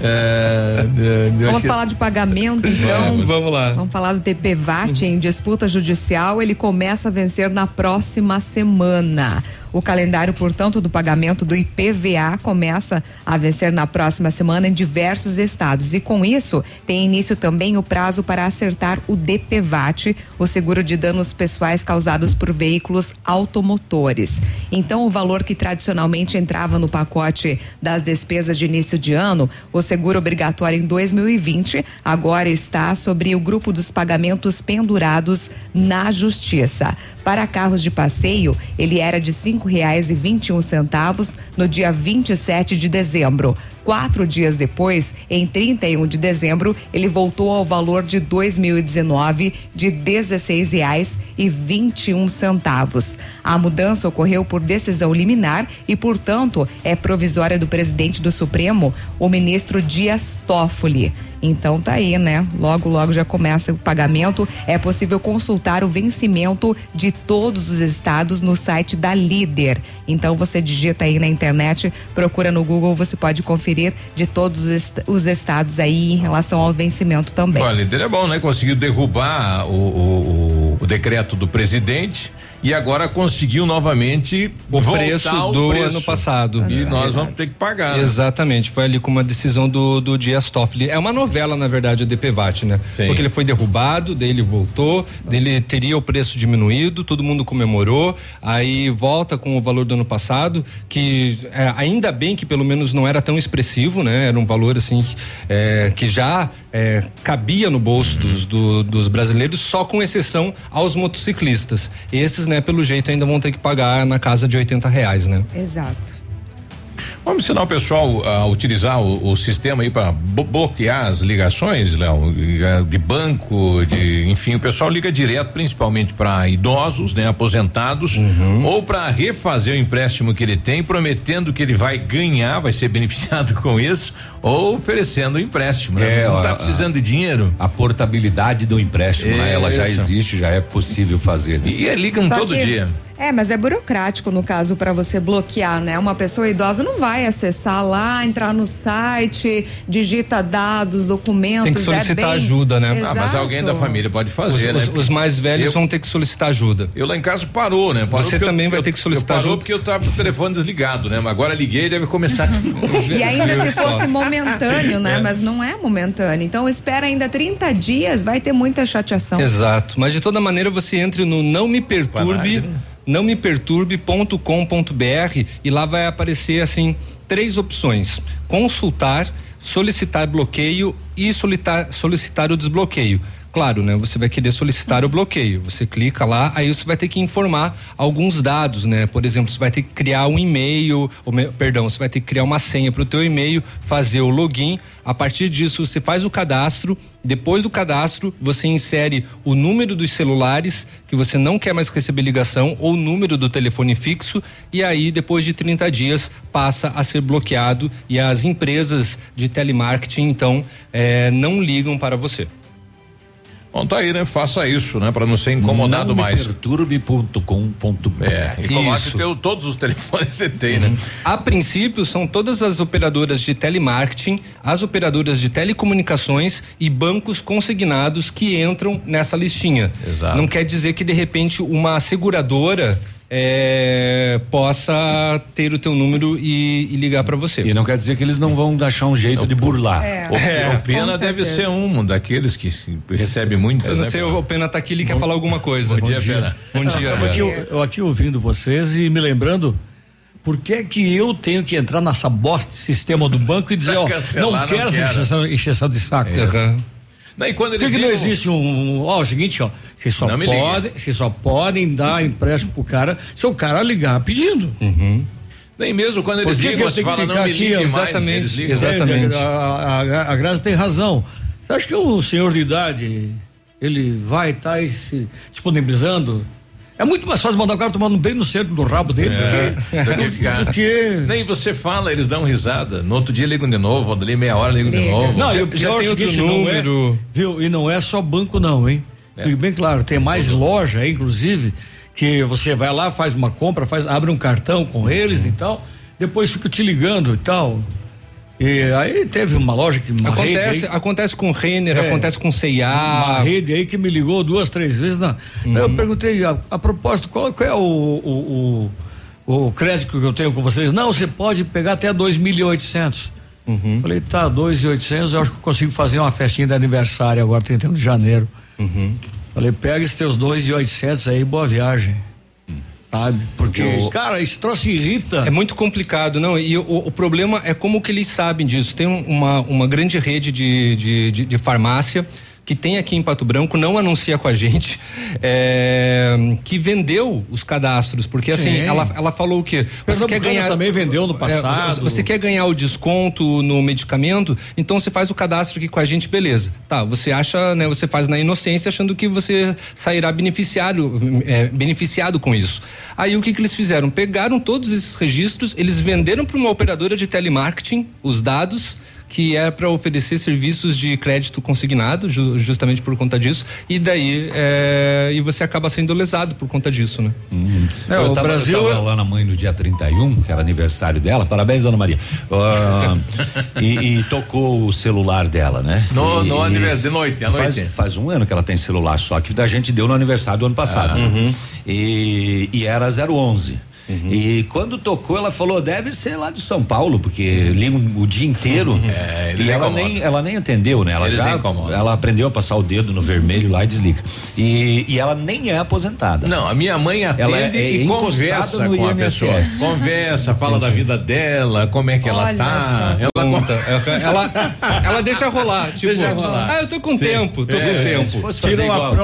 Speaker 3: É,
Speaker 6: Vamos
Speaker 3: que-
Speaker 6: falar de pagamento, então.
Speaker 4: Vamos, vamos lá.
Speaker 6: Vamos falar do TPVAT em disputa judicial. Ele começa a vencer na próxima semana. O calendário, portanto, do pagamento do IPVA começa a vencer na próxima semana em diversos estados. E com isso, tem início também o prazo para acertar o DPVAT, o seguro de danos pessoais causados por veículos automotores. Então, o valor que tradicionalmente entrava no pacote das despesas de início de ano, o seguro obrigatório em 2020, agora está sobre o grupo dos pagamentos pendurados na Justiça. Para carros de passeio, ele era de um centavos no dia 27 de dezembro. Quatro dias depois, em 31 de dezembro, ele voltou ao valor de 2019 de um centavos. A mudança ocorreu por decisão liminar e, portanto, é provisória do presidente do Supremo, o ministro Dias Toffoli. Então tá aí, né? Logo, logo já começa o pagamento. É possível consultar o vencimento de todos os estados no site da Líder. Então você digita aí na internet, procura no Google, você pode conferir de todos os estados aí em relação ao vencimento também.
Speaker 3: Olha, líder é bom, né? Conseguiu derrubar o, o, o decreto do presidente e agora conseguiu novamente
Speaker 4: o preço do
Speaker 3: preço.
Speaker 4: ano passado.
Speaker 3: E nós vamos ter que pagar. né?
Speaker 4: Exatamente, foi ali com uma decisão do, do Dias Toffoli. É uma novela, na verdade, o DPVAT, né?
Speaker 3: Sim.
Speaker 4: Porque ele foi derrubado, daí ele voltou, daí ele teria o preço diminuído, todo mundo comemorou, aí volta com o valor do ano passado, que é, ainda bem que pelo menos não era tão expressivo, né? Era um valor assim é, que já é, cabia no bolso dos, do- dos brasileiros, só com exceção aos motociclistas. Esses, né, pelo jeito, ainda vão ter que pagar na casa de 80 reais, né?
Speaker 6: Exato.
Speaker 3: Vamos ensinar o pessoal a utilizar o, o sistema aí para bloquear as ligações, Léo, de banco, de, enfim, o pessoal liga direto, principalmente para idosos, né, aposentados,
Speaker 4: Uhum.
Speaker 3: ou para refazer o empréstimo que ele tem, prometendo que ele vai ganhar, vai ser beneficiado com isso, ou oferecendo o empréstimo, né?
Speaker 5: É,
Speaker 3: Não
Speaker 5: a-
Speaker 3: tá precisando de dinheiro.
Speaker 5: A portabilidade do empréstimo, né? Ela já existe, já é possível fazer. né?
Speaker 3: E ligam
Speaker 6: Só
Speaker 3: todo
Speaker 6: que-
Speaker 3: dia.
Speaker 6: É, mas é burocrático no caso para você bloquear, né? Uma pessoa idosa não vai acessar lá, entrar no site, digita dados, documentos.
Speaker 4: Tem que solicitar
Speaker 6: é bem...
Speaker 4: ajuda, né?
Speaker 3: Ah, mas alguém da família pode fazer,
Speaker 4: os,
Speaker 3: né?
Speaker 4: os- os mais velhos
Speaker 3: Eu-
Speaker 4: vão ter que solicitar ajuda.
Speaker 3: Eu lá em casa parou, né? Parou
Speaker 4: Você
Speaker 3: porque eu-
Speaker 4: também vai
Speaker 3: eu-
Speaker 4: ter que solicitar
Speaker 3: eu parou
Speaker 4: ajuda.
Speaker 3: porque eu tava com o telefone desligado, né? Mas agora liguei e deve começar de novo.
Speaker 6: E ainda se fosse momentâneo, né?
Speaker 3: É.
Speaker 6: Mas não é momentâneo. Então espera ainda 30 dias, vai ter muita chateação.
Speaker 4: Exato. Mas de toda maneira você entre no não me perturbe, não me perturbe.com.br e lá vai aparecer assim três opções: consultar, solicitar bloqueio e solitar- solicitar o desbloqueio. Claro, né? Você vai querer solicitar o bloqueio. Você clica lá, aí você vai ter que informar alguns dados, né? Por exemplo, você vai ter que criar um e-mail, ou perdão, você vai ter que criar uma senha para o teu e-mail, fazer o login. A partir disso, você faz o cadastro. Depois do cadastro, você insere o número dos celulares que você não quer mais receber ligação ou o número do telefone fixo e aí depois de 30 dias passa a ser bloqueado e as empresas de telemarketing então eh, não ligam para você.
Speaker 3: Bom, tá aí, né? Faça isso, né? Pra não ser incomodado
Speaker 5: Não
Speaker 3: mais.
Speaker 5: Perturbe.com.br.
Speaker 3: É, e coloque teu, todos os telefones que você tem, né?
Speaker 4: A princípio, são todas as operadoras de telemarketing, as operadoras de telecomunicações e bancos consignados que entram nessa listinha.
Speaker 3: Exato.
Speaker 4: Não quer dizer que, de repente, uma seguradora eh, possa ter o teu número e, e ligar para você.
Speaker 5: E não quer dizer que eles não vão achar um jeito de burlar.
Speaker 6: É.
Speaker 3: O,
Speaker 4: É,
Speaker 3: o Pena deve ser um daquele que recebe muitas,
Speaker 4: Eu não
Speaker 3: né?
Speaker 4: sei, o Pena tá aqui, ele quer falar alguma coisa.
Speaker 3: Bom dia, Pena.
Speaker 4: Bom dia.
Speaker 39: Eu aqui, eu, eu aqui ouvindo vocês e me lembrando. Por que é que eu tenho que entrar nessa bosta de sistema do banco e dizer, ó,
Speaker 3: Cancelar,
Speaker 39: não
Speaker 3: não
Speaker 39: quero essa
Speaker 3: quero.
Speaker 39: encheção, encheção de saco?
Speaker 4: Aham.
Speaker 3: E quando
Speaker 39: Por que,
Speaker 3: eles
Speaker 39: que não existe um. Ó, é o seguinte, ó. Vocês só, podem, vocês só podem dar empréstimo pro cara se o cara ligar pedindo.
Speaker 3: Nem mesmo quando eles ligam, você fala, não me
Speaker 39: aqui,
Speaker 3: ligue mais.
Speaker 4: exatamente,
Speaker 3: Eles ligam.
Speaker 4: exatamente.
Speaker 39: É, A, a, a Graça tem razão. Você acha que o senhor de idade ele vai estar se disponibilizando? É muito mais fácil mandar o cara tomando bem no centro do rabo dele
Speaker 3: É,
Speaker 39: do
Speaker 3: do que
Speaker 39: do que-
Speaker 3: Nem você fala, eles dão risada. No outro dia ligam de novo, ali meia hora ligam de
Speaker 6: Liga.
Speaker 3: novo.
Speaker 39: Não,
Speaker 4: Já-
Speaker 39: e o
Speaker 4: já tem
Speaker 39: é
Speaker 4: outro
Speaker 39: é-
Speaker 4: número.
Speaker 39: viu? E não é só banco, não, hein?
Speaker 3: É.
Speaker 39: Bem claro, tem mais loja aí, inclusive, que você vai lá, faz uma compra, faz, abre um cartão com eles e tal, depois fica te ligando e tal. E aí teve uma loja que uma
Speaker 4: Acontece,
Speaker 39: aí-
Speaker 4: acontece com Renner,
Speaker 39: É.
Speaker 4: acontece com
Speaker 39: uma
Speaker 4: C&A.
Speaker 39: rede aí que me ligou duas, três vezes. Na,
Speaker 4: Uhum.
Speaker 39: Eu perguntei, a, a propósito, qual, é o, o, o, o crédito que eu tenho com vocês, não, você pode pegar até 2.800.
Speaker 4: Uhum.
Speaker 39: Falei, tá, 2.800, eu acho que eu consigo fazer uma festinha de aniversário agora, 31 de janeiro.
Speaker 4: Uhum.
Speaker 39: Falei, pega esses teus 2.800 aí, boa viagem. Sabe? Porque,
Speaker 4: Porque o-
Speaker 39: cara, isso troço irrita.
Speaker 4: É muito complicado, não. E o, o problema é como que eles sabem disso. Tem um- uma, uma grande rede de, de, de, de farmácia que tem aqui em Pato Branco, não anuncia com a gente, é, que vendeu os cadastros, porque assim,
Speaker 39: Sim.
Speaker 4: ela, ela falou o quê? Você quer ganhar
Speaker 39: também vendeu no
Speaker 4: É,
Speaker 39: passado.
Speaker 4: você- você quer ganhar o desconto no medicamento, então você faz o cadastro aqui com a gente, beleza. Tá, você acha, né, você faz na inocência achando que você sairá beneficiário, é, beneficiado com isso. Aí o que que eles fizeram? Pegaram todos esses registros, eles venderam para uma operadora de telemarketing os dados que é para oferecer serviços de crédito consignado, ju- justamente por conta disso, e daí é, e você acaba sendo lesado por conta disso, né?
Speaker 39: É,
Speaker 5: eu
Speaker 39: o
Speaker 5: tava,
Speaker 39: Brasil-
Speaker 5: eu tava lá na mãe no dia 31, que era aniversário dela. Parabéns, dona Maria. Ah, e, e tocou o celular dela, né?
Speaker 3: No-
Speaker 5: E-
Speaker 3: no aniversário, de noite, à
Speaker 5: faz,
Speaker 3: noite.
Speaker 5: Faz um ano que ela tem celular, só que a gente deu no aniversário do ano passado.
Speaker 3: Ah.
Speaker 5: né?
Speaker 3: Uhum.
Speaker 5: E, e era 011. E quando tocou, ela falou: deve ser lá de São Paulo, porque ligam o dia inteiro.
Speaker 3: É,
Speaker 5: e ela
Speaker 3: incomodam.
Speaker 5: nem, ela nem entendeu, né? Ela,
Speaker 3: Eles
Speaker 5: já-
Speaker 3: incomodam.
Speaker 5: ela aprendeu a passar o dedo no vermelho lá e desliga. E, e ela nem é aposentada.
Speaker 3: Não, a minha mãe atende
Speaker 5: Ela é- é
Speaker 3: e conversa com a
Speaker 5: INSS.
Speaker 3: pessoa. Conversa, fala da vida dela, como é que ela
Speaker 4: Olha
Speaker 3: tá. Ela
Speaker 4: Conta. ela, ela deixa rolar, tipo,
Speaker 5: Deixa rolar.
Speaker 4: ah, eu tô com
Speaker 5: Sim.
Speaker 4: tempo, tô
Speaker 5: É,
Speaker 4: com tempo.
Speaker 5: Se fosse fazer igual,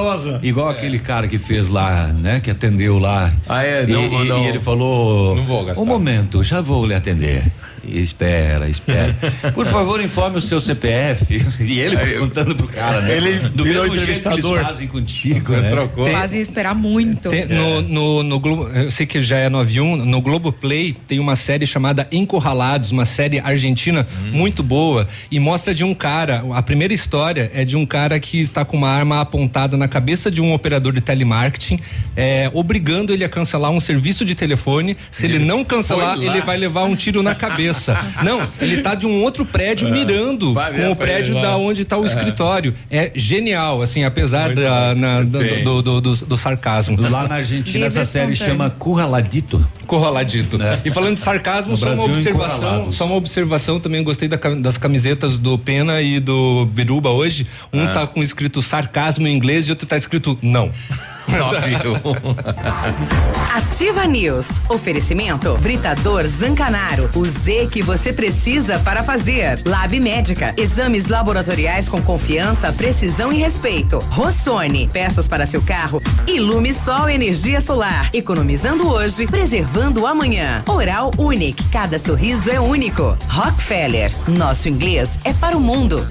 Speaker 5: igual aquele cara que fez lá, né? Que atendeu lá.
Speaker 3: Ah, é?
Speaker 5: E,
Speaker 3: Não,
Speaker 5: e-
Speaker 3: não.
Speaker 5: e ele falou:
Speaker 3: Não vou gastar.
Speaker 5: Um momento, já vou lhe atender. Espera, espera. Por favor, informe o seu CPF. E ele perguntando pro cara, né?
Speaker 4: Ele
Speaker 5: do
Speaker 4: virou
Speaker 5: mesmo jeito que eles fazem contigo, né?
Speaker 4: Tem-
Speaker 6: Fazem esperar muito.
Speaker 4: Tem- no, no, no Globo, eu sei que já é 91, no Globo Play tem uma série chamada Encurralados, uma série argentina muito boa e mostra de um cara, a primeira história é de um cara que está com uma arma apontada na cabeça de um operador de telemarketing, é, obrigando ele a cancelar um serviço de telefone. Se ele,
Speaker 3: Ele
Speaker 4: não cancelar, ele vai levar um tiro na cabeça. Não, ele tá de um outro prédio mirando
Speaker 3: Vai ver
Speaker 4: com o prédio da onde está o
Speaker 3: É.
Speaker 4: escritório. É genial, assim, apesar da, na- do, do, do- do sarcasmo.
Speaker 5: Lá na Argentina, essa série chama Curraladito.
Speaker 4: Corraladito. E falando de sarcasmo, só uma observação, só uma observação, também gostei da das camisetas do Pena e do Biruba hoje. Um
Speaker 3: Ah.
Speaker 4: tá com escrito sarcasmo em inglês e outro tá escrito não.
Speaker 2: Ativa News. Oferecimento Britador Zancanaro. O Z que você precisa para fazer. Lab Médica. Exames laboratoriais com confiança, precisão e respeito. Rossoni. Peças para seu carro. Ilume Sol Energia Solar. Economizando hoje, preservando amanhã. Oral Unique. Cada sorriso é único. Rockefeller. Nosso inglês é para o mundo.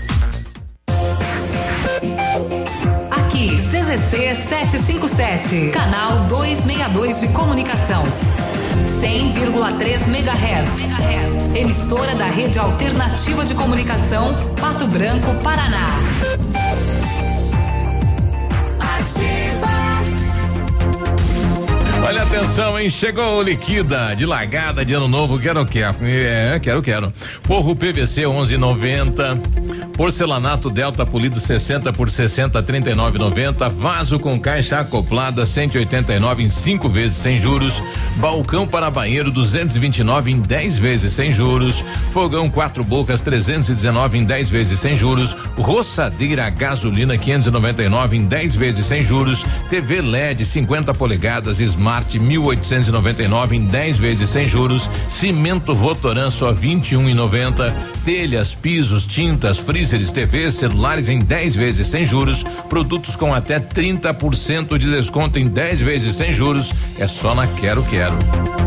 Speaker 8: Aqui, CZC 757, canal 262 de comunicação. 100,3 MHz. Emissora da Rede Alternativa de Comunicação, Pato Branco, Paraná.
Speaker 3: Olha atenção, hein? Chegou liquida de largada de ano novo, quero quero. É, quero quero. Forro PVC 11,90. Porcelanato Delta polido 60 por 60 39,90. Vaso com caixa acoplada 189 em 5 vezes sem juros. Balcão para banheiro 229 em 10 vezes sem juros. Fogão quatro bocas 319 em 10 vezes sem juros. Roçadeira a gasolina 599 em 10 vezes sem juros. TV LED 50 polegadas Smart 1899 em 10 vezes sem juros. Cimento Votoran só 21,90. Telhas, pisos, tintas, freezers, TVs, celulares em 10 vezes sem juros. Produtos com até 30% de desconto em 10 vezes sem juros. É só na Quero Quero.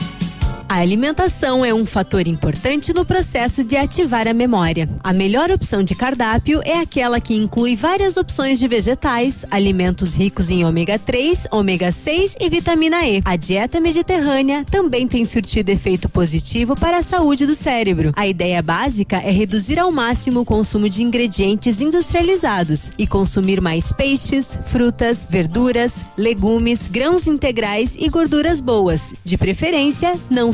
Speaker 40: A alimentação é um fator importante no processo de ativar a memória. A melhor opção de cardápio é aquela que inclui várias opções de vegetais, alimentos ricos em ômega 3, ômega 6 e vitamina E. A dieta mediterrânea também tem surtido efeito positivo para a saúde do cérebro. A ideia básica é reduzir ao máximo o consumo de ingredientes industrializados e consumir mais peixes, frutas, verduras, legumes, grãos integrais e gorduras boas, de preferência não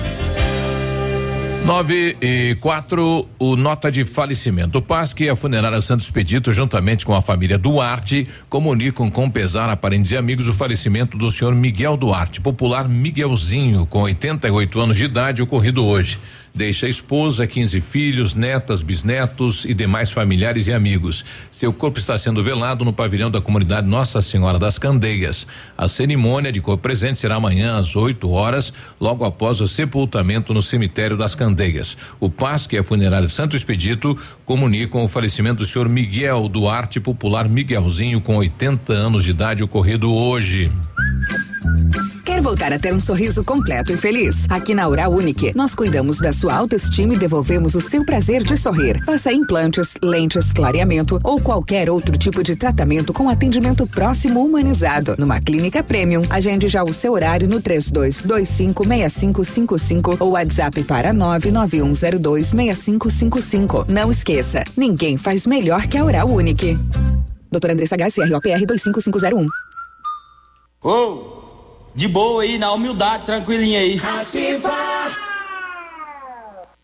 Speaker 3: 9 e 4, o nota de falecimento. O PASC e a funerária Santos Expedito, juntamente com a família Duarte, comunicam com pesar a parentes e amigos o falecimento do senhor Miguel Duarte, popular Miguelzinho, com 88 anos de idade, ocorrido hoje. Deixa a esposa, 15 filhos, netas, bisnetos e demais familiares e amigos. Seu corpo está sendo velado no pavilhão da comunidade Nossa Senhora das Candeias. A cerimônia de corpo presente será amanhã às 8 horas, logo após o sepultamento no cemitério das Candeias. O PASC e a funerária Santo Expedito comunicam o falecimento do senhor Miguel Duarte, popular Miguelzinho, com 80 anos de idade, ocorrido hoje.
Speaker 41: Voltar a ter um sorriso completo e feliz? Aqui na Oral Unique, nós cuidamos da sua autoestima e devolvemos o seu prazer de sorrir. Faça implantes, lentes, clareamento ou qualquer outro tipo de tratamento com atendimento próximo humanizado. Numa clínica premium, agende já o seu horário no 32256555 ou WhatsApp para 991026555. Não esqueça, ninguém faz melhor que a Oral Unique. Doutora Andressa H, CROPR 25501.
Speaker 42: Ô, de boa aí, na humildade, tranquilinha aí.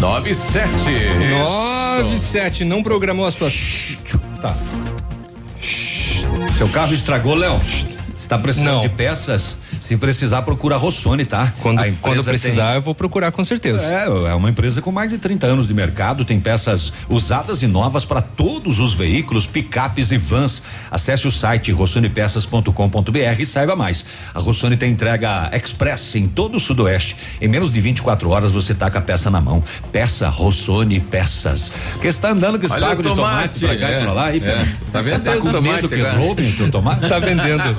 Speaker 3: Nove sete.
Speaker 4: Nove sete, não programou as suas. Tá.
Speaker 5: Seu carro estragou, Léo? Está precisando
Speaker 4: Não.
Speaker 5: de peças? Se precisar, procura a Rossoni, tá?
Speaker 4: Quando, quando precisar,
Speaker 5: tem-
Speaker 4: eu vou procurar com certeza.
Speaker 5: É, é uma empresa com mais de 30 anos de mercado, tem peças usadas e novas para todos os veículos, picapes e vans. Acesse o site rossonepeças.com.br e saiba mais. A Rossoni tem entrega express em todo o sudoeste. Em menos de 24 horas você tá com a peça na mão. Peça Rossoni Peças. Porque está andando com
Speaker 3: Olha
Speaker 5: saco de tomate
Speaker 3: tomate,
Speaker 5: pra cá
Speaker 3: é,
Speaker 5: e pra lá. E,
Speaker 3: é. Tá vendendo
Speaker 5: com
Speaker 3: tomate
Speaker 5: medo que roubem o tomate?
Speaker 4: Tá vendendo.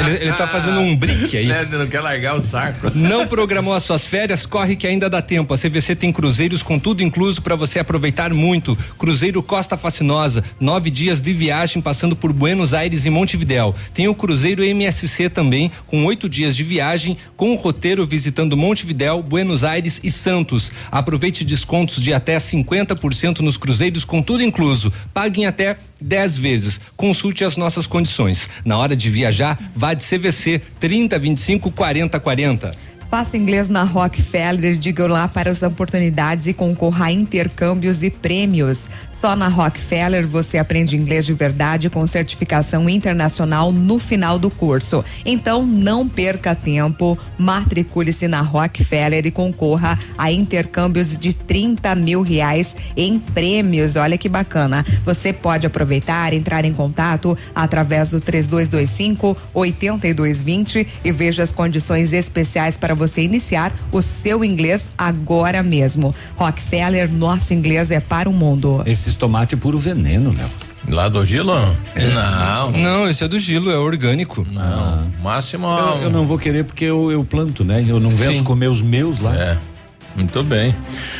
Speaker 4: Ele, ele tá fazendo um brick aí.
Speaker 3: Não quer largar o saco.
Speaker 4: Não programou as suas férias? Corre que ainda dá tempo. A CVC tem cruzeiros com tudo incluso para você aproveitar muito. Cruzeiro Costa Fascinosa, nove dias de viagem passando por Buenos Aires e Montevidéu. Tem o Cruzeiro MSC também, com oito dias de viagem, com o roteiro visitando Montevidéu, Buenos Aires e Santos. Aproveite descontos de até 50% nos cruzeiros com tudo incluso. Paguem até 10 vezes. Consulte as nossas condições. Na hora de viajar, vá de CVC 30 25 40 40.
Speaker 6: Faça inglês na Rockefeller, diga lá para as oportunidades e concorra a intercâmbios e prêmios. Só na Rockefeller você aprende inglês de verdade com certificação internacional no final do curso. Então não perca tempo, matricule-se na Rockefeller e concorra a intercâmbios de 30 mil reais em prêmios. Olha que bacana. Você pode aproveitar, entrar em contato através do 3225 8220 e veja as condições especiais para você iniciar o seu inglês agora mesmo. Rockefeller, nosso inglês é para o mundo.
Speaker 5: Esses tomates é puro veneno, Léo.
Speaker 3: Lá do Gilo? Não.
Speaker 4: Não, esse é do Gilo, é orgânico.
Speaker 3: Não. Máximo.
Speaker 5: Eu, eu não vou querer porque eu, eu planto, né? Eu não venço comer os meus lá.
Speaker 3: É. Muito bem.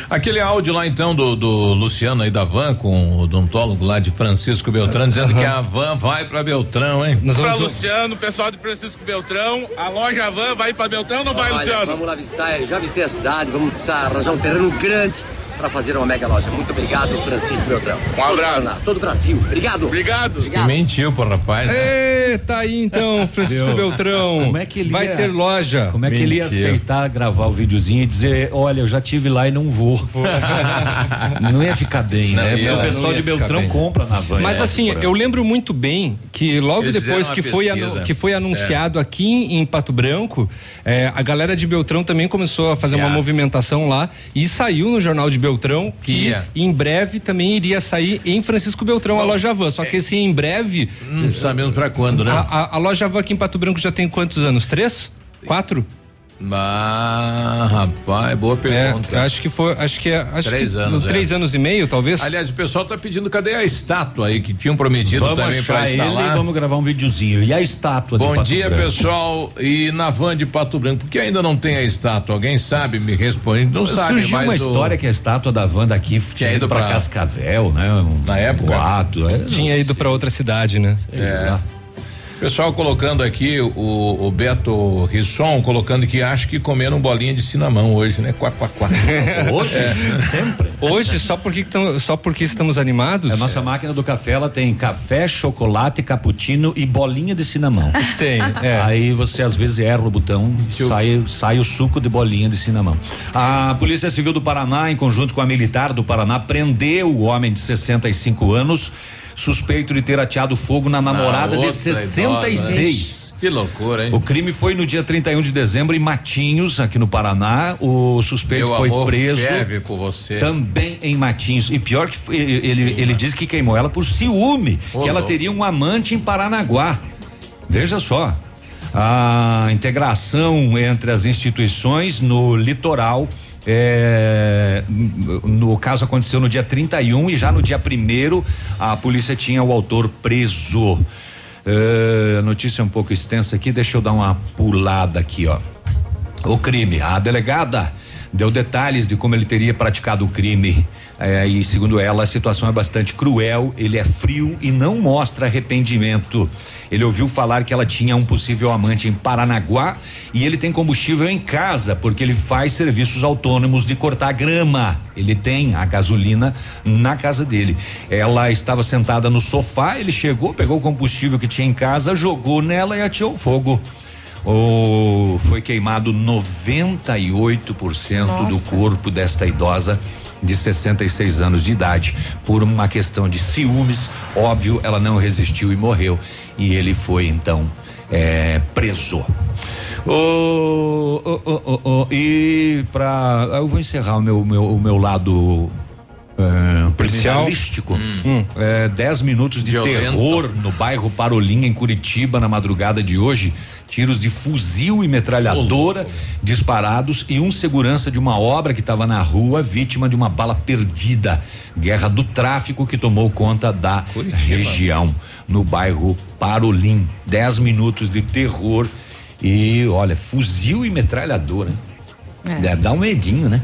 Speaker 3: Aquele áudio lá então do, do Luciano aí da Van com o odontólogo lá de Francisco Beltrão dizendo que a Van vai pra Beltrão, hein?
Speaker 43: Pra Luciano, pessoal de Francisco Beltrão, a loja Van vai pra Beltrão ou não vai,
Speaker 44: Olha,
Speaker 43: Luciano?
Speaker 44: Vamos lá visitar, já visitei a cidade, vamos precisar arranjar um terreno grande para fazer uma mega loja. Muito obrigado, Francisco Beltrão.
Speaker 43: Um abraço.
Speaker 44: Todo Todo o Brasil. Obrigado.
Speaker 43: Obrigado.
Speaker 3: Que mentiu pro rapaz. né?
Speaker 4: É, tá aí então, Francisco? Beltrão.
Speaker 5: Como é que ele
Speaker 4: vai
Speaker 5: ia-
Speaker 4: ter loja?
Speaker 5: Como é que ele ia aceitar gravar o videozinho e dizer, olha, eu já tive lá e não vou. não ia ficar bem,
Speaker 4: Não
Speaker 5: né? o pessoal de Beltrão
Speaker 4: bem.
Speaker 5: compra na van.
Speaker 4: Mas
Speaker 5: É,
Speaker 4: assim, eu lembro muito bem que logo
Speaker 5: Eles
Speaker 4: depois que foi, que foi anunciado aqui em Pato Branco, eh, a galera de Beltrão também começou a fazer uma movimentação lá e saiu no jornal de Beltrão que
Speaker 3: Ia.
Speaker 4: em breve também iria sair em Francisco Beltrão a loja Van. Só que esse em breve.
Speaker 3: Não sabemos pra quando, né?
Speaker 4: A, a- a loja Van aqui em Pato Branco já tem quantos anos? Três? Quatro?
Speaker 3: Ah, rapaz, boa pergunta.
Speaker 4: É, acho que foi, acho que é, acho
Speaker 3: Três
Speaker 4: que
Speaker 3: anos,
Speaker 4: três
Speaker 3: é.
Speaker 4: anos e meio, talvez.
Speaker 3: Aliás, o pessoal tá pedindo cadê a estátua aí que tinham prometido
Speaker 5: Vamos
Speaker 3: também
Speaker 5: ele
Speaker 3: instalar.
Speaker 5: e vamos gravar um videozinho. E a estátua
Speaker 3: Bom dia,
Speaker 5: Branco?
Speaker 3: pessoal. E na van de Pato Branco, por que ainda não tem a estátua? Alguém sabe? Me responde. Não sabe,
Speaker 5: Surgiu
Speaker 3: mas
Speaker 5: uma
Speaker 3: o-
Speaker 5: história que a estátua da van daqui tinha ido pra,
Speaker 3: pra-
Speaker 5: Cascavel, né? Um
Speaker 3: Na época?
Speaker 5: boato, é.
Speaker 4: Tinha ido pra outra cidade, né?
Speaker 3: É. Pessoal colocando aqui, o, o Beto Risson colocando que acha que comeram bolinha de cinamão hoje, né? Quá, quá, quá.
Speaker 5: Hoje?
Speaker 3: Sempre.
Speaker 4: Hoje, só porque, tão- só porque estamos animados?
Speaker 5: A nossa máquina do café, ela tem café, chocolate, cappuccino e bolinha de cinamão.
Speaker 4: Tem, é.
Speaker 5: Aí você às vezes erra o botão, sai, sai o suco de bolinha de cinamão. A Polícia Civil do Paraná, em conjunto com a Militar do Paraná, prendeu o homem de 65 anos, suspeito de ter ateado fogo na namorada
Speaker 3: Ah,
Speaker 5: de
Speaker 3: outra
Speaker 5: 66.
Speaker 3: idosa, Que loucura, hein?
Speaker 5: O crime foi no dia 31 de dezembro em Matinhos, aqui no Paraná. O suspeito
Speaker 3: Meu
Speaker 5: foi
Speaker 3: amor
Speaker 5: preso.
Speaker 3: ferve você.
Speaker 5: Também em Matinhos. E pior que foi, ele, ele disse que queimou ela por ciúme,
Speaker 3: Ô,
Speaker 5: que ela teria um amante em Paranaguá. Veja só. A integração entre as instituições no litoral. É, no caso aconteceu no dia 31 e já no dia primeiro a polícia tinha o autor preso. É, notícia um pouco extensa aqui, deixa eu dar uma pulada aqui, ó. O crime. A delegada deu detalhes de como ele teria praticado o crime. É, e segundo ela, a situação é bastante cruel. Ele é frio e não mostra arrependimento. Ele ouviu falar que ela tinha um possível amante em Paranaguá e ele tem combustível em casa porque ele faz serviços autônomos de cortar grama. Ele tem a gasolina na casa dele. Ela estava sentada no sofá, ele chegou, pegou o combustível que tinha em casa, jogou nela e atirou fogo. O, foi queimado 98% do corpo desta idosa de 66 anos de idade por uma questão de ciúmes. Óbvio, ela não resistiu e morreu. E ele foi então é, preso. Ô, ô, ô, ô, ô, e para eu vou encerrar o meu, meu, o meu lado é,
Speaker 4: Policial?
Speaker 5: criminalístico. É, dez minutos de
Speaker 3: Violento.
Speaker 5: terror no bairro Parolinha, em Curitiba, na madrugada de hoje. Tiros de fuzil e metralhadora disparados e um segurança de uma obra que estava na rua, vítima de uma bala perdida. Guerra do tráfico que tomou conta da região, no bairro Parolim. Dez minutos de terror E olha, fuzil e metralhadora.
Speaker 6: É.
Speaker 5: Deve dar um medinho, né?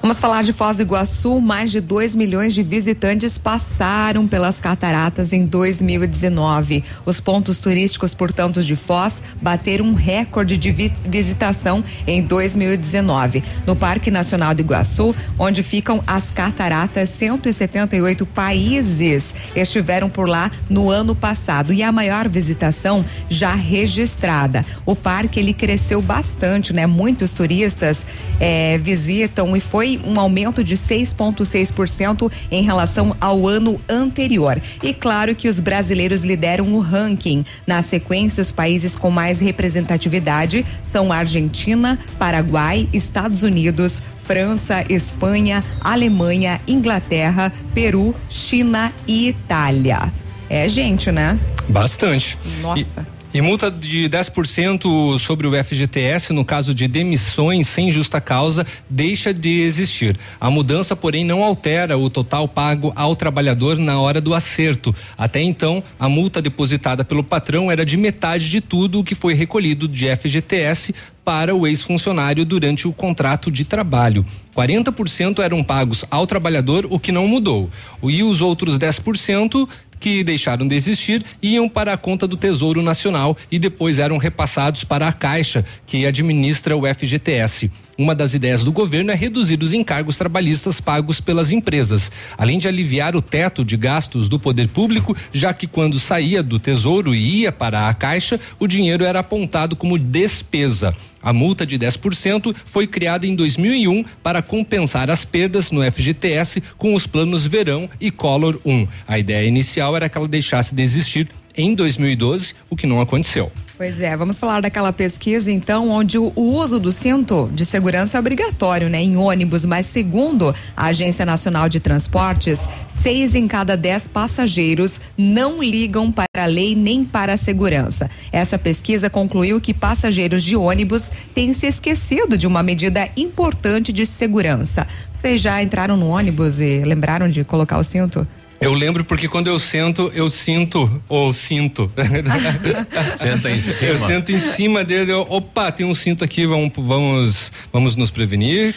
Speaker 6: Vamos falar de Foz do Iguaçu. Mais de 2 milhões de visitantes passaram pelas cataratas em 2019. Os pontos turísticos, portanto, de Foz bateram um recorde de vi visitação em 2019. No Parque Nacional do Iguaçu, onde ficam as cataratas, 178 países estiveram por lá no ano passado e a maior visitação já registrada. O parque ele cresceu bastante, né? Muitos turistas eh, visitam e foi um aumento de 6,6% em relação ao ano anterior. E claro que os brasileiros lideram o ranking. Na sequência, os países com mais representatividade são Argentina, Paraguai, Estados Unidos, França, Espanha, Alemanha, Inglaterra, Peru, China e Itália. É gente, né?
Speaker 4: Bastante.
Speaker 6: Nossa.
Speaker 4: E... E multa de 10% sobre o FGTS no caso de demissões sem justa causa deixa de existir. A mudança, porém, não altera o total pago ao trabalhador na hora do acerto. Até então, a multa depositada pelo patrão era de metade de tudo o que foi recolhido de FGTS para o ex-funcionário durante o contrato de trabalho. 40% eram pagos ao trabalhador, o que não mudou. E os outros 10% que deixaram de existir iam para a conta do Tesouro Nacional e depois eram repassados para a Caixa, que administra o FGTS. Uma das ideias do governo é reduzir os encargos trabalhistas pagos pelas empresas, além de aliviar o teto de gastos do poder público, já que quando saía do Tesouro e ia para a Caixa, o dinheiro era apontado como despesa. A multa de 10% foi criada em 2001 para compensar as perdas no FGTS com os planos Verão e Color 1. A ideia inicial era que ela deixasse de existir em 2012, o que não aconteceu.
Speaker 6: Pois é, vamos falar daquela pesquisa então, onde o, uso do cinto de segurança é obrigatório, né, em ônibus, mas segundo a Agência Nacional de Transportes, seis em cada dez passageiros não ligam para a lei nem para a segurança. Essa pesquisa concluiu que passageiros de ônibus têm se esquecido de uma medida importante de segurança. Vocês já entraram no ônibus e lembraram de colocar o cinto?
Speaker 4: Eu lembro porque quando eu sento, eu sinto ou sinto.
Speaker 3: Senta em cima.
Speaker 4: Eu sento em cima dele, eu, opa, tem um cinto aqui, vamos, vamos, vamos nos prevenir.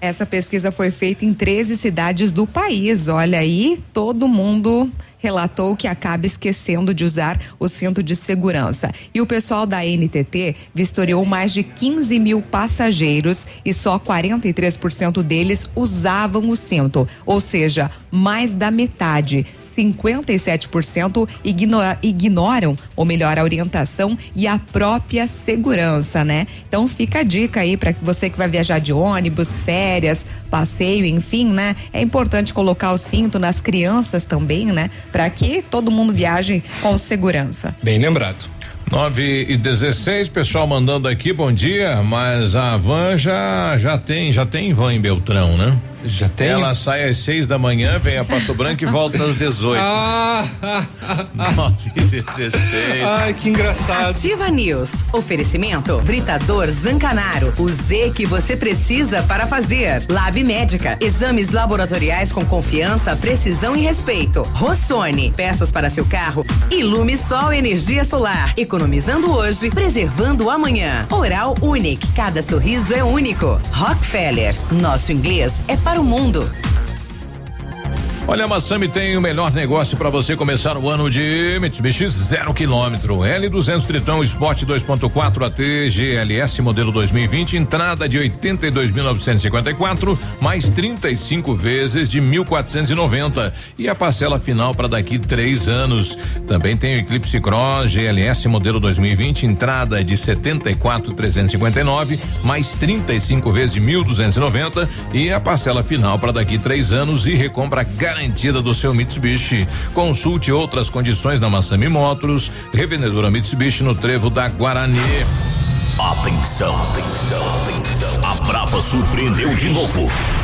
Speaker 6: Essa pesquisa foi feita em 13 cidades do país. Olha aí, todo mundo relatou que acaba esquecendo de usar o cinto de segurança. E o pessoal da NTT vistoriou mais de 15 mil passageiros e só 43% deles usavam o cinto, ou seja, mais da metade, 57% ignora, ignoram, ou melhor, a orientação e a própria segurança, né? Então fica a dica aí para você que vai viajar de ônibus, férias, passeio, enfim, né? É importante colocar o cinto nas crianças também, né? Para que todo mundo viaje com segurança.
Speaker 4: Bem lembrado.
Speaker 3: 9 e 16, pessoal mandando aqui, bom dia, mas a van já já tem, já tem van em Beltrão, né?
Speaker 4: Já tem.
Speaker 3: Ela sai às 6 da manhã, vem a Pato Branco e volta às 18.
Speaker 4: Ah,
Speaker 3: 9 e 16.
Speaker 4: Ai, que engraçado.
Speaker 2: Ativa News. Oferecimento Britador Zancanaro. O Z que você precisa para fazer. Lab Médica. Exames laboratoriais com confiança, precisão e respeito. Rossoni. Peças para seu carro. Ilume Sol Energia Solar. Economizando hoje, preservando amanhã. Oral Unique. Cada sorriso é único. Rockefeller. Nosso inglês é para o mundo.
Speaker 3: Olha, a Massami tem o melhor negócio para você começar o ano de Mitsubishi zero quilômetro. L200 Tritão Sport 2.4 AT GLS modelo 2020, entrada de 82.954 mais 35 vezes de 1.490 e a parcela final para daqui três anos. Também tem o Eclipse Cross GLS modelo 2020, entrada de 74.359 mais 35 vezes de 1.290 e a parcela final para daqui três anos e recompra garantida garantida do seu Mitsubishi. Consulte outras condições na Massami Motors, revendedora Mitsubishi no Trevo da Guarani.
Speaker 45: Atenção, atenção, A Brava surpreendeu de novo.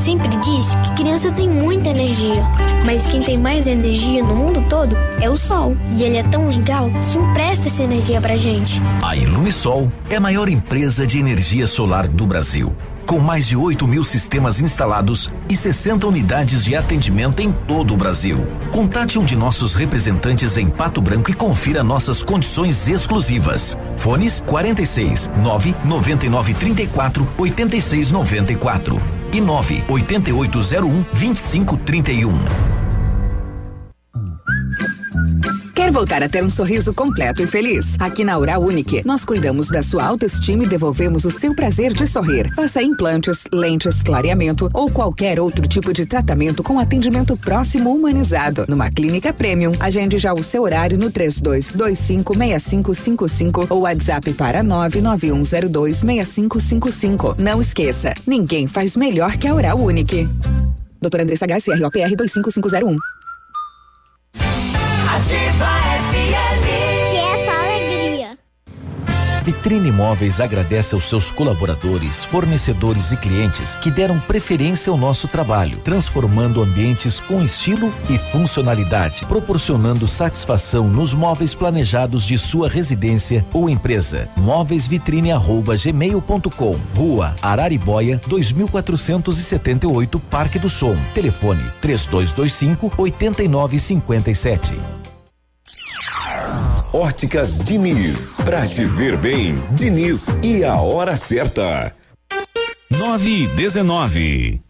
Speaker 10: Sempre disse que criança tem muita energia, mas quem tem mais energia no mundo todo é o sol. E ele é tão legal que empresta essa energia pra gente.
Speaker 33: A Ilumisol é a maior empresa de energia solar do Brasil. Com mais de 8 mil sistemas instalados e 60 unidades de atendimento em todo o Brasil. Contate um de nossos representantes em Pato Branco e confira nossas condições exclusivas. Fones 46 9 99 34 86 94 e 9 8801 2531.
Speaker 41: Voltar a ter um sorriso completo e feliz? Aqui na Oral Unique, nós cuidamos da sua autoestima e devolvemos o seu prazer de sorrir. Faça implantes, lentes, clareamento ou qualquer outro tipo de tratamento com atendimento próximo humanizado. Numa clínica premium, agende já o seu horário no 32256555 ou WhatsApp para 991026555. Não esqueça, ninguém faz melhor que a Oral Unique. Doutora Andressa H, CROPR 25501.
Speaker 33: Vitrine Imóveis agradece aos seus colaboradores, fornecedores e clientes que deram preferência ao nosso trabalho, transformando ambientes com estilo e funcionalidade, proporcionando satisfação nos móveis planejados de sua residência ou empresa. Móveisvitrine@gmail.com. Rua Araribóia, 2478, Parque do Som. Telefone 3225 8957.
Speaker 46: Óticas Diniz. Pra te ver bem, Diniz e a hora certa.
Speaker 47: 9 e 19.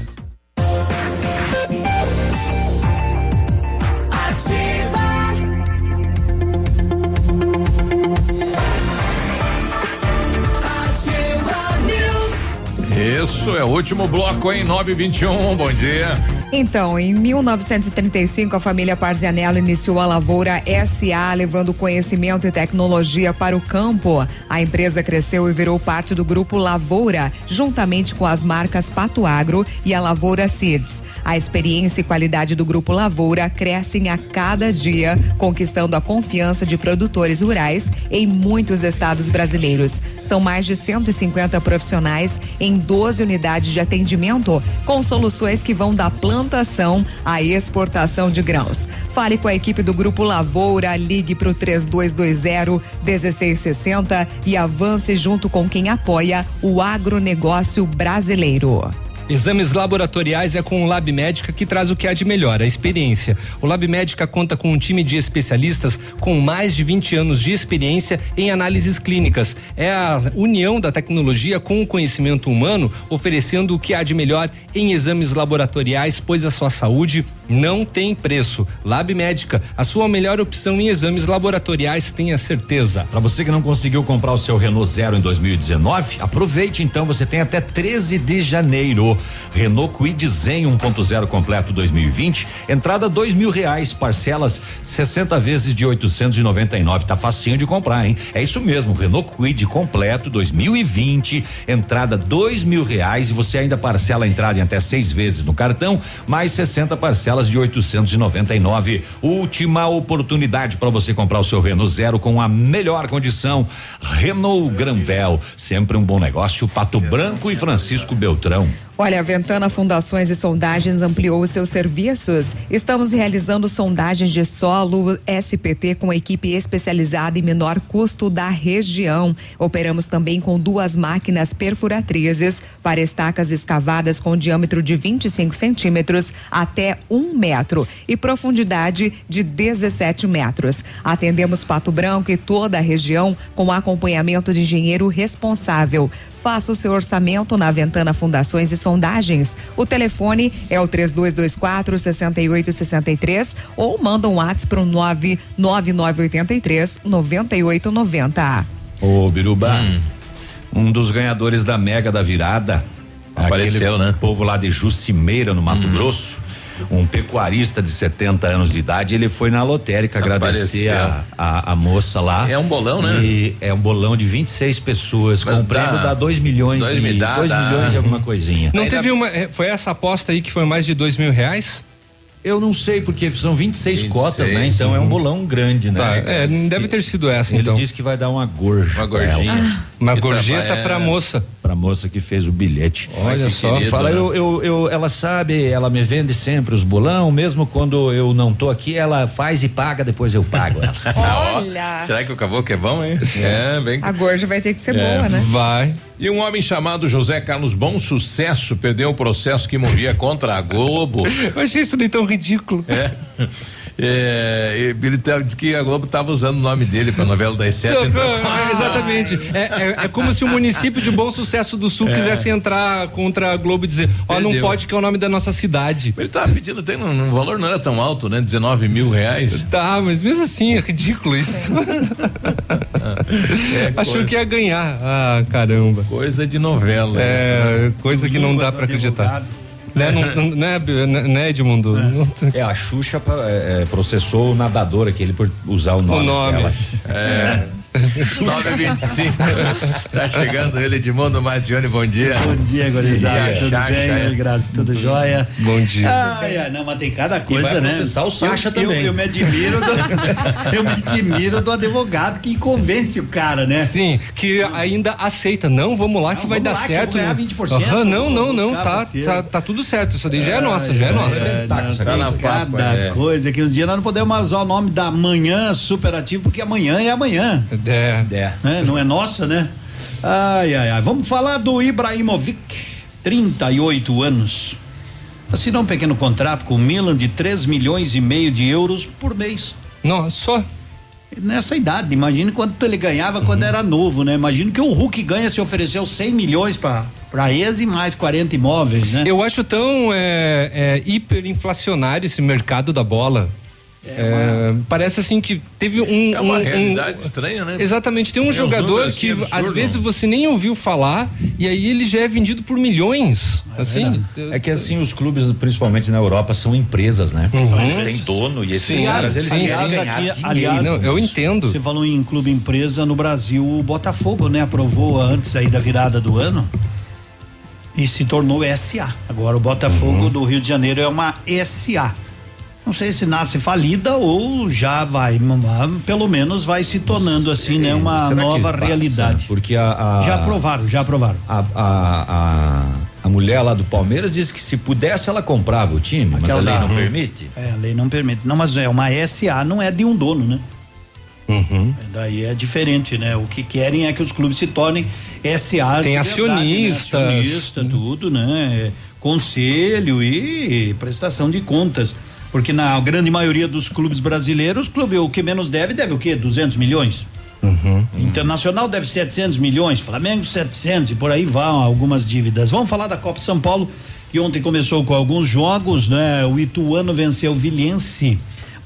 Speaker 3: Isso é o último bloco, hein? 921. Bom dia.
Speaker 6: Então, em 1935, a família Parzianello iniciou a Lavoura SA, levando conhecimento e tecnologia para o campo. A empresa cresceu e virou parte do grupo Lavoura, juntamente com as marcas Pato Agro e a Lavoura Seeds. A experiência e qualidade do Grupo Lavoura crescem a cada dia, conquistando a confiança de produtores rurais em muitos estados brasileiros. São mais de 150 profissionais em 12 unidades de atendimento, com soluções que vão da plantação à exportação de grãos. Fale com a equipe do Grupo Lavoura, ligue para o 3220 1660 e avance junto com quem apoia o agronegócio brasileiro.
Speaker 4: Exames laboratoriais é com o Lab Médica que traz o que há de melhor, a experiência. O Lab Médica conta com um time de especialistas com mais de 20 anos de experiência em análises clínicas. É a união da tecnologia com o conhecimento humano, oferecendo o que há de melhor em exames laboratoriais, pois a sua saúde não tem preço. Lab Médica, a sua melhor opção em exames laboratoriais, tenha certeza.
Speaker 5: Para você que não conseguiu comprar o seu Renault Zero em 2019, aproveite então, você tem até 13 de janeiro. Renault Kwid Zen 1.0 completo 2020, entrada dois mil reais, parcelas 60 vezes de 899, tá facinho de comprar, hein? É isso mesmo, Renault Kwid completo 2020, entrada dois mil reais e você ainda parcela a entrada em até seis vezes no cartão, mais 60 parcelas de 899. Última oportunidade para você comprar o seu Renault Zero com a melhor condição. Renault Granvel, sempre um bom negócio. Pato Branco e Francisco Beltrão.
Speaker 6: Olha, a Ventana Fundações e Sondagens ampliou seus serviços. Estamos realizando sondagens de solo SPT com equipe especializada e menor custo da região. Operamos também com duas máquinas perfuratrizes para estacas escavadas com diâmetro de 25 centímetros até um metro e profundidade de 17 metros. Atendemos Pato Branco e toda a região com acompanhamento de engenheiro responsável. Faça o seu orçamento na Ventana Fundações e Sondagens. O telefone é o 3224 6863 ou manda um WhatsApp para o 99983 9890.
Speaker 5: Ô, Biruba, um dos ganhadores da Mega da Virada.
Speaker 3: Apareceu, né?
Speaker 5: povo lá de Jucimeira, no Mato Grosso. Um pecuarista de 70 anos de idade, ele foi na lotérica agradecer
Speaker 3: Apareceu.
Speaker 5: a, a, a moça lá.
Speaker 3: É um bolão, né?
Speaker 5: E é um bolão de 26 pessoas.
Speaker 3: Mas
Speaker 5: com o prêmio
Speaker 3: dá-
Speaker 5: dá 2 milhões
Speaker 3: dois
Speaker 5: e
Speaker 3: me dá,
Speaker 5: dois
Speaker 3: dá.
Speaker 5: milhões e alguma coisinha.
Speaker 4: Não teve uma. é, Foi essa aposta aí que foi mais de dois mil reais?
Speaker 5: Eu não sei, porque são 26,
Speaker 4: 26,
Speaker 5: cotas, né? Então é um bolão grande, né?
Speaker 4: Tá, é, deve ter sido essa,
Speaker 5: Ele
Speaker 4: então.
Speaker 5: disse que vai dar uma gorja. Uma
Speaker 4: gorjinha. Uma gorjeta pra moça.
Speaker 5: Pra moça que fez o bilhete.
Speaker 4: Olha
Speaker 5: que
Speaker 4: só.
Speaker 5: Fala,
Speaker 4: né?
Speaker 5: eu, eu, eu- ela sabe, ela me vende sempre os bolão, mesmo quando eu não tô aqui, ela faz e paga, depois eu pago ela.
Speaker 6: Olha.
Speaker 3: Será que o caboclo é bom, hein? É, bem.
Speaker 6: A gorja vai ter que ser
Speaker 3: É,
Speaker 6: boa, né?
Speaker 4: Vai.
Speaker 3: E um homem chamado José Carlos Bom Sucesso perdeu o processo que movia contra a Globo.
Speaker 4: Eu achei isso nem tão ridículo.
Speaker 3: É. É, ele tava- disse que a Globo estava usando o nome dele para novela das sete.
Speaker 4: Não,
Speaker 3: então-
Speaker 4: não, é, exatamente. É, é- é como se o município de Bom Sucesso do Sul
Speaker 3: É.
Speaker 4: quisesse entrar contra a Globo e dizer: Ó, não
Speaker 3: Perdeu.
Speaker 4: pode que é o nome da nossa cidade.
Speaker 3: Ele tava pedindo, tem um, um valor não era tão alto, né? 19 mil reais.
Speaker 4: Tá, mas mesmo assim, é ridículo isso. Achou
Speaker 3: coisa-
Speaker 4: que ia ganhar. Ah, caramba.
Speaker 3: Coisa de novela.
Speaker 4: É,
Speaker 3: isso, né?
Speaker 4: coisa que não dá pra acreditar. Né, não, não, né, Bi- né, né, Edmundo? Não-
Speaker 5: É, a Xuxa é, é, processou o nadador aquele por usar o nome.
Speaker 4: O nome.
Speaker 5: dela.
Speaker 3: É. 925. tá chegando ele, Edmundo Madione, bom dia.
Speaker 48: Bom dia, gurizada. Tudo
Speaker 3: já,
Speaker 48: bem?
Speaker 3: é.
Speaker 48: Graças, tudo jóia?
Speaker 4: Bom dia.
Speaker 48: Ai, não, mas tem cada coisa,
Speaker 5: vai
Speaker 48: né?
Speaker 5: processar o Sacha
Speaker 48: eu,
Speaker 5: também.
Speaker 48: Eu, eu me admiro do, eu me admiro do advogado que convence o cara, né?
Speaker 4: Sim, que ainda aceita. Não, vamos lá que
Speaker 48: Não,
Speaker 4: vai
Speaker 48: vamos
Speaker 4: dar
Speaker 48: lá que eu
Speaker 4: certo.
Speaker 48: vou ganhar 20%,
Speaker 4: Aham, não, não, não. Tá, tá, tá tudo certo. Isso daí já é nossa, já é nossa.
Speaker 48: É,
Speaker 5: Tá,
Speaker 48: não, tá
Speaker 5: aí.
Speaker 48: na cada
Speaker 3: é.
Speaker 48: coisa que uns dias nós não podemos mais usar o nome da manhã superativo, porque amanhã é amanhã.
Speaker 4: É.
Speaker 5: É.
Speaker 48: né? Não é nossa, né? Ai, ai, ai. Vamos falar do Ibrahimovic, 38 anos. Assinou um pequeno contrato com o Milan de 3 milhões e meio de euros por mês.
Speaker 4: Não, só.
Speaker 48: Nessa idade, imagine quanto ele ganhava quando era novo, né? Imagino que o Hulk ganha se ofereceu 100 milhões para para ex e mais 40 imóveis, né?
Speaker 4: Eu acho tão é, é, hiperinflacionário esse mercado da bola. É, Parece assim que teve um.
Speaker 3: É uma
Speaker 4: um- um-
Speaker 3: realidade estranha, né?
Speaker 4: Exatamente, tem um
Speaker 3: É um
Speaker 4: jogador
Speaker 3: número,
Speaker 4: que
Speaker 3: assim, absurdo.
Speaker 4: às vezes você nem ouviu falar e aí ele já é vendido por milhões. assim,
Speaker 5: É que assim, os clubes, principalmente na Europa, são empresas, né?
Speaker 4: Uhum.
Speaker 5: Eles têm dono e esses
Speaker 4: Sim,
Speaker 5: caras, eles
Speaker 4: sim, sim.
Speaker 48: aqui, aliás,
Speaker 4: Não, eu entendo.
Speaker 48: Você falou em clube empresa no Brasil, o Botafogo, né? Aprovou antes aí da virada do ano e se tornou SA. Agora o Botafogo
Speaker 4: Uhum.
Speaker 48: do Rio de Janeiro é uma SA. Não sei se nasce falida ou já vai, pelo menos vai se tornando assim, né? Uma
Speaker 5: Será que
Speaker 48: nova realidade.
Speaker 5: Porque a, a-
Speaker 48: Já aprovaram, já aprovaram.
Speaker 5: a, a, a, a mulher lá do Palmeiras disse que se pudesse ela comprava o time, mas a
Speaker 48: Aquela
Speaker 5: lei
Speaker 48: da-
Speaker 5: não permite.
Speaker 48: É, a lei não permite. Não, mas é uma SA, não é de um dono, né?
Speaker 4: Uhum.
Speaker 48: É, Daí é diferente, né? O que querem é que os clubes se tornem SA.
Speaker 4: Tem
Speaker 48: verdade,
Speaker 4: acionistas.
Speaker 48: Né? Acionista, tudo, né? É, Conselho e prestação de contas. Porque na grande maioria dos clubes brasileiros, o clube o que menos deve, deve o quê? 200 milhões?
Speaker 4: Uhum.
Speaker 48: Internacional deve 700 milhões, Flamengo 700 e por aí vão algumas dívidas. Vamos falar da Copa São Paulo, que ontem começou com alguns jogos, né? O Ituano venceu o Vilhense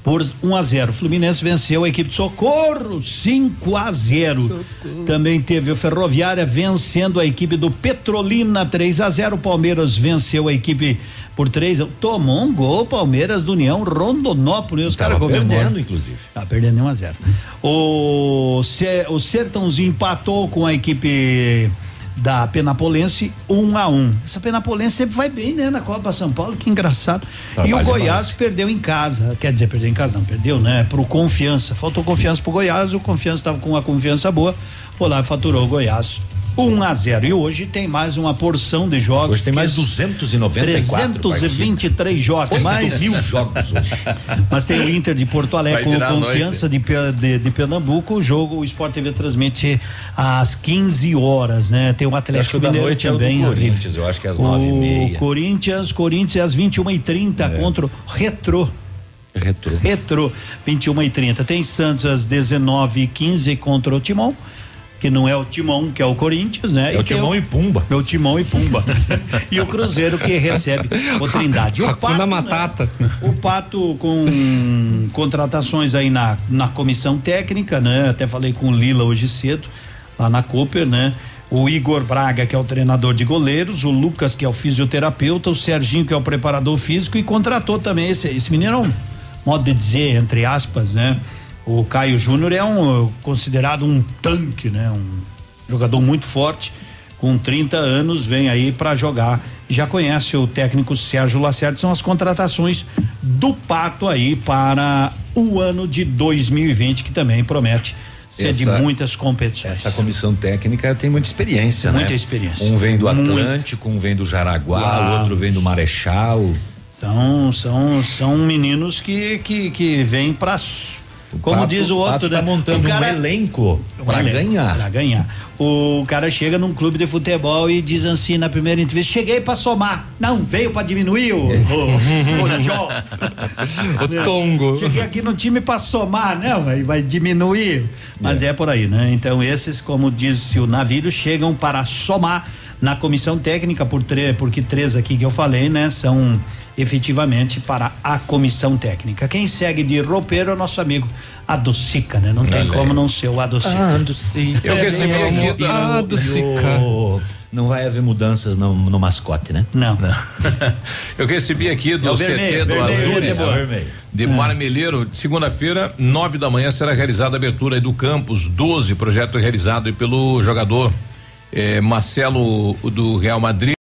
Speaker 48: por 1 a 0. O Fluminense venceu a equipe de Socorro 5 a 0. Também teve o Ferroviária vencendo a equipe do Petrolina 3 a 0. O Palmeiras venceu a equipe por 3 Tomou um gol Palmeiras do União Rondonópolis. Os caras comemoram.
Speaker 5: perdendo, inclusive.
Speaker 48: Tá perdendo 1 a 0. O, Ce- o Sertãozinho empatou com a equipe da Penapolense 1 a 1. Essa Penapolense sempre vai bem, né, na Copa São Paulo, que engraçado. e o Goiás
Speaker 5: mais.
Speaker 48: perdeu em casa, quer dizer, perdeu em casa não, perdeu, né, pro Confiança. Faltou confiança pro Goiás, o Confiança estava com uma confiança boa, foi lá e faturou o Goiás 1 a 0 E hoje tem mais uma porção de jogos.
Speaker 5: Hoje tem mais 294.
Speaker 48: 323 jogos. Mais
Speaker 5: mil jogos hoje.
Speaker 48: Mas tem o Inter de Porto Alegre com confiança de, de, de Pernambuco. O jogo, o Sport TV transmite às 15 horas, né? Tem o Atlético Mineiro
Speaker 5: noite é o
Speaker 48: também.
Speaker 5: Corinthians, eu acho que é às nove e
Speaker 48: O
Speaker 5: meia.
Speaker 48: Corinthians, Corinthians às 21 e 30
Speaker 5: É.
Speaker 48: contra o Retro.
Speaker 5: Retro.
Speaker 48: Retro, 21 e 30 Tem Santos às 19 e 15 contra o Timão. Que não é o Timão, que é o Corinthians, né?
Speaker 5: É o Timão e Pumba.
Speaker 48: É o Timão e Pumba. e o Cruzeiro que recebe o Trindade. O Pato,
Speaker 4: Matata.
Speaker 48: né? O Pato com contratações aí na, na comissão técnica, né? Até falei com o Lila hoje cedo, lá na Cooper, né? O Igor Braga, que é o treinador de goleiros, o Lucas, que é o fisioterapeuta, o Serginho, que é o preparador físico, e contratou também esse, esse menino, é um modo de dizer, entre aspas, né? O Caio Júnior é um considerado um tanque, né? Um jogador muito forte, com 30 anos, vem aí para jogar. Já conhece o técnico Sérgio Lacerda, são as contratações do Pato aí para o ano de 2020, que também promete ser de
Speaker 5: Essa-
Speaker 48: muitas competições.
Speaker 5: Essa comissão técnica tem muita experiência, né?
Speaker 48: Muita experiência.
Speaker 5: Um vem do
Speaker 48: Muita.
Speaker 5: Atlântico, um vem do Jaraguá,
Speaker 48: Uau.
Speaker 5: o outro vem do Marechal.
Speaker 48: Então, são, são meninos que, que, que vêm para. Como
Speaker 5: Pato-
Speaker 48: diz o outro,
Speaker 5: Pato
Speaker 48: né?
Speaker 5: tá montando
Speaker 48: O cara-
Speaker 5: um elenco pra
Speaker 48: elenco,
Speaker 5: ganhar.
Speaker 48: Pra ganhar. O cara chega num clube de futebol e diz assim na primeira entrevista: cheguei pra somar. Não, veio pra diminuir o. o, o John.
Speaker 4: O Tongo.
Speaker 48: Cheguei aqui no time pra somar, não, vai, vai diminuir. Mas é. por aí, né? Então, esses, como disse o Navilho, chegam para somar na comissão técnica, por três, porque três aqui que eu falei, né? São efetivamente para a comissão técnica. Quem segue de roupeiro é o nosso amigo Adocica, né? Não tem como não ser o Adocica.
Speaker 5: Adocica.
Speaker 3: Eu recebi aqui da.
Speaker 5: o- e o- Não vai haver mudanças no, no mascote, né?
Speaker 48: Não.
Speaker 3: Eu recebi aqui do
Speaker 48: É
Speaker 3: CT
Speaker 48: vermelho,
Speaker 3: do
Speaker 48: vermelho,
Speaker 3: Azures, de Marmeleiro, segunda-feira, nove da manhã, será realizada a abertura aí do campus 12, projeto realizado aí pelo jogador eh, Marcelo do Real Madrid.